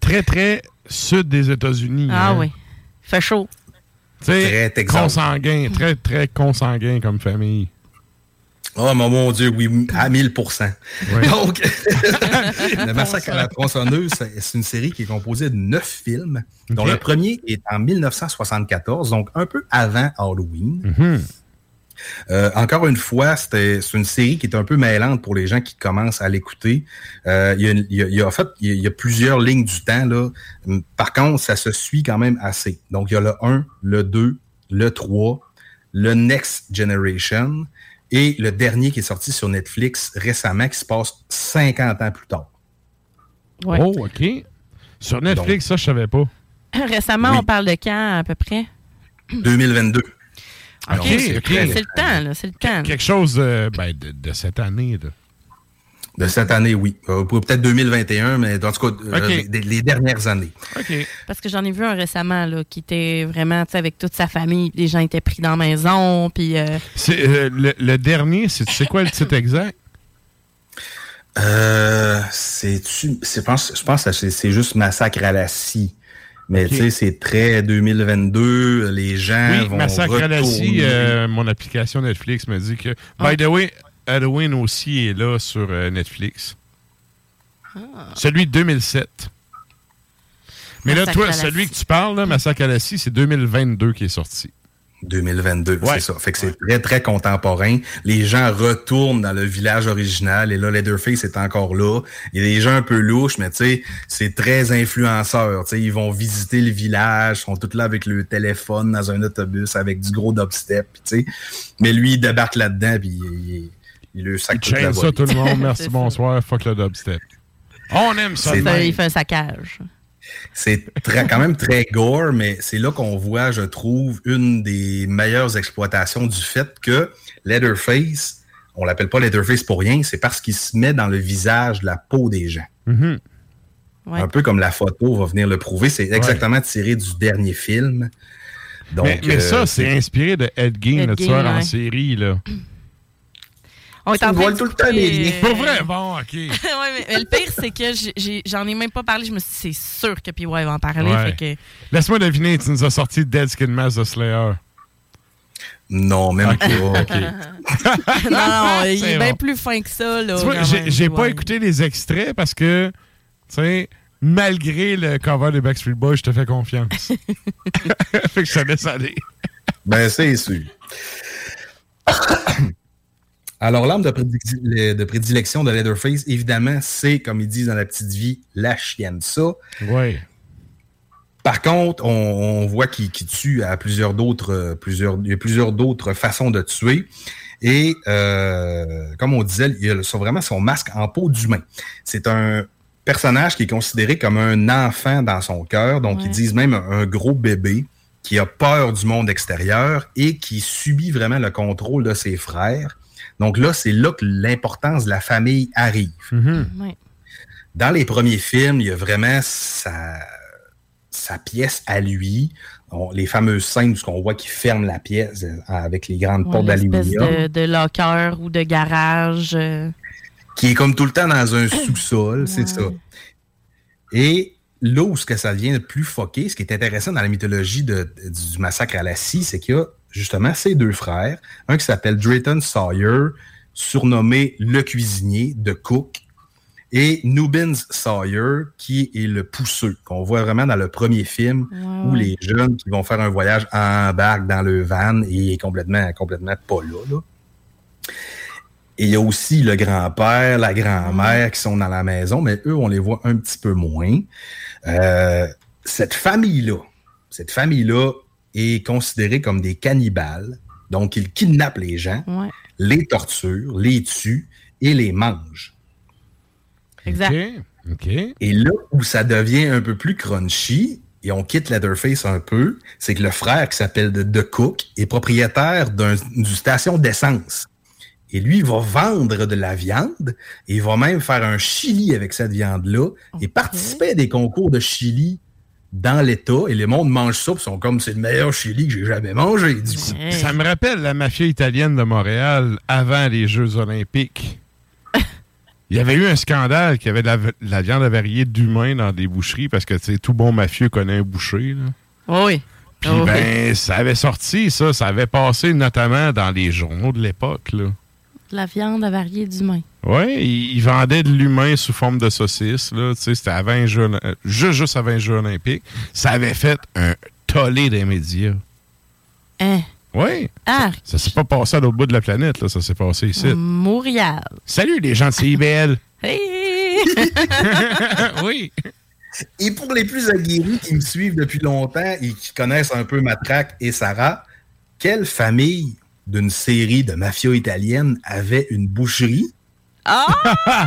Très, très sud des États-Unis. Ah hein. oui. Fait chaud. Tu sais, Très Texas. consanguin, très, très consanguin comme famille. Oh mon, Dieu, oui, à 1000 Ouais. Donc, Le Massacre à la tronçonneuse, c'est une série qui est composée de neuf films, dont le premier est en 1974, donc un peu avant Halloween. Mhm. Euh, encore une fois, c'est une série qui est un peu mêlante pour les gens qui commencent à l'écouter. Euh, il y a une- il y a- il y a- en fait, il y a- il y a plusieurs lignes du temps. Là. Hum, Par contre, ça se suit quand même assez. Donc, il y a le 1, le 2, le 3, le Next Generation et le dernier qui est sorti sur Netflix récemment qui se passe 50 ans plus tard. Ouais. Oh, OK. Sur Netflix, ça, je savais pas. Récemment, Oui. on parle de quand à peu près? 2022. Alors, OK, c'est OK. très- C'est le temps, là. C'est le temps. Quelque chose euh, ben, de, de cette année. Là. De cette année, oui. Euh, Peut-être 2021, mais en tout cas, euh, les, les dernières années. OK. Parce que j'en ai vu un récemment là, qui était vraiment tu sais, avec toute sa famille. Les gens étaient pris dans la maison. Puis, euh, C'est, euh, le, le dernier, c'est, quoi le titre exact? Euh, c'est tu je pense je pense que c'est juste massacre à la scie. Mais tu sais c'est très 2022, les gens oui, vont Massacre à la scie, euh, mon application Netflix me dit que... By the way, Halloween aussi est là sur euh, Netflix. Celui de 2007. Mais là, toi, celui que tu parles, là, Massacre à la scie, c'est 2022 qui est sorti. 2022, Ouais. c'est ça. Fait que c'est très très contemporain. Les gens retournent dans le village original et là Leatherface est encore là. Il y a des gens un peu louches, mais tu sais, c'est très influenceur. Tu sais, ils vont visiter le village, sont tous là avec le téléphone dans un autobus avec du gros dubstep, tu sais. Mais lui il débarque là-dedans puis il, il, il le sac Il toute la chaîne ça, tout le monde. Merci, bonsoir. Fuck le dubstep. On aime ça. Il fait un saccage. C'est très- quand même très gore, mais c'est là qu'on voit, je trouve, une des meilleures exploitations du fait que Leatherface, on l'appelle pas Leatherface pour rien, c'est parce qu'il se met dans le visage de la peau des gens. Mhm. Ouais. Un peu comme la photo va venir le prouver. C'est exactement tiré du dernier film. Donc, mais mais euh, ça, c'est inspiré de Ed Gein, Ed le Gein, tueur en série. Là. On est en Tu de tout le temps les liens. euh, Pas vrai? Bon, OK. ouais, mais, mais le pire, c'est que j'en ai, même pas parlé. Je me suis dit, c'est sûr que PY va en parler. Ouais. Que, Laisse-moi deviner, tu nous as sorti Dead Skin Mass de Slayer. non, même Ok, pas. ok. non, non, il C'est est bien plus fin que ça. Là, Tu vois, quand j'ai pas écouté les extraits parce que, tu sais, malgré le cover des Backstreet Boys, je te fais confiance. fait que je te laisse aller. Ben, c'est sûr. Alors, l'arme de, prédic- de prédilection de Leatherface, évidemment, c'est, comme ils disent dans la petite vie, la chienne. Ça, Ouais. Par contre, on, on voit qu'il tue à plusieurs d'autres, plusieurs, il y a plusieurs d'autres façons de tuer. Et euh, comme on disait, il a vraiment son masque en peau d'humain. C'est un personnage qui est considéré comme un enfant dans son cœur. Donc, Ouais. ils disent même un gros bébé qui a peur du monde extérieur et qui subit vraiment le contrôle de ses frères. Donc là, c'est là que l'importance de la famille arrive. Mhm. Ouais. Dans les premiers films, il y a vraiment sa, sa pièce à lui. On- les fameuses scènes où on voit qu'il ferme la pièce euh, avec les grandes Ouais, portes d'aluminium, de, de locker ou de garage. euh, qui est comme tout le temps dans un sous-sol, c'est ça. Et là où ce que ça devient le plus foqué, ce qui est intéressant dans la mythologie de- du massacre à la scie, c'est qu'il y a justement ces deux frères, un qui s'appelle Drayton Sawyer, surnommé le cuisinier de Cook, et Nubins Sawyer, qui est le pousseux, qu'on voit vraiment dans le premier film, où les jeunes qui vont faire un voyage embarquent dans le van et il est complètement, complètement pas là. là. Et il y a aussi le grand-père, la grand-mère qui sont dans la maison, mais eux, on les voit un petit peu moins. Euh, cette famille-là, cette famille-là est considérée comme des cannibales. Donc, ils kidnappent les gens, Ouais. les torturent, les tuent et les mangent. Exact. OK. Et là où ça devient un peu plus crunchy, et on quitte Leatherface un peu, c'est que le frère qui s'appelle The Cook est propriétaire d'un- d'une station d'essence. Et lui, il va vendre de la viande et il va même faire un chili avec cette viande-là et participer à des concours de chili dans l'État. Et le monde mange ça, puis ils sont comme c'est le meilleur chili que j'ai jamais mangé. Du coup. Ça me rappelle la mafia italienne de Montréal avant les Jeux olympiques. Il y avait eu un scandale qu'il y avait de la, de la viande avariée d'humains dans des boucheries parce que tu sais, tout bon mafieux connaît un boucher. là. Oh oui. Puis Oh oui. ben, ça avait sorti, ça. Ça avait passé notamment dans les journaux de l'époque. là. De La viande avariée d'humain. Oui, ils, vendaient de l'humain sous forme de saucisse. Là. Tu sais, C'était avant les Jeux, euh, juste, juste avant les Jeux olympiques. Ça avait fait un tollé des médias. Hein? Oui. Ah, Ça s'est pas passé à l'autre bout de la planète, là. ça s'est passé ici. Montréal. Salut les gens de CIBL. Hey! oui. Et pour les plus aguerris qui me suivent depuis longtemps et qui connaissent un peu Matraque et Sarah, quelle famille d'une série de mafia italienne avait une boucherie? Ah!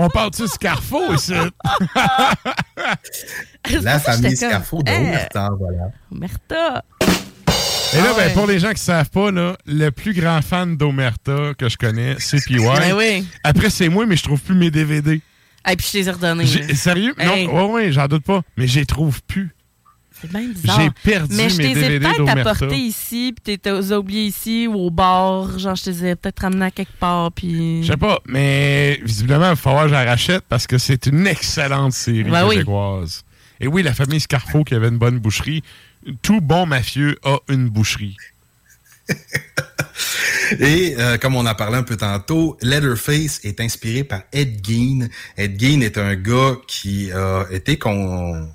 On parle-tu de Scarfo ici? La famille Scarfo de. Omerta, voilà. Omerta. Et là, Ah ben, pour les gens qui savent pas, là, le plus grand fan d'Omerta que je connais, c'est PY. Ben oui. Après, c'est moi, mais je trouve plus mes DVD. Et puis je les ai redonnés. Sérieux? Hey. Non, ouais, ouais, j'en doute pas. Mais je les trouve plus. C'est bien bizarre. J'ai perdu Mais je les ai peut-être apportés ici, puis t'es aux oubliés ici ou au bar. Genre, je te les ai peut-être ramenés à quelque part, puis... Je sais pas, mais visiblement, il va falloir que je la rachète parce que c'est une excellente série Ben oui. québécoise. Et oui, la famille Scarfo qui avait une bonne boucherie. Tout bon mafieux a une boucherie. Et euh, comme on en parlait un peu tantôt, Leatherface est inspiré par Ed Gein. Ed Gein est un gars qui a été con-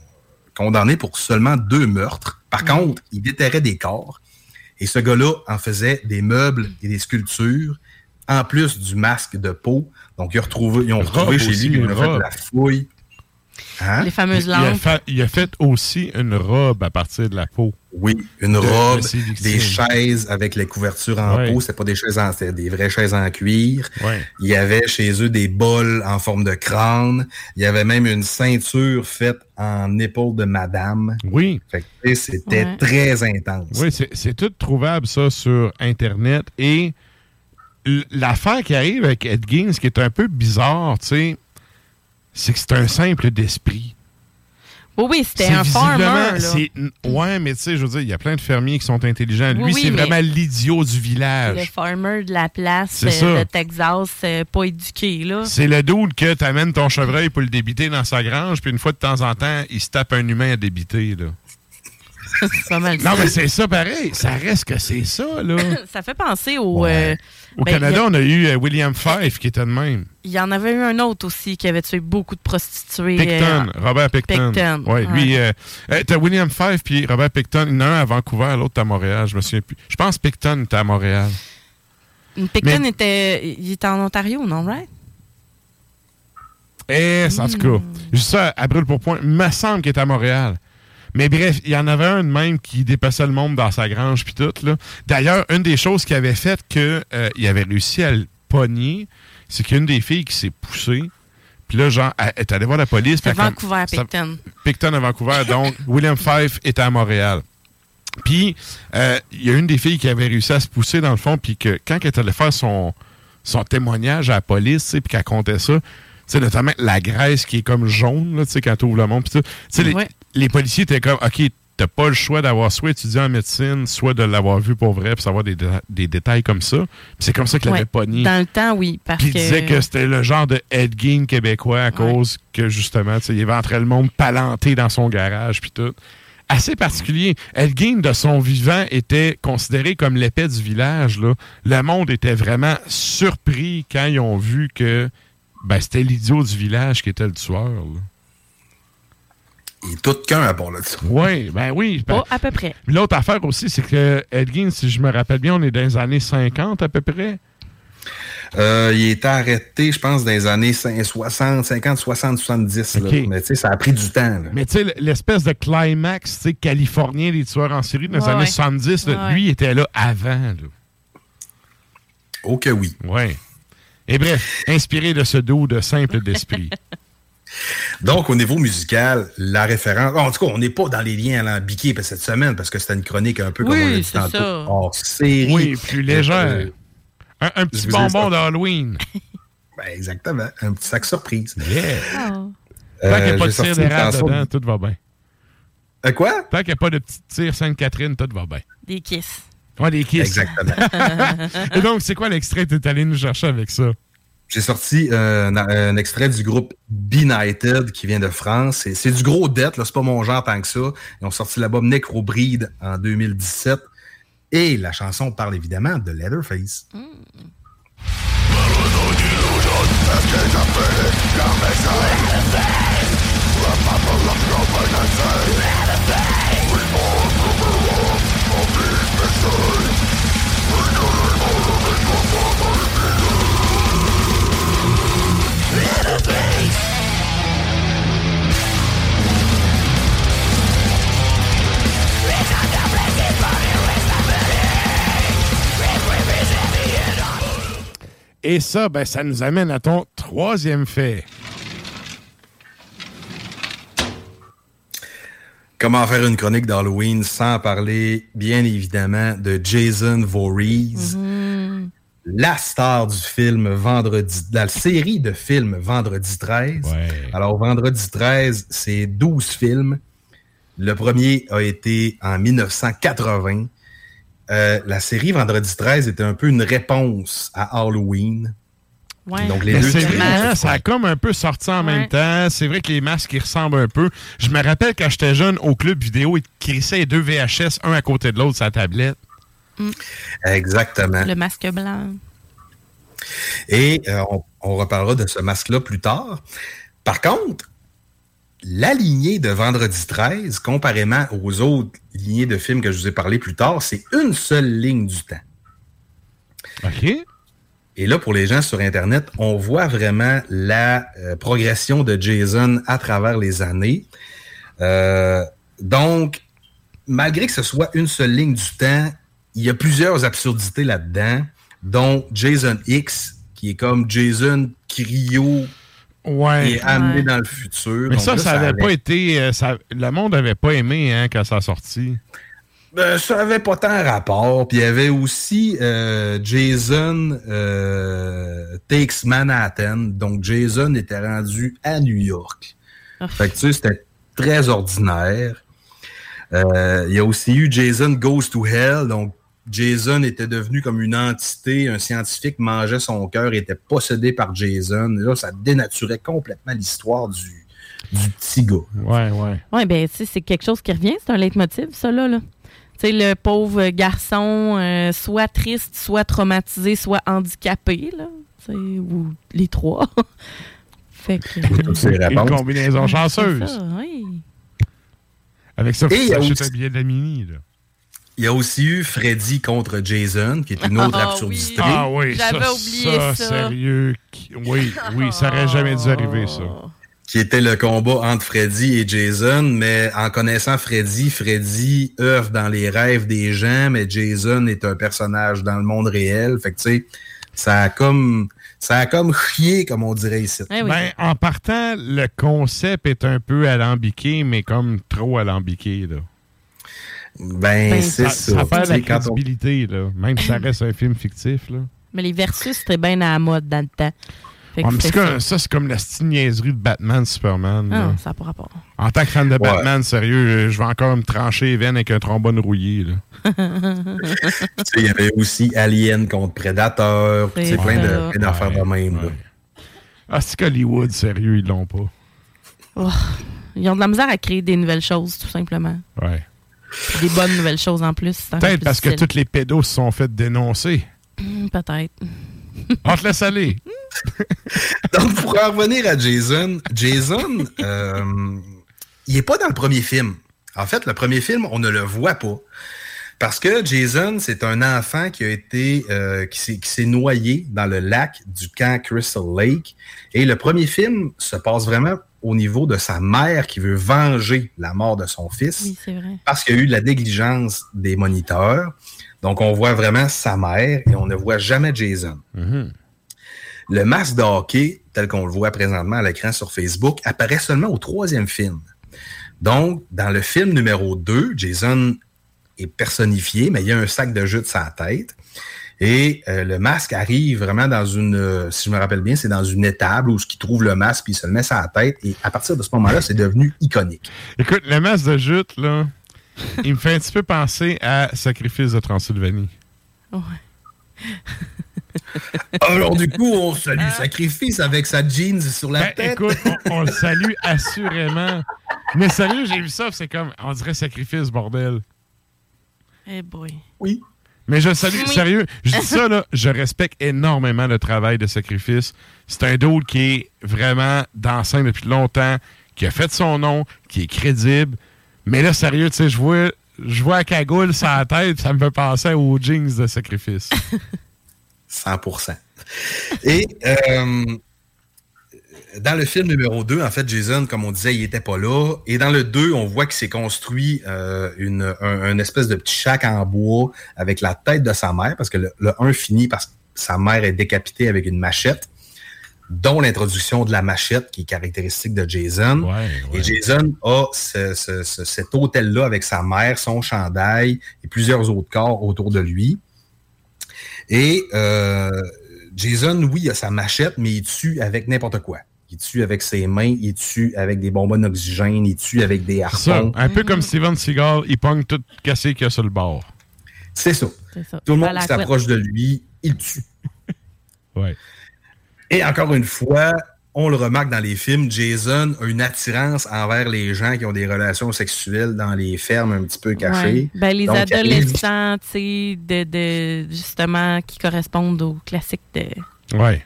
condamné pour seulement deux meurtres. Par contre, il déterrait des corps. Et ce gars-là en faisait des meubles et des sculptures, en plus du masque de peau. Donc, ils, ont retrouvé, ils ont retrouvé robe chez aussi, lui, ils une ont fait de robe. la fouille. Hein? Les fameuses Il a, lampes. fait, il a fait aussi une robe à partir de la peau. Oui, une De- robe, de des chaises avec les couvertures en Ouais. peau. C'était pas des chaises en, c'était des vraies chaises en cuir. Ouais. Il y avait chez eux des bols en forme de crâne. Il y avait même une ceinture faite en épaule de madame. Oui. C'était Ouais. très intense. Oui, c'est- tout trouvable, ça, sur Internet. Et l'affaire qui arrive avec Ed Gein, ce qui est un peu bizarre, tu sais, c'est que c'est un simple d'esprit. Oui, oui, c'était C'est un farmer, Ouais, mais tu sais, je veux dire, il y a plein de fermiers qui sont intelligents. Lui, Oui, oui, c'est vraiment l'idiot du village. Le farmer de la place euh, de Texas, euh, pas éduqué, là. C'est le dude que tu amènes ton chevreuil pour le débiter dans sa grange, puis une fois de temps en temps, il se tape un humain à débiter. Là. C'est pas mal Non, mais c'est ça pareil. Ça reste que c'est ça, là. Ça fait penser au... euh, Au ben, Canada, a- on a eu euh, William Fife qui était de même. Il y en avait eu un autre aussi qui avait tué beaucoup de prostituées. Picton, euh, Robert Picton. Picton, Ouais, lui, ouais. t'as William Fife puis Robert Picton. Il y en a un à Vancouver, l'autre à Montréal. Je me souviens plus. Je pense Picton était à Montréal. Picton Mais- était, il était en Ontario, non, right? Eh, en tout cas, juste ça, à brûle pour point, il me semble qu'il était à Montréal. Mais bref, il y en avait un de même qui dépassait le monde dans sa grange puis tout. là. D'ailleurs, une des choses qui avait fait qu'il avait réussi à le pogner, c'est qu'une des filles qui s'est poussée, puis là, genre, elle est allée voir la police. Comme- Vancouver, ça- Picton. Picton à Vancouver. Donc, William Fife était à Montréal. Puis, euh, il y a une des filles qui avait réussi à se pousser dans le fond, puis que quand elle est allée faire son, son témoignage à la police, puis qu'elle comptait ça, tu sais, notamment la graisse qui est comme jaune, là, tu sais, quand tu ouvres le monde, puis tout. Les. Les policiers étaient comme, OK, t'as pas le choix d'avoir soit étudié en médecine, soit de l'avoir vu pour vrai, puis savoir des, dé- des détails comme ça. C'est comme ça qu'il Ouais. avait pogné. Dans le temps, oui. Parce Puis il disait que c'était le genre de Ed Gein québécois à cause que justement, tu sais, il éventrait le monde palanté dans son garage puis tout. Assez particulier. Ed Gein, de son vivant, était considéré comme l'épée du village. Là. Le monde était vraiment surpris quand ils ont vu que ben, c'était l'idiot du village qui était le tueur. là. Et tout qu'un à part là-dessus. Oui, ben oui. ben- Pas à peu près. L'autre affaire aussi, c'est que Ed Gein, si je me rappelle bien, on est dans les années 50 à peu près? Euh, il était arrêté, je pense, dans les années 60, 50, 60, 70. là. Ok. Mais tu sais, ça a pris du temps. là. Mais tu sais, l'espèce de climax californien des tueurs en série dans les années ouais. 70, là, Ouais. lui, il était là avant. Là. Oh que oui. Ouais. Et bref, inspiré de ce dos de simple d'esprit. Donc, au niveau musical, la référence. En tout cas, on n'est pas dans les liens alambiqués cette semaine parce que c'était une chronique un peu comme Oui, on l'a dit tantôt. ça. Hors série. Oui, plus légère. Euh, Un, un petit bonbon d'Halloween. Ben, exactement. Un petit sac surprise. Yeah. Euh, Tant qu'il n'y a pas de tir d'érable dedans, tout va bien. Euh, quoi? Tant qu'il n'y a pas de petit tir Sainte-Catherine, tout va bien. Des kiss. Ouais, des kisses. Exactement. Et donc, c'est quoi l'extrait que tu es allé nous chercher avec ça? J'ai sorti euh, un, un extrait du groupe Benighted qui vient de France. C'est- C'est du gros dette, là, c'est pas mon genre tant que ça. Ils ont sorti l'album Necrobreed en 2017. Et la chanson parle évidemment de Leatherface. Et ça, ben, ça nous amène à ton troisième fait. Comment faire une chronique d'Halloween sans parler, bien évidemment, de Jason Voorhees, la star du film Vendredi, de la série de films Vendredi 13. Alors, Vendredi 13, c'est 12 films. Le premier a été en 1980. Euh, la série Vendredi 13 était un peu une réponse à Halloween. Ouais. Donc, les deux hein, ça a comme un peu sorti en même temps. C'est vrai que les masques, ils ressemblent un peu. Je me rappelle quand j'étais jeune, au club vidéo, ils crissaient les deux VHS, un à côté de l'autre, sur la tablette. Exactement. Le masque blanc. Et euh, on, on reparlera de ce masque-là plus tard. Par contre, la lignée de Vendredi 13, comparément aux autres lignées de films que je vous ai parlé plus tard, c'est une seule ligne du temps. OK. Et là, pour les gens sur Internet, on voit vraiment la euh, progression de Jason à travers les années. Euh, donc, malgré que ce soit une seule ligne du temps, il y a plusieurs absurdités là-dedans, dont Jason X, qui est comme Jason Cryo, Ouais. est amené Ouais. dans le futur. Mais Donc ça, là, ça avait allait- pas été. euh, ça, le monde n'avait pas aimé hein, quand ça a sorti. Ben, ça avait pas tant rapport. Puis il y avait aussi euh, Jason euh, Takes Manhattan. Donc Jason était rendu à New York. Fait que tu sais, c'était très ordinaire. Euh, il y a aussi eu Jason Goes to Hell. Donc Jason était devenu comme une entité. Un scientifique mangeait son cœur, était possédé par Jason. Et là, ça dénaturait complètement l'histoire du, du petit gars. Ouais, ouais. Oui, ben, tu sais, c'est quelque chose qui revient, c'est un leitmotiv, ça, là. là. Tu sais, le pauvre garçon, euh, soit triste, soit traumatisé, soit handicapé, là. tu sais, Ou les trois. fait que. Ces Une combinaison chanceuse. ça, oui. Avec ça, faut s'acheter un billet de la mini. Là. Il y a aussi eu Freddy contre Jason, qui est une autre Ah absurdité. Ah oui, ça, J'avais oublié ça. sérieux. Oui, oui, ça aurait jamais dû arriver, ça. Qui était le combat entre Freddy et Jason, mais en connaissant Freddy, Freddy œuvre dans les rêves des gens, mais Jason est un personnage dans le monde réel. Fait que tu sais, ça a comme ça a comme chié, comme on dirait ici. Ben, en partant, le concept est un peu alambiqué, mais comme trop alambiqué. Là. Ben, c'est ça. Ça perd la on- crédibilité, là. même si ça reste un film fictif. Là. Mais les versus, c'était bien à la mode dans le temps. Ouais, mais ça, c'est comme la style niaiserie de Batman, Superman. là. Ah, ça n'a pas rapport. En tant que fan de Batman, sérieux, je vais encore me trancher les veines avec un trombone rouillé. Il y avait aussi Alien contre Predator, C'est plein ça. de d'affaires de même. là. Ah, c'est qu'Hollywood, sérieux, ils l'ont pas. Oh, ils ont de la misère à créer des nouvelles choses, tout simplement. Ouais. Des bonnes nouvelles choses en plus. Peut-être parce que tous les pédos se sont fait dénoncer. Hmm, Peut-être. On te laisse aller. Donc, pour en revenir à Jason, Jason, euh, il est pas dans le premier film. En fait, le premier film, on ne le voit pas. Parce que Jason, c'est un enfant qui a été euh, qui s'est noyé dans le lac du camp Crystal Lake. Et le premier film se passe vraiment au niveau de sa mère qui veut venger la mort de son fils Oui, c'est vrai. parce qu'il y a eu de la négligence des moniteurs. Donc, on voit vraiment sa mère et on ne voit jamais Jason. Le masque de hockey, tel qu'on le voit présentement à l'écran sur Facebook, apparaît seulement au troisième film. Donc, dans le film numéro 2, Jason est personnifié, mais il y a un sac de jus de sa tête. Et euh, le masque arrive vraiment dans une, euh, si je me rappelle bien, c'est dans une étable où ce qui trouve le masque, puis il se le met sur la tête. Et à partir de ce moment-là, c'est devenu iconique. Écoute, le masque de jute, là, il me fait un petit peu penser à Sacrifice de Transylvanie. Alors, du coup, on salue Sacrifice avec sa jeans sur la Ben, tête. écoute, on, on le salue assurément. Mais sérieux, j'ai vu ça, c'est comme, on dirait Sacrifice, bordel. Eh boy. Oui. Mais je salue, Oui. sérieux, je dis ça, là, je respecte énormément le travail de Sacrifice. C'est un dude qui est vraiment dans la scène depuis longtemps, qui a fait son nom, qui est crédible. Mais là, sérieux, tu sais, je vois, je vois cagoule sur la tête, ça me fait penser aux jeans de Sacrifice. 100% Et euh, dans le film numéro 2, en fait, Jason, comme on disait, il n'était pas là. Et dans le 2, on voit qu'il s'est construit euh, une, un, espèce de petit shack en bois avec la tête de sa mère, parce que le, le 1 finit parce que sa mère est décapitée avec une machette, dont l'introduction de la machette qui est caractéristique de Jason. Et Jason a ce- ce- ce- cet hôtel-là avec sa mère, son chandail et plusieurs autres corps autour de lui. Et euh, Jason, oui, il a sa machette, mais il tue avec n'importe quoi. Il tue avec ses mains, il tue avec des bonbons d'oxygène, il tue avec des Ça, harpons. un peu comme Steven Seagal, il pogne tout cassé qu'il y a sur le bord. C'est ça. Ça. Tout le monde qui s'approche de lui, il tue. Ouais. Et encore une fois, on le remarque dans les films, Jason a une attirance envers les gens qui ont des relations sexuelles dans les fermes un petit peu cachées. Ouais. Ben, les Donc, adolescents, tu sais, de, de, justement, qui correspondent au classique de, Ouais.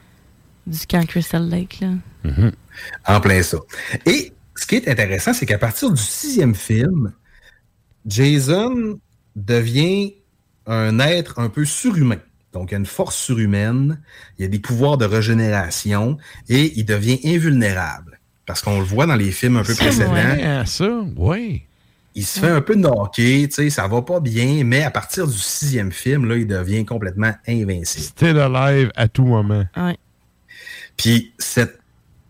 Du camp Crystal Lake. Là. En plein ça. Et ce qui est intéressant, c'est qu'à partir du sixième film, Jason devient un être un peu surhumain. Donc, il a une force surhumaine, il a des pouvoirs de régénération et il devient invulnérable. Parce qu'on le voit dans les films un peu précédents. ouais, ça, oui. Il se fait un peu knocker, tu sais, ça va pas bien, mais à partir du sixième film, là, il devient complètement invincible. Still alive à tout moment. Puis cette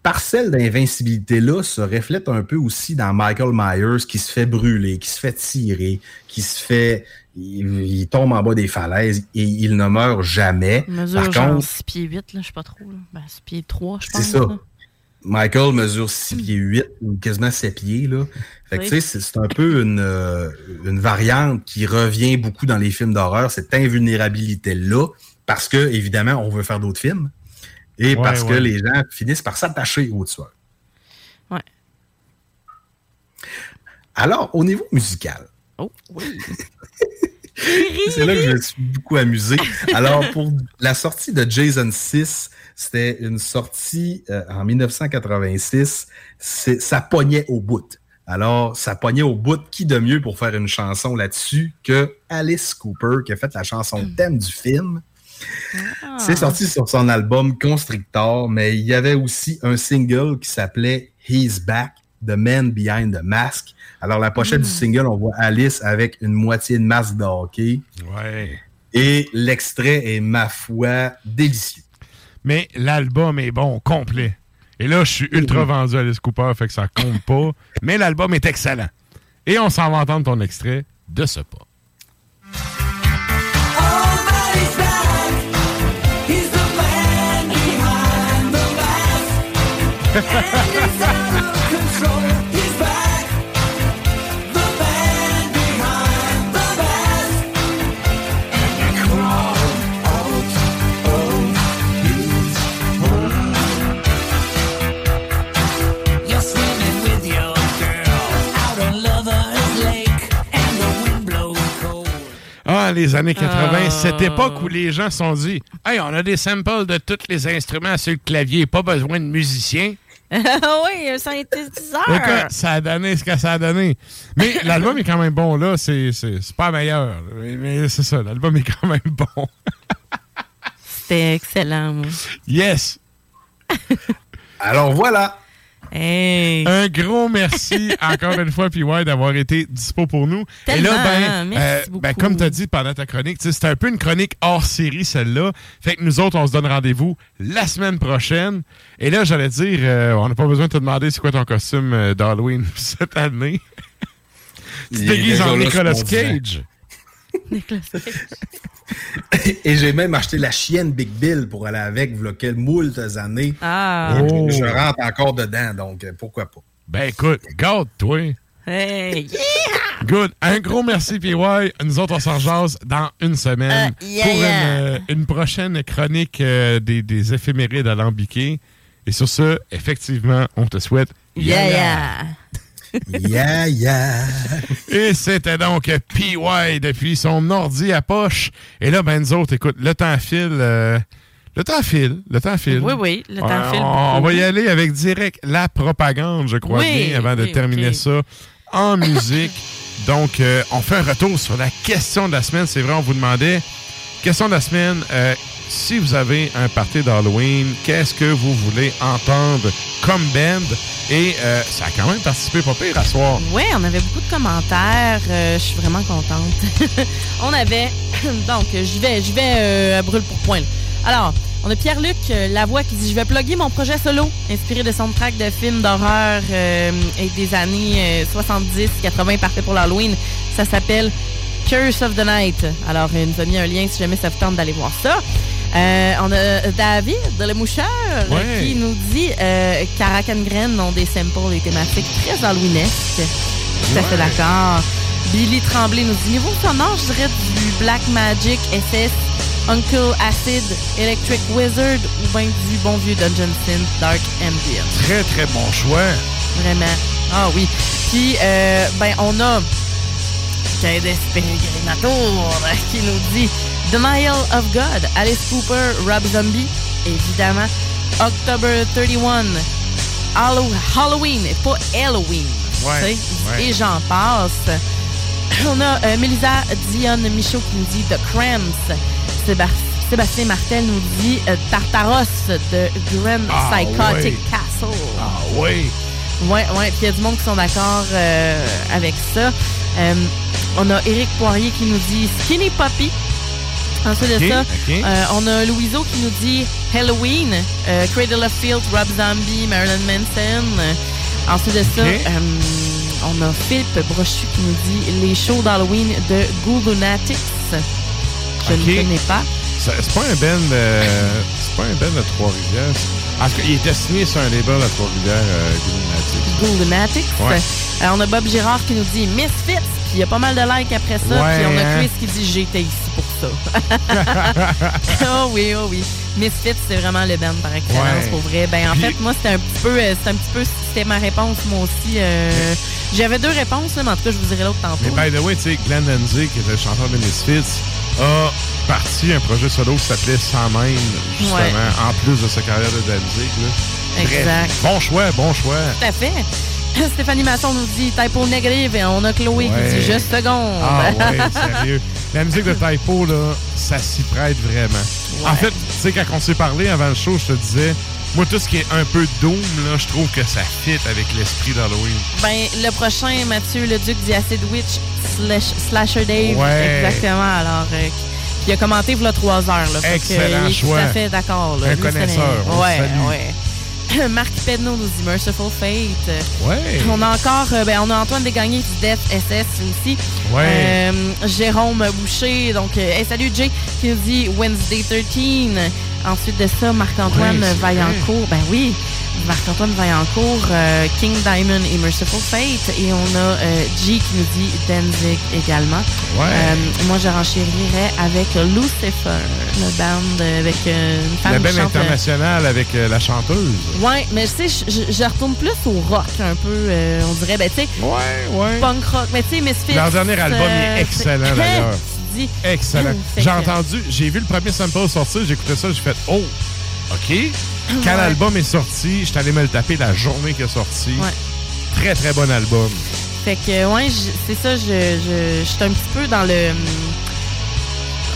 parcelle d'invincibilité-là se reflète un peu aussi dans Michael Myers qui se fait brûler, qui se fait tirer, qui se fait. Il, il tombe en bas des falaises et il ne meurt jamais. Mesure Par genre contre, 6 pieds 8, là, je sais pas trop. Là. Ben, 6 pieds 3, je pense. c'est ça. là. Michael mesure 6 pieds 8 ou quasiment 7 pieds. Là. Fait que, Oui. tu sais, c'est c'est un peu une, euh, une variante qui revient beaucoup dans les films d'horreur, cette invulnérabilité-là, parce que, évidemment, on veut faire d'autres films et Ouais, parce que les gens finissent par s'attacher au tueur. Ouais. Alors, au niveau musical. Oh, oui. C'est là que je me suis beaucoup amusé. Alors, pour la sortie de Jason 6, c'était une sortie euh, en 1986. C'est- Ça pognait au bout. Alors, ça pognait au bout. Qui de mieux pour faire une chanson là-dessus que Alice Cooper, qui a fait la chanson thème du film? C'est sorti sur son album Constrictor, mais il y avait aussi un single qui s'appelait He's Back, The Man Behind the Mask. Alors, la pochette du single, on voit Alice avec une moitié de masque de hockey. Ouais. Et l'extrait est, ma foi, délicieux. Mais l'album est bon, complet. Et là, je suis ultra vendu à Alice Cooper, fait que ça compte pas. Mais l'album est excellent. Et on s'en va entendre ton extrait de ce pas. Les années 80, Ah. cette époque où les gens se sont dit Hey, on a des samples de tous les instruments sur le clavier, pas besoin de musiciens. oui, un synthétiseur. Écoute, ça a donné ce que ça a donné. Mais l'album est quand même bon, là. C'est c'est- c'est pas meilleur. Mais, mais c'est ça, l'album est quand même bon. C'était excellent, moi. Yes! Alors voilà. Un gros merci encore une fois, PY, d'avoir été dispo pour nous. Et là, ben, merci ben, comme tu as dit pendant ta chronique, c'était un peu une chronique hors série, celle-là. Fait que nous autres, on se donne rendez-vous la semaine prochaine. Et là, j'allais dire, euh, on n'a pas besoin de te demander c'est quoi ton costume euh, d'Halloween cette année. tu te déguises en Nicolas sur Et j'ai même acheté la chienne Big Bill pour aller avec, voilà quelques moultes années. Ah. Et Oh. Je, je rentre encore dedans, donc euh, pourquoi pas. Ben écoute, garde-toi. Hey, Good. Un gros merci, PY. Nous autres, on s'en jase dans une semaine yeah, pour yeah. Une, euh, une prochaine chronique euh, des, des éphémérides alambiquées. Et sur ce, effectivement, on te souhaite Yeah, yeah. Yeah, yeah. Et c'était donc PY depuis son ordi à poche. Et là, ben nous autres, écoute, le temps file. euh, le temps file. Le temps file. Oui, oui, le temps on, file On va y aller avec direct la propagande, je crois Oui, bien, avant de terminer ça en musique. Donc, euh, on fait un retour sur la question de la semaine. C'est vrai, on vous demandait. Question de la semaine. Si vous avez un party d'Halloween, qu'est-ce que vous voulez entendre comme band? Et euh, ça a quand même participé pas pire à soir. Oui, on avait beaucoup de commentaires. euh, je suis vraiment contente. on avait. Donc, j'y vais, j'y vais euh, à brûle pour point. Alors, on a Pierre-Luc euh, Lavoie qui dit Je vais plugger mon projet solo, inspiré de soundtrack de films d'horreur et des années 70-80, parfait pour l'Halloween. Ça s'appelle Curse of the Night. Alors, il nous a mis un lien si jamais ça vous tente d'aller voir ça. Euh, on a David de Le Moucheur Ouais. qui nous dit euh, Graine ont des samples et thématiques très halloweenesques. Tout à fait Ouais. d'accord. Billy Tremblay nous dit niveau sonore, je dirais du Black Magic, SS, Uncle Acid, Electric Wizard ou bien du bon vieux Dungeon Synth Dark Ambient. Très, très bon choix. Vraiment. Ah oui. Puis, euh, ben, on a Cadet Peregrinator qui nous dit Denial of God, Alice Cooper, Rob Zombie, évidemment. October 31, Hallow- Halloween, pas Halloween. Ouais, ouais. Et j'en passe. On a euh, Melissa Dion Michaud qui nous dit The Cramps. Séba- Sébastien Martel nous dit euh, Tartaros de Grand Ah, Psychotic. Castle. Ah oui. Ouais, ouais. Puis il y a du monde qui sont d'accord euh, avec ça. Euh, on a Éric Poirier qui nous dit Skinny Puppy. Ensuite de ça, euh, on a Louiseau qui nous dit Halloween, Cradle of Filth, Rob Zombie, Marilyn Manson. Ensuite de ça, on a Philippe Brochu qui nous dit les shows d'Halloween de Googlonatics. Je ne connais pas. C'est pas un de, c'est pas un band de Trois-Rivières. ça. En tout cas, il était signé sur un label à Trois-Rivières, euh. Googlonatics. Ouais. Euh, on a Bob Girard qui nous dit Misfits. Puis il y a pas mal de likes après ça. Puis on a? Chris qui dit J'étais ici pour ça. oh oui, oh oui. Misfits, c'est vraiment le band par excellence Ouais. pour vrai. Ben en Puis- fait, moi, c'était un petit peu, euh, c'était un petit peu, c'était ma réponse moi aussi. euh, J'avais deux réponses, là, mais en tout cas, je vous dirai l'autre tantôt. Mais by the way, tu sais, Glenn Danzig, qui était le chanteur de Misfits, a parti un projet solo qui s'appelait Sans Même, justement, Ouais. en plus de sa carrière de Danzig. Là. Bref, Exact. bon choix, bon choix. Tout à fait. Stéphanie Masson nous dit typo négative et on a Chloé Ouais. qui dit juste seconde. Ah ouais, sérieux. La musique de Typo, là, ça s'y prête vraiment. En fait, tu sais, quand on s'est parlé avant le show, je te disais, moi, tout ce qui est un peu doom, là, je trouve que ça fit avec l'esprit d'Halloween. Ben, le prochain, Mathieu le Duc dit Acid Witch slash, Slasher Dave. Ouais. Exactement. Alors, euh, il a commenté il y a trois heures. Là, que, Excellent il est choix. Tout à fait d'accord. Un connaisseur, on Marc Pedneau nous dit Merciful Fate. Ouais. On a encore, euh, ben, on a Antoine qui dit Death SS aussi. Ouais. Euh, Jérôme Boucher, donc, euh, hey, salut Jay, qui nous dit Wednesday 13. Ensuite de ça, Marc-Antoine c'est Vaillancourt. Ben oui, Marc-Antoine Vaillancourt, euh, King Diamond et Merciful Fate. Et on a euh, G qui nous dit Danzig également. Ouais. Euh, moi, je renchérirais avec Lucifer, le band avec euh, une femme La belle internationale avec la chanteuse. Ouais, mais tu sais, je- retourne plus au rock un peu, on dirait, ben tu sais, ouais, ouais. punk rock, mais tu sais, Misfits. Leur dernier album est excellent d'ailleurs. Excellent. J'ai entendu, j'ai vu le premier sample sortir, j'ai écouté ça, j'ai fait Oh! OK? Quand Ouais. l'album est sorti, j'étais allé me le taper la journée qu'il est sorti. Ouais. Très, très bon album. Fait que, ouais, je- c'est ça, je, je, je suis un petit peu dans le.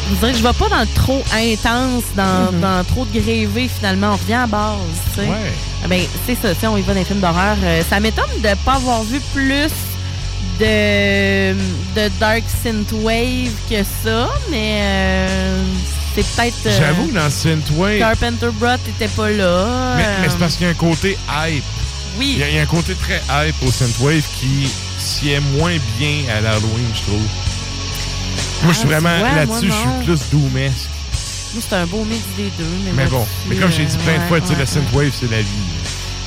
Je dirais que je vais pas dans le trop intense, dans, dans trop de grévé, finalement. On revient à base, tu sais. Ouais. Ah Ben, c'est ça, tu sais, on y va dans les films d'horreur. Euh, ça m'étonne de pas avoir vu plus de, de Dark Synthwave que ça, mais euh, c'est peut-être. euh, J'avoue que dans Synthwave... Carpenter Brot était pas là. Mais, mais euh, c'est parce qu'il y a un côté hype. Oui. Il y, a, il y a un côté très hype au Synthwave qui s'y est moins bien à l'Halloween, je trouve. Moi, je suis Ah, vraiment là-dessus, je suis plus doomesque. Moi, c'est un beau mix des deux. Mais, Mais bon, mais comme j'ai dit euh, plein de ouais, fois, tu sais, ouais, le. Synthwave, c'est la vie.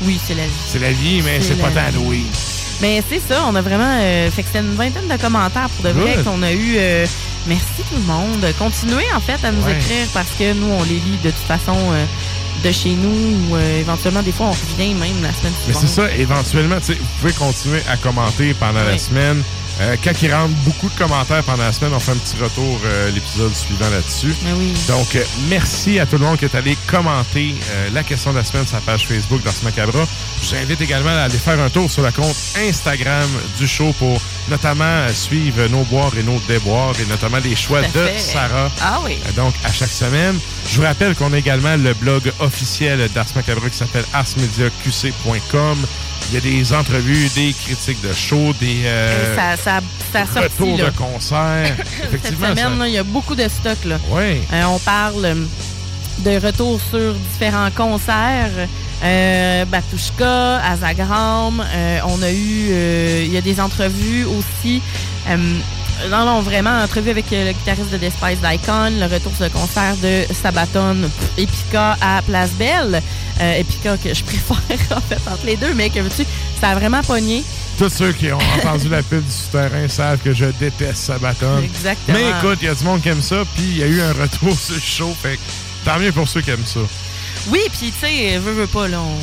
Oui, c'est la vie. C'est la vie, mais c'est pas tant. Halloween. Mais c'est ça, on a vraiment. euh, fait que c'était une vingtaine de commentaires pour de vrai qu'on a eu. euh, merci tout le monde. Continuez en fait à nous Ouais. écrire parce que nous, on les lit de toute façon euh, de chez nous ou euh, éventuellement, des fois, on revient même la semaine Mais suivante. c'est ça, éventuellement, tu sais, vous pouvez continuer à commenter pendant la semaine. Euh, quand il rentre beaucoup de commentaires pendant la semaine, on fait un petit retour euh, l'épisode suivant là-dessus. oui. Donc, euh, merci à tout le monde qui est allé commenter euh, la question de la semaine sur la page Facebook d'Ars Macabra. Je vous invite également à aller faire un tour sur le compte Instagram du show pour notamment euh, suivre nos boires et nos déboires et notamment les choix de. Sarah. Ah oui. Donc, à chaque semaine. Je vous rappelle qu'on a également le blog officiel d'Ars Macabre qui s'appelle arsmediaqc.com. Il y a des entrevues, des critiques de show, des euh, Et ça, ça, là. de concerts. Cette Effectivement, semaine, ça- là, il y a beaucoup de stock. Là. Ouais. Euh, on parle euh, de retour sur différents concerts. Euh, Batushka, Azagram. euh, on a eu... Il y a des entrevues aussi. non, non, vraiment, entrevue avec le guitariste de Despise Icon, le retour sur le concert de Sabaton Epica à Place Belle. Epica que je préfère, en fait, entre les deux, mais que veux-tu, ça a vraiment pogné. Tous ceux qui ont entendu la pub du souterrain savent que je déteste Sabaton. Exactement. Mais écoute, il y a du monde qui aime ça, puis il y a eu un retour sur le show. Fait que tant mieux pour ceux qui aiment ça. Oui, puis tu sais, veut, veut pas, là, on,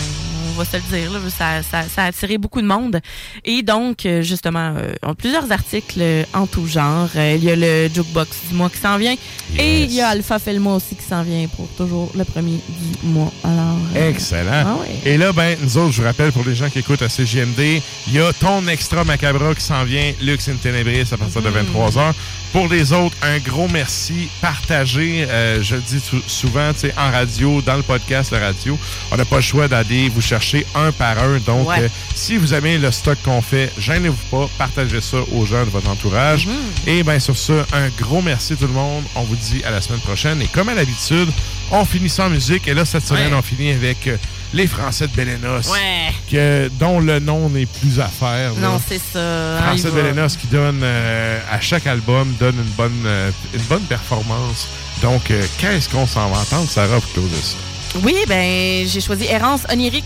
on va se le dire, là, ça, ça, ça a attiré beaucoup de monde. Et donc, euh, justement, euh, plusieurs articles euh, en tout genre. Euh, il y a le Jukebox du mois qui s'en vient. Et il y a Alpha fait le mois aussi qui s'en vient pour toujours le premier du mois. Alors, euh, Excellent. Ah ouais. Et là, ben, nous autres, je vous rappelle, pour les gens qui écoutent à CGMD, il y a ton extra macabre qui s'en vient, Lux in Tenebris, à partir de Mm. 23h. Pour les autres, un gros merci. Partagez, euh, je le dis sou- souvent, tu sais, en radio, dans le podcast, la radio, on n'a pas le choix d'aller vous chercher un par un. Donc, Ouais. euh, si vous aimez le stock qu'on fait, gênez-vous pas, partagez ça aux gens de votre entourage. Mm-hmm. Et bien, sur ce, un gros merci tout le monde. On vous dit à la semaine prochaine. Et comme à l'habitude, on finit sans musique. Et là, cette semaine, Ouais. on finit avec euh, les Français de Bélénos, Ouais. que, dont le nom n'est plus à faire. Non, c'est ça. Français de. Bélénos qui donne euh, à chaque album donne une bonne, euh, une bonne performance. Donc, euh, qu'est-ce qu'on s'en va entendre, Sarah, pour closer ça? Oui, ben j'ai choisi Errance onirique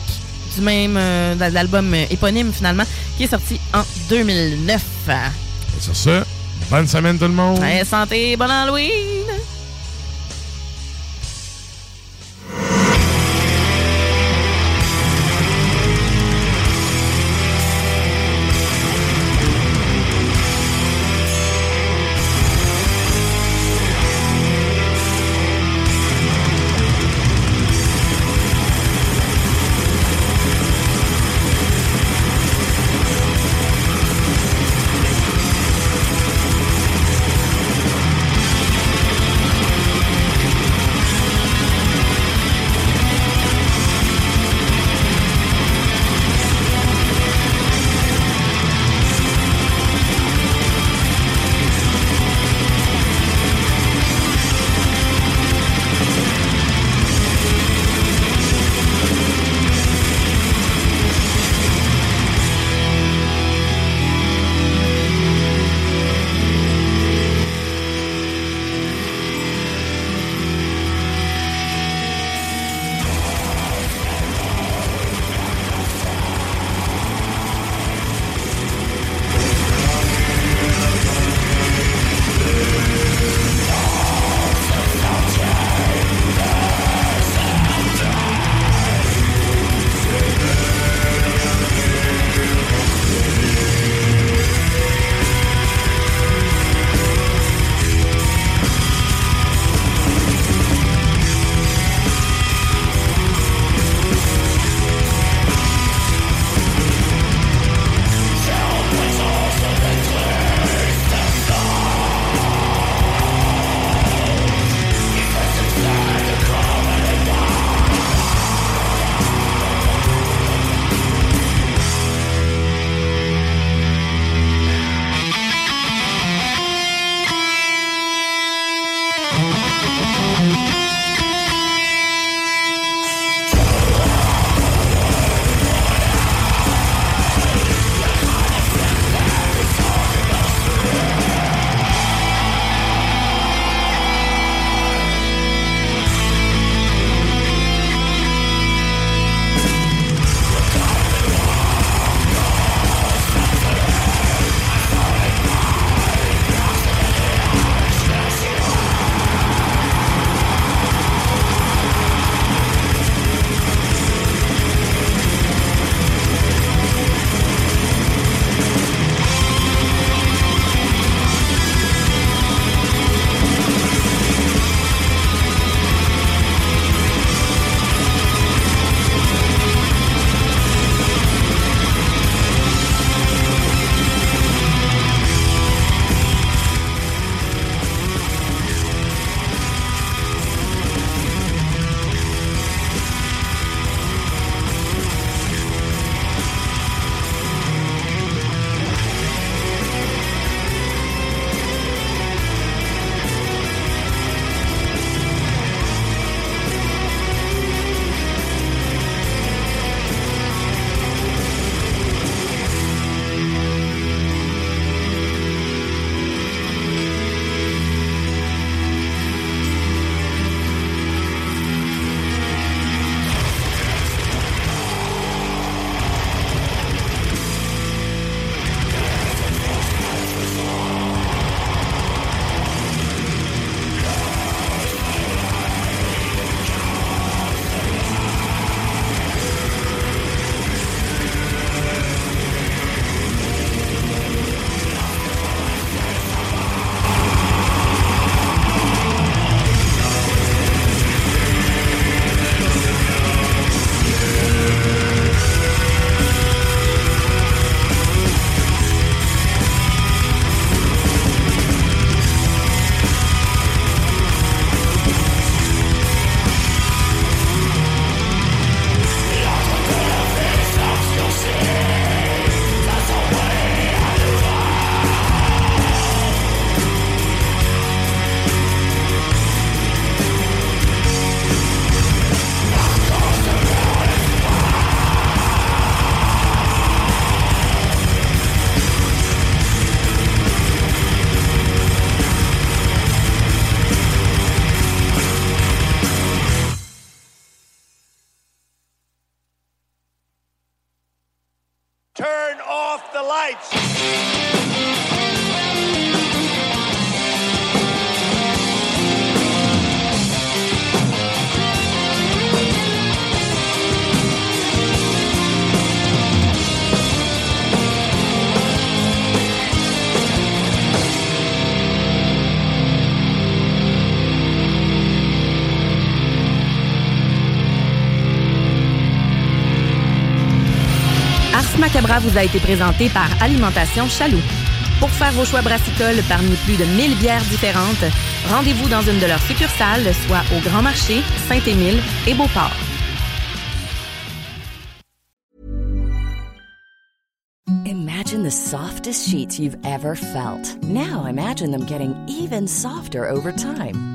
du même de l'album éponyme finalement qui est sorti en 2009. Et sur ce, bonne semaine tout le monde. Ouais, santé, bon Halloween. Macabra vous a été présenté par Alimentation Chaloux. Pour faire vos choix brassicoles parmi plus de 1000 bières différentes, rendez-vous dans une de leurs succursales, soit au Grand Marché, Saint-Émile et Beauport. Imagine the softest sheets you've ever felt. Now imagine them getting even softer over time.